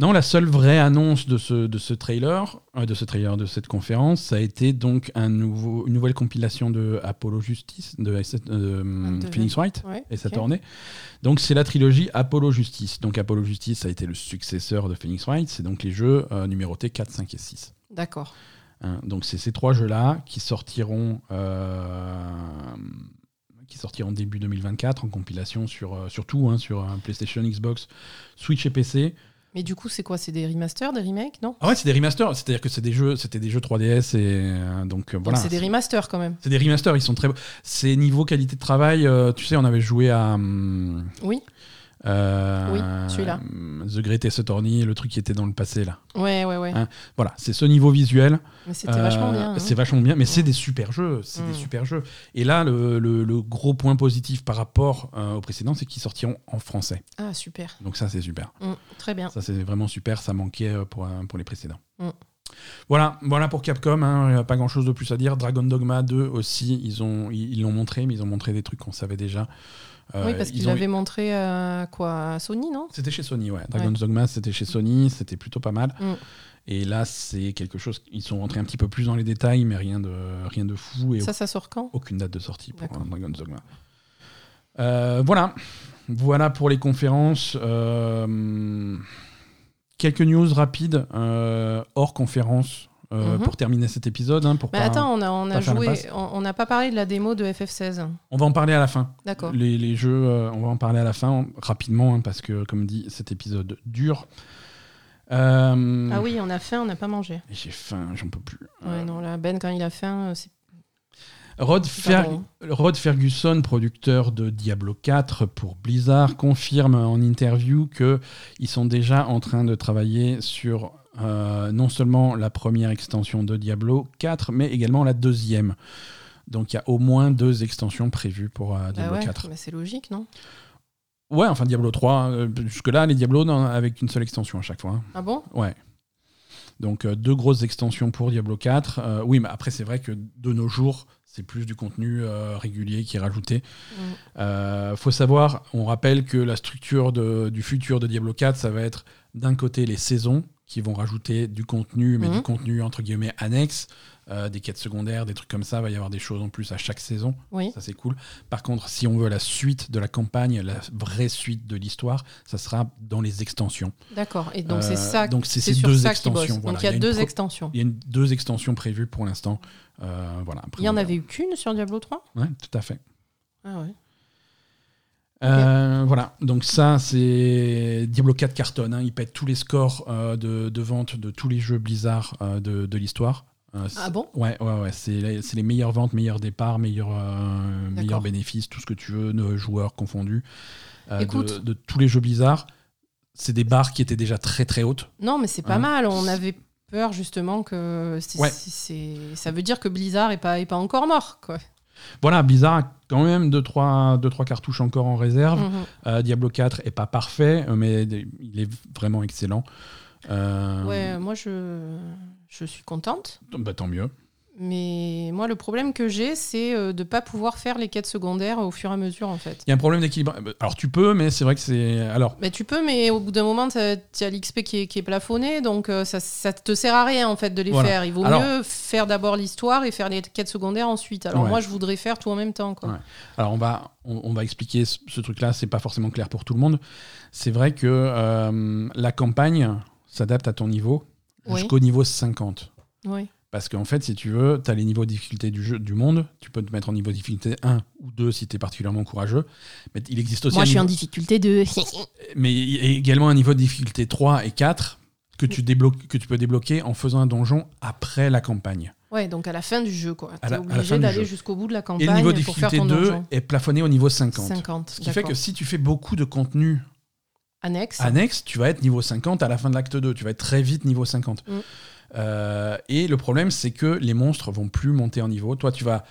Non, la seule vraie annonce de ce, de ce trailer, euh, de ce trailer, de cette conférence, ça a été donc un nouveau, une nouvelle compilation de Apollo Justice, de, euh, de- Phoenix Wright Ouais. et sa ok. tournée. Donc c'est la trilogie Apollo Justice. Donc Apollo Justice a été le successeur de Phoenix Wright. C'est donc les jeux euh, numérotés 4, 5 et 6. D'accord. Hein, donc c'est ces trois jeux-là qui sortiront, qui sortiront début 2024 en compilation sur, euh, sur tout, hein, sur euh, PlayStation, Xbox, Switch et PC. Mais du coup, c'est quoi? C'est des remasters, des remakes Non? Ah ouais, c'est des remasters, c'est-à-dire que c'est des jeux, c'était des jeux 3DS et euh, donc euh, voilà. c'est des remasters quand même. C'est des remasters, ils sont très beaux. C'est niveau qualité de travail, euh, tu sais, on avait joué à hum, Oui. Euh, Oui, celui-là. The Greatest Attorney, le truc qui était dans le passé là. Ouais, ouais, ouais. Hein, Voilà, c'est ce niveau visuel. C'était Euh, vachement bien. hein. C'est vachement bien, mais c'est des super jeux. C'est des Mm. super jeux. Et là, le, le- le gros point positif par rapport euh, au précédent, c'est qu'ils sortiront en français. Ah, super. Donc ça, c'est super. Mm, Très bien. Ça, c'est vraiment super. Ça manquait euh, pour, euh, pour les précédents. Mm. Voilà, voilà pour Capcom. hein. Il n'y a pas grand chose de plus à dire. Dragon Dogma 2 aussi, ils ont ils ils l'ont montré, mais ils ont montré des trucs qu'on savait déjà. Euh, oui, parce ils qu'ils l'avaient montré à quoi à Sony, non? C'était chez Sony, ouais. Dragon's Dogma, c'était chez Sony, c'était plutôt pas mal. Mm. Et là, c'est quelque chose. Ils sont rentrés un petit peu plus dans les détails, mais rien de, rien de fou et Ça, ça sort quand? aucune date de sortie pour euh, Dragon's Dogma. Euh, voilà. Voilà pour les conférences. Euh, quelques news rapides euh, hors conférence euh, Mhm. pour terminer cet épisode. hein, pour Mais pas- attends, on a, on a joué. On n'a pas parlé de la démo de FF16. On va en parler à la fin. D'accord. Les, les jeux, euh, on va en parler à la fin rapidement hein, parce que, comme dit, cet épisode dure. Euh, Ah oui, on a faim, on n'a pas mangé. J'ai faim, j'en peux plus. Ouais, non, là, Ben, quand il a faim, c'est Rod, Fer- bon. Rod Ferguson, producteur de Diablo 4 pour Blizzard, confirme en interview que ils sont déjà en train de travailler sur euh, non seulement la première extension de Diablo 4, mais également la deuxième. Donc il y a au moins deux extensions prévues pour euh, Ah Diablo ouais, 4. mais c'est logique, non? Ouais, enfin Diablo 3, euh, jusque-là, les Diablo non, avec une seule extension à chaque fois. hein. Ah bon? Ouais. Donc deux grosses extensions pour Diablo 4. Euh, oui, mais après c'est vrai que de nos jours, c'est plus du contenu euh, régulier qui est rajouté. Mm. Euh, faut savoir, on rappelle que la structure de- du futur de Diablo 4, ça va être d'un côté les saisons qui vont rajouter du contenu, mais Mhm. du contenu entre guillemets annexe, euh, des quêtes secondaires, des trucs comme ça. Il va y avoir des choses en plus à chaque saison. Oui. Ça c'est cool. Par contre, si on veut la suite de la campagne, la vraie suite de l'histoire, ça sera dans les extensions. D'accord. Et donc Euh, c'est ça. donc c'est ces deux ça extensions, voilà. Donc il y a Il y a une deux extensions. Il y a une- deux extensions prévues pour l'instant. Euh, voilà. Après, Il y en avait eu qu'une sur Diablo 3 verra. Ouais, tout à fait. Ah ouais. Euh, voilà, donc ça c'est Diablo 4 cartonne, hein. il pète tous les scores euh, de, de vente de tous les jeux Blizzard euh, de, de l'histoire. Ah bon? Ouais, ouais, ouais, c'est les, meilleures ventes, meilleurs départs, meilleurs, meilleurs bénéfices, tout ce que tu veux, joueurs confondus, de, tous les jeux Blizzard. C'est des barres qui étaient déjà très très hautes. Non, mais c'est pas mal. On avait peur justement que Ouais. ça veut dire que Blizzard est pas, est pas encore mort. Quoi. Voilà, Blizzard a quand même 2-3 deux, trois cartouches encore en réserve. Mhm. Euh, Diablo 4 est pas parfait, mais il est vraiment excellent. Euh, Ouais, moi je, je suis contente. bah, tant mieux. Mais moi, le problème que j'ai, c'est euh, de pas pouvoir faire les quêtes secondaires au fur et à mesure, en fait. Il y a un problème d'équilibre. Alors tu peux, mais c'est vrai que c'est. Alors, Mais tu peux, mais au bout d'un moment, tu as l'XP qui est, qui est plafonné, donc euh, ça, ça te sert à rien, en fait, de les Voilà. faire. Il vaut Alors- mieux faire d'abord l'histoire et faire les quêtes secondaires ensuite. Alors Ouais. moi, je voudrais faire tout en même temps, quoi. Ouais. alors on va, on, on va expliquer ce, ce truc-là. C'est pas forcément clair pour tout le monde. C'est vrai que euh, la campagne s'adapte à ton niveau Oui. jusqu'au niveau 50. Oui. Parce qu'en fait, si tu veux, tu as les niveaux de difficulté du jeu du monde. Tu peux te mettre en niveau de difficulté 1 ou 2 si tu es particulièrement courageux. Mais il existe aussi Moi, je suis en niveau- difficulté de. mais il y a également un niveau de difficulté 3 et 4 que tu, débloques, que tu peux débloquer en faisant un donjon après la campagne. Ouais, donc à la fin du jeu, quoi. T'es obligé d'aller jusqu'au bout de la Et campagne le niveau de faire difficulté ton 2 donjon. est plafonné au niveau 50. 50. Ce qui fait que si tu fais beaucoup de contenu Annexe. annexe, tu vas être niveau 50 à la fin de l'acte 2. Tu vas être très vite niveau 50. Mm. Euh, et le problème, c'est que les monstres vont plus monter en niveau. Toi, tu vas,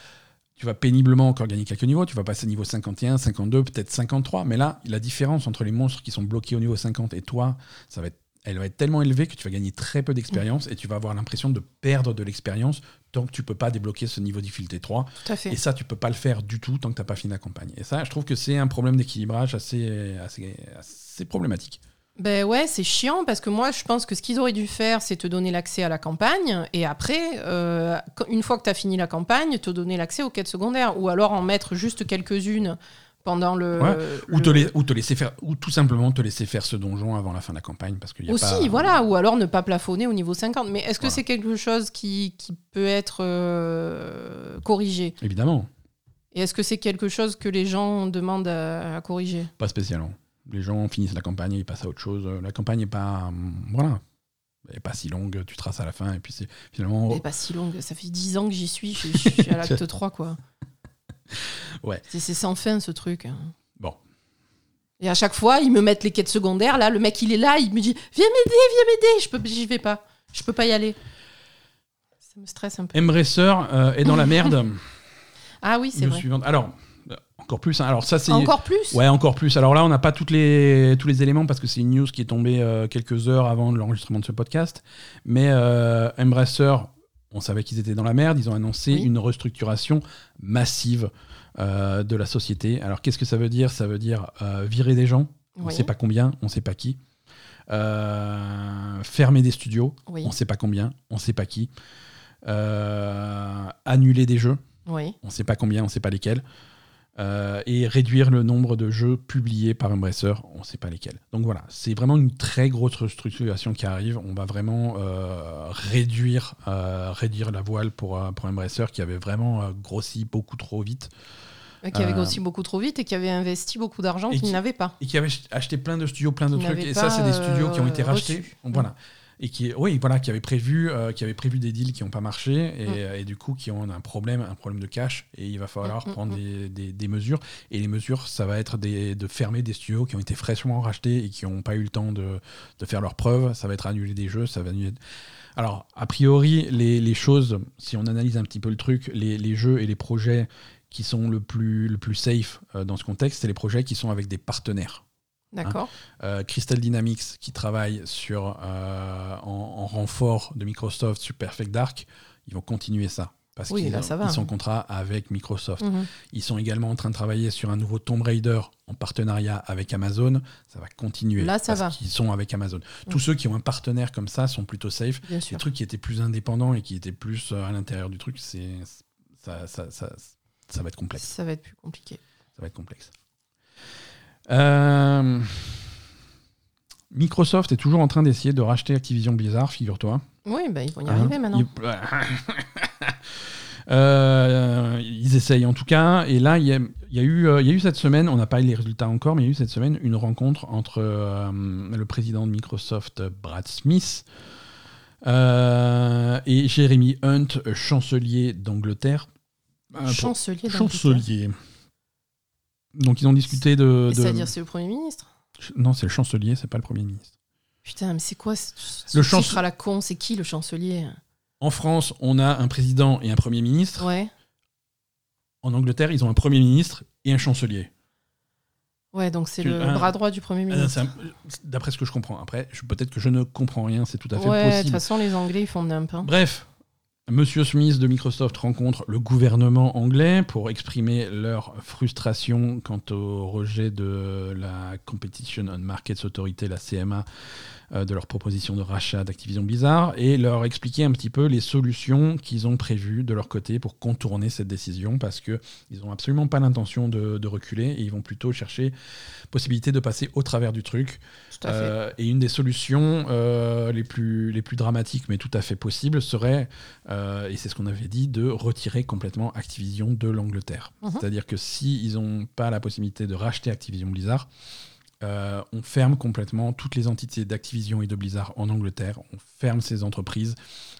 tu vas péniblement encore gagner quelques niveaux. Tu vas passer niveau 51, 52, peut-être 53. Mais là, la différence entre les monstres qui sont bloqués au niveau 50 et toi, ça va être, elle va être tellement élevée que tu vas gagner très peu d'expérience et tu vas avoir l'impression de perdre de l'expérience tant que tu peux pas débloquer ce niveau difficulté 3. Tout à fait. Et ça, tu peux pas le faire du tout tant que tu n'as pas fini la campagne. Et ça, je trouve que c'est un problème d'équilibrage assez, assez, assez problématique. Ben ouais, c'est chiant parce que moi, je pense que ce qu'ils auraient dû faire, c'est te donner l'accès à la campagne et après, euh, une fois que tu as fini la campagne, te donner l'accès aux quêtes secondaires ou alors en mettre juste quelques-unes pendant le. Ouais, Ou, te lai- ou te laisser faire, ou tout simplement te laisser faire ce donjon avant la fin de la campagne parce qu'il y a Aussi, pas- voilà, ou alors ne pas plafonner au niveau 50. Mais est-ce que Voilà. c'est quelque chose qui, qui peut être euh, corrigé? Évidemment, Et est-ce que c'est quelque chose que les gens demandent à, à corriger? Pas spécialement. Les gens finissent la campagne, ils passent à autre chose. La campagne n'est pas, hum, voilà, elle est pas si longue. Tu traces à la fin et puis c'est finalement. Elle est pas si longue, ça fait 10 ans que j'y suis, je, je suis à l'acte 3, quoi. Ouais. C'est sans fin, ce truc. hein. Bon, Et à chaque fois, ils me mettent les quêtes secondaires. Là, le mec, il est là, il me dit Viens m'aider, viens m'aider. Je peux, j'y vais pas. Je peux pas y aller. Ça me stresse un peu. Embracer euh, est dans la merde. Ah oui, c'est vrai. suivante. Alors, euh, encore plus. hein. Alors ça, c'est Encore plus? Ouais, encore plus. Alors là, on n'a pas toutes les, tous les éléments parce que c'est une news qui est tombée euh, quelques heures avant l'enregistrement de ce podcast. Mais euh, Embracer, on savait qu'ils étaient dans la merde. Ils ont annoncé Oui. une restructuration massive euh, de la société. Alors qu'est-ce que ça veut dire? Ça veut dire euh, virer des gens. On ne sait pas combien, on ne sait pas qui. Fermer des studios. Oui. On ne sait pas combien, on ne sait pas qui. Annuler des jeux Oui. on ne sait pas combien, on ne sait pas lesquels, Euh, et réduire le nombre de jeux publiés par Embracer, on ne sait pas lesquels. Donc voilà, c'est vraiment une très grosse restructuration qui arrive. On va vraiment euh, réduire, euh, réduire la voile pour, pour Embracer qui avait vraiment grossi beaucoup trop vite Qui avait grossi beaucoup trop vite et qui avait investi beaucoup d'argent qu'il qui- n'avait pas. et qui avait ch- acheté plein de studios, plein de trucs. Et ça, c'est des studios qui ont été rachetés. Voilà. Et qui, oui, voilà, qui avaient prévu, euh, qui avaient prévu des deals qui n'ont pas marché et, Mm. et du coup qui ont un problème, un problème de cash. Et il va falloir Mm, mm, prendre des, des- des mesures. Et les mesures, ça va être des, de fermer des studios qui ont été fraîchement rachetés et qui n'ont pas eu le temps de, de faire leurs preuves. Ça va être annuler des jeux, ça va annuler. Alors, a priori, les, les choses, si on analyse un petit peu le truc, les, les jeux et les projets qui sont le plus, le plus safe euh, dans ce contexte, c'est les projets qui sont avec des partenaires. D'accord. Euh, Crystal Dynamics qui travaille sur, euh, en, en renfort de Microsoft sur Perfect Dark, ils vont continuer ça. Parce Oui, qu'ils là, ça va. ils sont en contrat avec Microsoft. Mhm. Ils sont également en train de travailler sur un nouveau Tomb Raider en partenariat avec Amazon. Ça va continuer. Là, ça parce va. qu'ils sont avec Amazon. Tous ceux qui ont un partenaire comme ça sont plutôt safe. Bien Les sûr. trucs qui étaient plus indépendants et qui étaient plus euh, à l'intérieur du truc, c'est ça, ça, ça, ça va être complexe. Ça va être plus compliqué. Ça va être complexe. Euh, Microsoft est toujours en train d'essayer de racheter Activision Blizzard, figure-toi. Oui, bah, ils vont y Hein arriver maintenant. Ils... Euh, ils essayent en tout cas. Et là, il y a, il y a eu, euh, il y a eu cette semaine, on n'a pas eu les résultats encore, mais il y a eu cette semaine une rencontre entre euh, le président de Microsoft, Brad Smith, euh, et Jeremy Hunt, chancelier d'Angleterre. Chancelier. d'Angleterre. chancelier. Donc ils ont discuté de. C'est-à-dire, c'est le Premier ministre Non, c'est le chancelier, c'est pas le premier ministre. Putain, mais c'est quoi ce, ce Le titre chance- à la con? C'est qui le chancelier? En France, on a un président et un premier ministre. Ouais. En Angleterre, ils ont un premier ministre et un chancelier. Ouais, donc c'est le un- bras droit du Premier Euh, ministre. D'après ce que je comprends. Après, peut-être que je ne comprends rien, c'est tout à fait ouais, de toute possible. façon, les Anglais, ils font nimp. hein. Bref, Monsieur Smith de Microsoft rencontre le gouvernement anglais pour exprimer leur frustration quant au rejet de la Competition on Markets Authority, la CMA, de leur proposition de rachat d'Activision Blizzard et leur expliquer un petit peu les solutions qu'ils ont prévues de leur côté pour contourner cette décision parce que ils n'ont absolument pas l'intention de, de reculer et ils vont plutôt chercher possibilité de passer au travers du truc. Euh, et une des solutions euh, les, plus, les plus dramatiques, mais tout à fait possibles, serait, euh, et c'est ce qu'on avait dit, de retirer complètement Activision de l'Angleterre. Mhm. C'est-à-dire que s'ils n'ont pas la possibilité de racheter Activision Blizzard, euh, on ferme complètement toutes les entités d'Activision et de Blizzard en Angleterre. On ferme ces entreprises,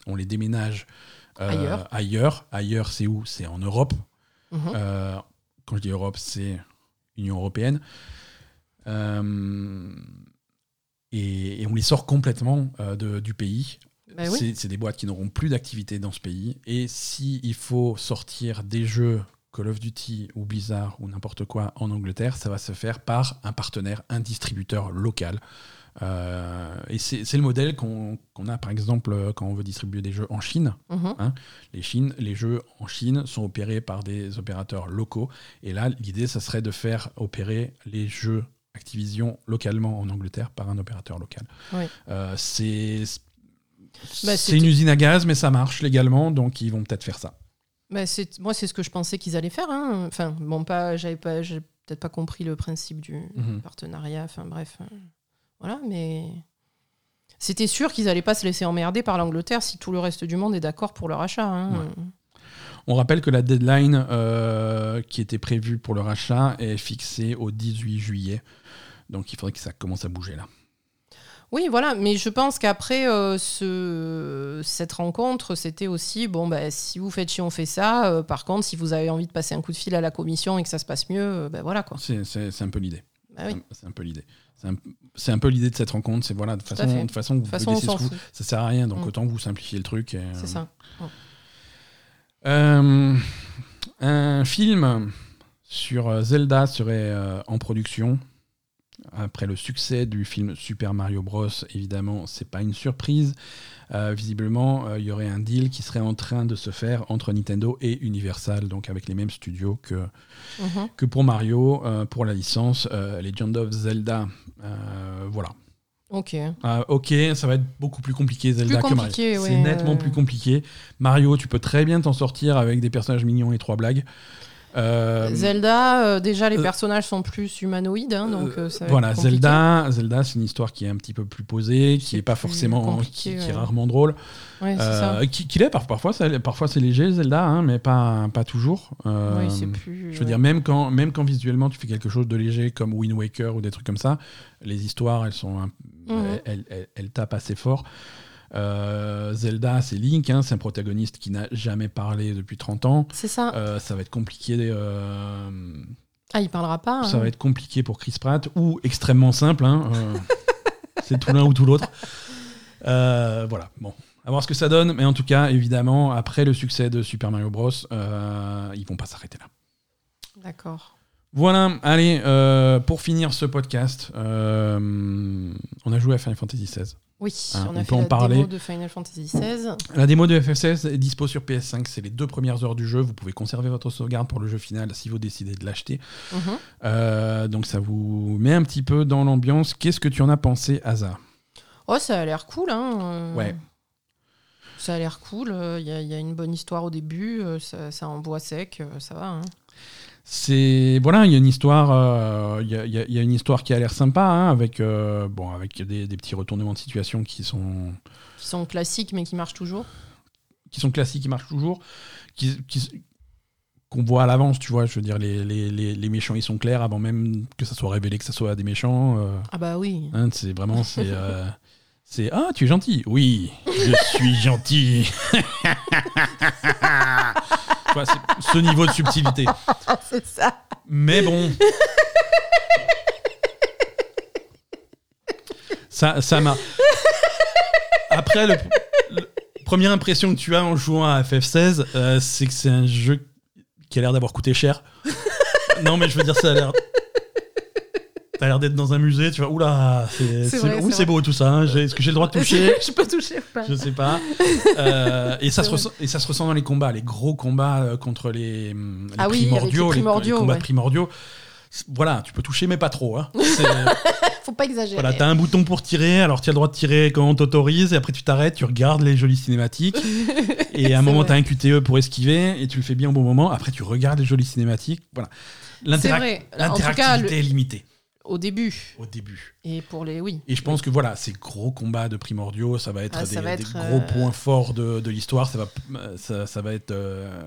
on les déménage euh, Ailleurs. Ailleurs, Ailleurs, c'est où? C'est en Europe. Mhm. Euh, quand je dis Europe, c'est Union européenne. Et, et on les sort complètement de- du pays. Bah. C'est- des boîtes qui n'auront plus d'activité dans ce pays. Et si il faut sortir des jeux Call of Duty ou Blizzard ou n'importe quoi en Angleterre, ça va se faire par un partenaire, un distributeur local. Euh, et c'est le modèle qu'on a par exemple quand on veut distribuer des jeux en Chine. Mhm. Les, Chine, les jeux en Chine sont opérés par des opérateurs locaux. Et là, l'idée, ça serait de faire opérer les jeux Activision localement en Angleterre par un opérateur local. Oui. Euh, c'est Bah, c'est une usine à gaz, mais ça marche légalement, donc ils vont peut-être faire ça. Bah, c'est- moi, c'est ce que je pensais qu'ils allaient faire. hein. Enfin, bon, pas, j'avais pas, j'ai peut-être pas compris le principe du Mhm. partenariat. Enfin, bref, euh, voilà, mais c'était sûr qu'ils allaient pas se laisser emmerder par l'Angleterre si tout le reste du monde est d'accord pour leur achat. hein. On rappelle que la deadline euh, qui était prévue pour le rachat est fixée au 18 juillet. Donc il faudrait que ça commence à bouger là. Oui, voilà, mais je pense qu'après euh, ce, cette rencontre, c'était aussi bon, bah, si vous faites ci, on fait ça. Euh, par contre, si vous avez envie de passer un coup de fil à la commission et que ça se passe mieux, euh, ben voilà quoi. C'est c'est- un peu l'idée. Bah oui. C'est un peu l'idée. C'est un, peu l'idée de cette rencontre. C'est voilà, de toute façon, de façon, vous De façon, ce coup. Ça sert à rien, donc Mm. autant vous simplifier le truc. C'est ça. Un film sur Zelda serait en production. Après le succès du film Super Mario Bros, évidemment, c'est pas une surprise. Euh, visiblement, euh, il y aurait un deal qui serait en train de se faire entre Nintendo et Universal, donc avec les mêmes studios que, Mhm. que pour Mario, euh, pour la licence euh, Legend of Zelda. Euh, voilà. Ok. Ok, ça va être beaucoup plus compliqué Zelda Plus que Mario. ouais, C'est nettement euh. plus compliqué. Mario, tu peux très bien t'en sortir avec des personnages mignons et trois blagues. Euh, Zelda, euh, déjà les euh, personnages sont plus humanoïdes, hein, donc ça voilà. Zelda, Zelda, c'est une histoire qui est un petit peu plus posée, qui est pas forcément, qui, qui est rarement drôle. Ouais, ça. qui, qui l'est par- parfois, ça- parfois c'est léger Zelda, hein, mais pas, pas toujours. Oui, c'est plus. je veux dire, même quand, même quand visuellement tu fais quelque chose de léger comme Wind Waker ou des trucs comme ça, les histoires, elles sont, Mhm. elles, elles- elles tapent assez fort. Euh, Zelda, c'est Link, hein, c'est un protagoniste qui n'a jamais parlé depuis 30 ans. C'est ça. Euh, ça va être compliqué. euh, Ah, il parlera pas. ça hein. va être compliqué pour Chris Pratt ou extrêmement simple. hein, c'est tout l'un ou tout l'autre. Voilà. Bon, à voir ce que ça donne. Mais en tout cas, évidemment, après le succès de Super Mario Bros, ils vont pas s'arrêter là. D'accord. Voilà, allez, euh, pour finir ce podcast, euh, on a joué à Final Fantasy XVI. Oui, Hein, on on a peut fait en la parler. démo de Final Fantasy XVI. La démo de FF16 est dispo sur PS5, c'est les deux premières heures du jeu. Vous pouvez conserver votre sauvegarde pour le jeu final si vous décidez de l'acheter. Mhm. Euh, donc ça vous met un petit peu dans l'ambiance. Qu'est-ce que tu en as pensé, Asa? Oh, ça a l'air cool, hein. Ouais. Ça a l'air cool. Il y, a- y a une bonne histoire au début. ça, ça en bois sec, ça va. hein. C'est voilà, il y a une histoire, euh, il y, a, y y une histoire qui a l'air sympa, hein, avec euh, bon, avec des, des petits retournements de situation qui sont Qui sont classiques, mais qui marchent toujours. qui sont classiques, qui marchent toujours, qui, qui- qu'on voit à l'avance, tu vois. Je veux dire, les, les, les, les méchants ils sont clairs avant même que ça soit révélé que ça soit des méchants. euh, Ah bah oui. hein, c'est vraiment c'est euh, c'est ah tu es gentil, oui, je suis gentil. Tu vois, c'est ce niveau de subtilité. c'est ça. Mais bon. ça, ça m'a. Après, le, le- première impression que tu as en jouant à FF16, euh, c'est que c'est un jeu qui a l'air d'avoir coûté cher. non, mais je veux dire, ça a l'air. T'as l'air d'être dans un musée, tu vois. Oula, c'est C'est oui, beau tout ça. hein. Est-ce que j'ai le droit de toucher Je peux toucher ou pas je sais pas. Euh, et, ça se ressent, et ça se ressent dans les combats, les gros combats euh, contre les, les Ah oui, primordiaux, les, primordiaux, les combats ouais. primordiaux. Voilà, tu peux toucher, mais pas trop. Hein. Faut pas exagérer. voilà, t'as un bouton pour tirer, alors tu as le droit de tirer quand on t'autorise, et après tu t'arrêtes, tu regardes les jolies cinématiques, et à un moment t'as un QTE pour esquiver, et tu le fais bien au bon moment, après tu regardes les jolies cinématiques. Voilà. L'interactivité le- est limitée au début. au début. Et pour les. Oui. Et je pense que voilà, ces gros combats de primordiaux, ça va être Ah, des, gros euh, points forts de, de l'histoire. Ça va, ça, ça va être, euh,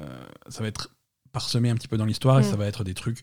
ça va être parsemés un petit peu dans l'histoire et Mm. ça va être des trucs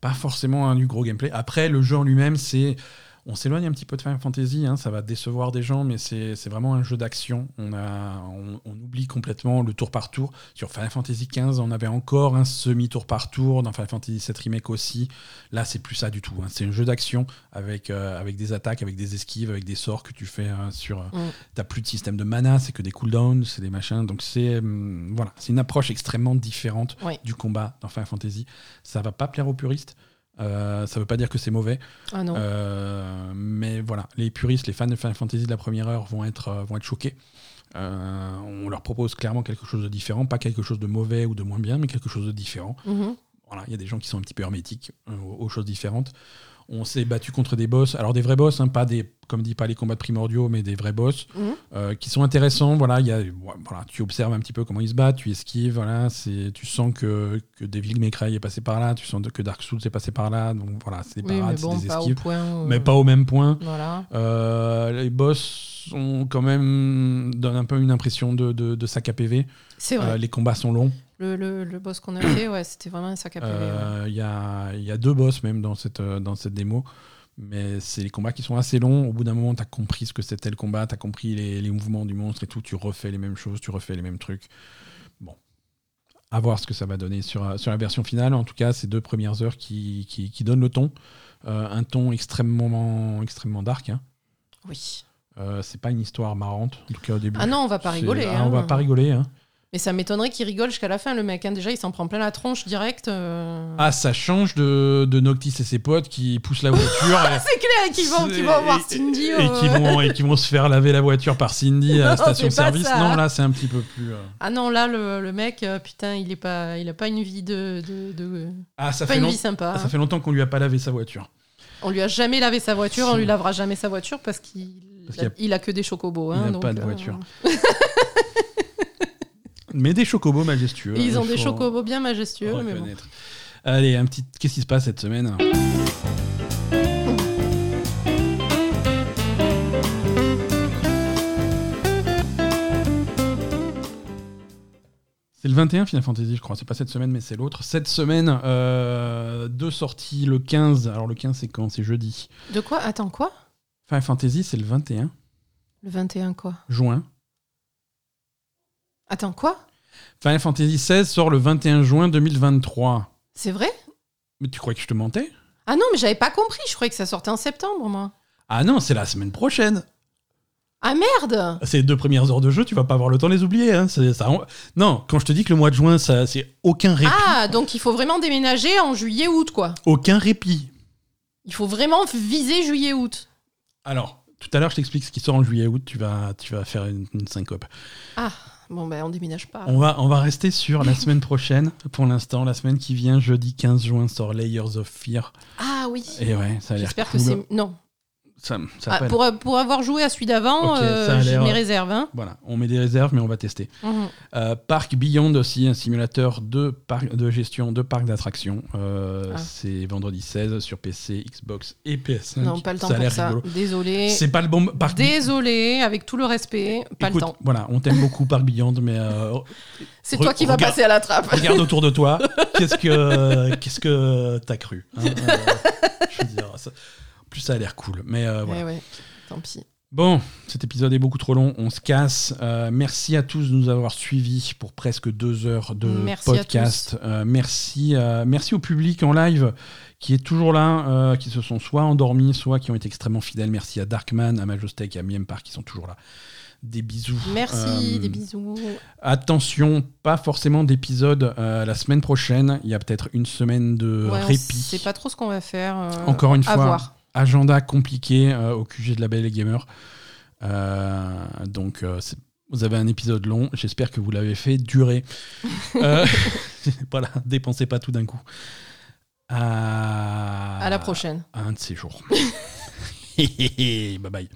pas forcément un du gros gameplay. Après, le jeu en lui-même, c'est on s'éloigne un petit peu de Final Fantasy, hein, ça va décevoir des gens, mais c'est vraiment un jeu d'action. On, a- on, on oublie complètement le tour par tour. Sur Final Fantasy XV, on avait encore un semi-tour par tour. Dans Final Fantasy VII Remake aussi. Là, c'est plus ça du tout. hein. C'est un jeu d'action avec, euh, avec des attaques, avec des esquives, avec des sorts que tu fais euh, sur. euh, Mm. T'as plus de système de mana, c'est que des cooldowns, c'est des machins. Donc c'est voilà, c'est une approche extrêmement différente Oui. du combat dans Final Fantasy. Ça va pas plaire aux puristes. Euh, ça veut pas dire que c'est mauvais. Ah non. Euh, mais voilà, les puristes, les fans de Final Fantasy de la première heure vont être, euh, vont être choqués. Euh, on leur propose clairement quelque chose de différent, pas quelque chose de mauvais ou de moins bien, mais quelque chose de différent. Mhm. Voilà, il y a des gens qui sont un petit peu hermétiques aux, aux choses différentes. On s'est battu contre des boss, alors des vrais boss, hein, pas des, comme dit, pas les combats primordiaux, mais des vrais boss Mhm. euh, qui sont intéressants. Voilà, il y a, voilà, tu observes un petit peu comment ils se battent, tu esquives, voilà, c'est, tu sens que, que Devil May Cry est passé par là, tu sens que Dark Souls est passé par là, donc voilà, c'est des Oui, parades, bon, c'est des pas au esquives, point. euh, mais pas au même point. Voilà. Euh, les boss ont quand même donnent un peu une impression de, de, de sac à PV. C'est vrai. Euh, les combats sont longs. Le, le, le boss qu'on a fait, ouais, c'était vraiment un sac à ouais. Euh, Il y, a, il y a deux boss même dans cette, euh, dans cette démo. Mais c'est les combats qui sont assez longs. Au bout d'un moment, tu as compris ce que c'était le combat, tu as compris les, les mouvements du monstre et tout. Tu refais les mêmes choses, tu refais les mêmes trucs. Bon. À voir ce que ça va donner sur, sur la version finale. En tout cas, ces deux premières heures qui, qui, qui donnent le ton. Euh, un ton extrêmement, extrêmement dark. Hein. Oui. Euh, c'est pas une histoire marrante, en tout cas au début. Ah non, on va pas rigoler. ah, hein. on va pas rigoler. Hein. Mais ça m'étonnerait qu'il rigole jusqu'à la fin, le mec. hein. Déjà, il s'en prend plein la tronche direct. euh. Ah, ça change de, de Noctis et ses potes qui poussent la voiture. et- c'est clair qu'ils vont, qu'ils vont voir et- Cindy. et, euh. qui vont, et qui vont se faire laver la voiture par Cindy à la Non, station c'est pas service. ça. Non, là, c'est un petit peu plus. euh, Ah non, là, le, le mec, euh, putain, il est pas, il a pas une vie de, de, de- Ah, ça pas fait, une long- vie sympa. ça hein. fait longtemps qu'on lui a pas lavé sa voiture. On lui a jamais lavé sa voiture, on lui lavera jamais sa voiture parce qu'il Parce a- il a que des chocobos. Il hein, n'a donc, pas de voiture. Mais des chocobos majestueux. Ils hein, ont des chocobos bien majestueux, mais bon. reconnaître. Allez, un petit. Qu'est-ce qui se passe cette semaine? C'est le 21 Final Fantasy, je crois. C'est pas cette semaine, mais c'est l'autre. Cette semaine, euh, deux sorties le 15. Alors le 15, c'est quand? C'est jeudi. De quoi? Attends, quoi? Final Fantasy, c'est le 21 Le 21 quoi? Juin. Attends, quoi? Final Fantasy XVI sort le 21 juin 2023. C'est vrai? Mais tu crois que je te mentais? Ah non, mais j'avais pas compris. Je croyais que ça sortait en septembre, moi. Ah non, c'est la semaine prochaine. Ah merde Ces deux premières heures de jeu, tu vas pas avoir le temps de les oublier. hein. Ça- Non, quand je te dis que le mois de juin, ça, c'est aucun répit. Ah, donc il faut vraiment déménager en juillet-août, quoi. Aucun répit. Il faut vraiment viser juillet-août. Alors, tout à l'heure, je t'explique ce qui sort en juillet-août. Tu vas, tu vas faire une, une syncope. Ah, bon, ben on déménage pas. On va, on va rester sur la semaine prochaine. Pour l'instant, la semaine qui vient, jeudi 15 juin, sort Layers of Fear. Ah oui. Et ouais, ça a l'air J'espère cool. que c'est. Non. Ça, ça Ah, pour, pour avoir joué à celui d'avant, euh, j'ai mes réserves. Hein. Voilà, on met des réserves, mais on va tester. Mhm. Euh, Park Beyond aussi, un simulateur de, parc, de gestion de parc d'attractions. Euh, Ah. C'est vendredi 16 sur PC, Xbox et PS5. Non, pas le temps ça a pour l'air ça. rigolo. Désolé. C'est pas le bon parc. Désolé, avec tout le respect, pas Écoute, le temps. Voilà, on t'aime beaucoup Park Beyond, mais C'est toi qui vas passer à la trappe. regarde autour de toi. Qu'est-ce que qu'est-ce que t'as cru hein, Je veux dire, ça- plus ça a l'air cool. Mais euh, voilà. Ouais, ouais. Tant pis. Bon, cet épisode est beaucoup trop long, on se casse. Euh, merci à tous de nous avoir suivis pour presque deux heures de Merci podcast. Euh, merci, euh, merci au public en live qui est toujours là, qui se sont soit endormis, soit qui ont été extrêmement fidèles. Merci à Darkman, à Majostec et à Miempar qui sont toujours là. Des bisous. Merci, des bisous. Attention, pas forcément d'épisode la semaine prochaine. Il y a peut-être une semaine de Ouais, répit. sait pas trop ce qu'on va faire. Encore une à fois, voir. Agenda compliqué euh, au QG de la Belle et Gamer. Euh, donc, euh, vous avez un épisode long. J'espère que vous l'avez fait durer. Voilà, dépensez pas tout d'un coup. À... À la prochaine. À un de ces jours. bye bye.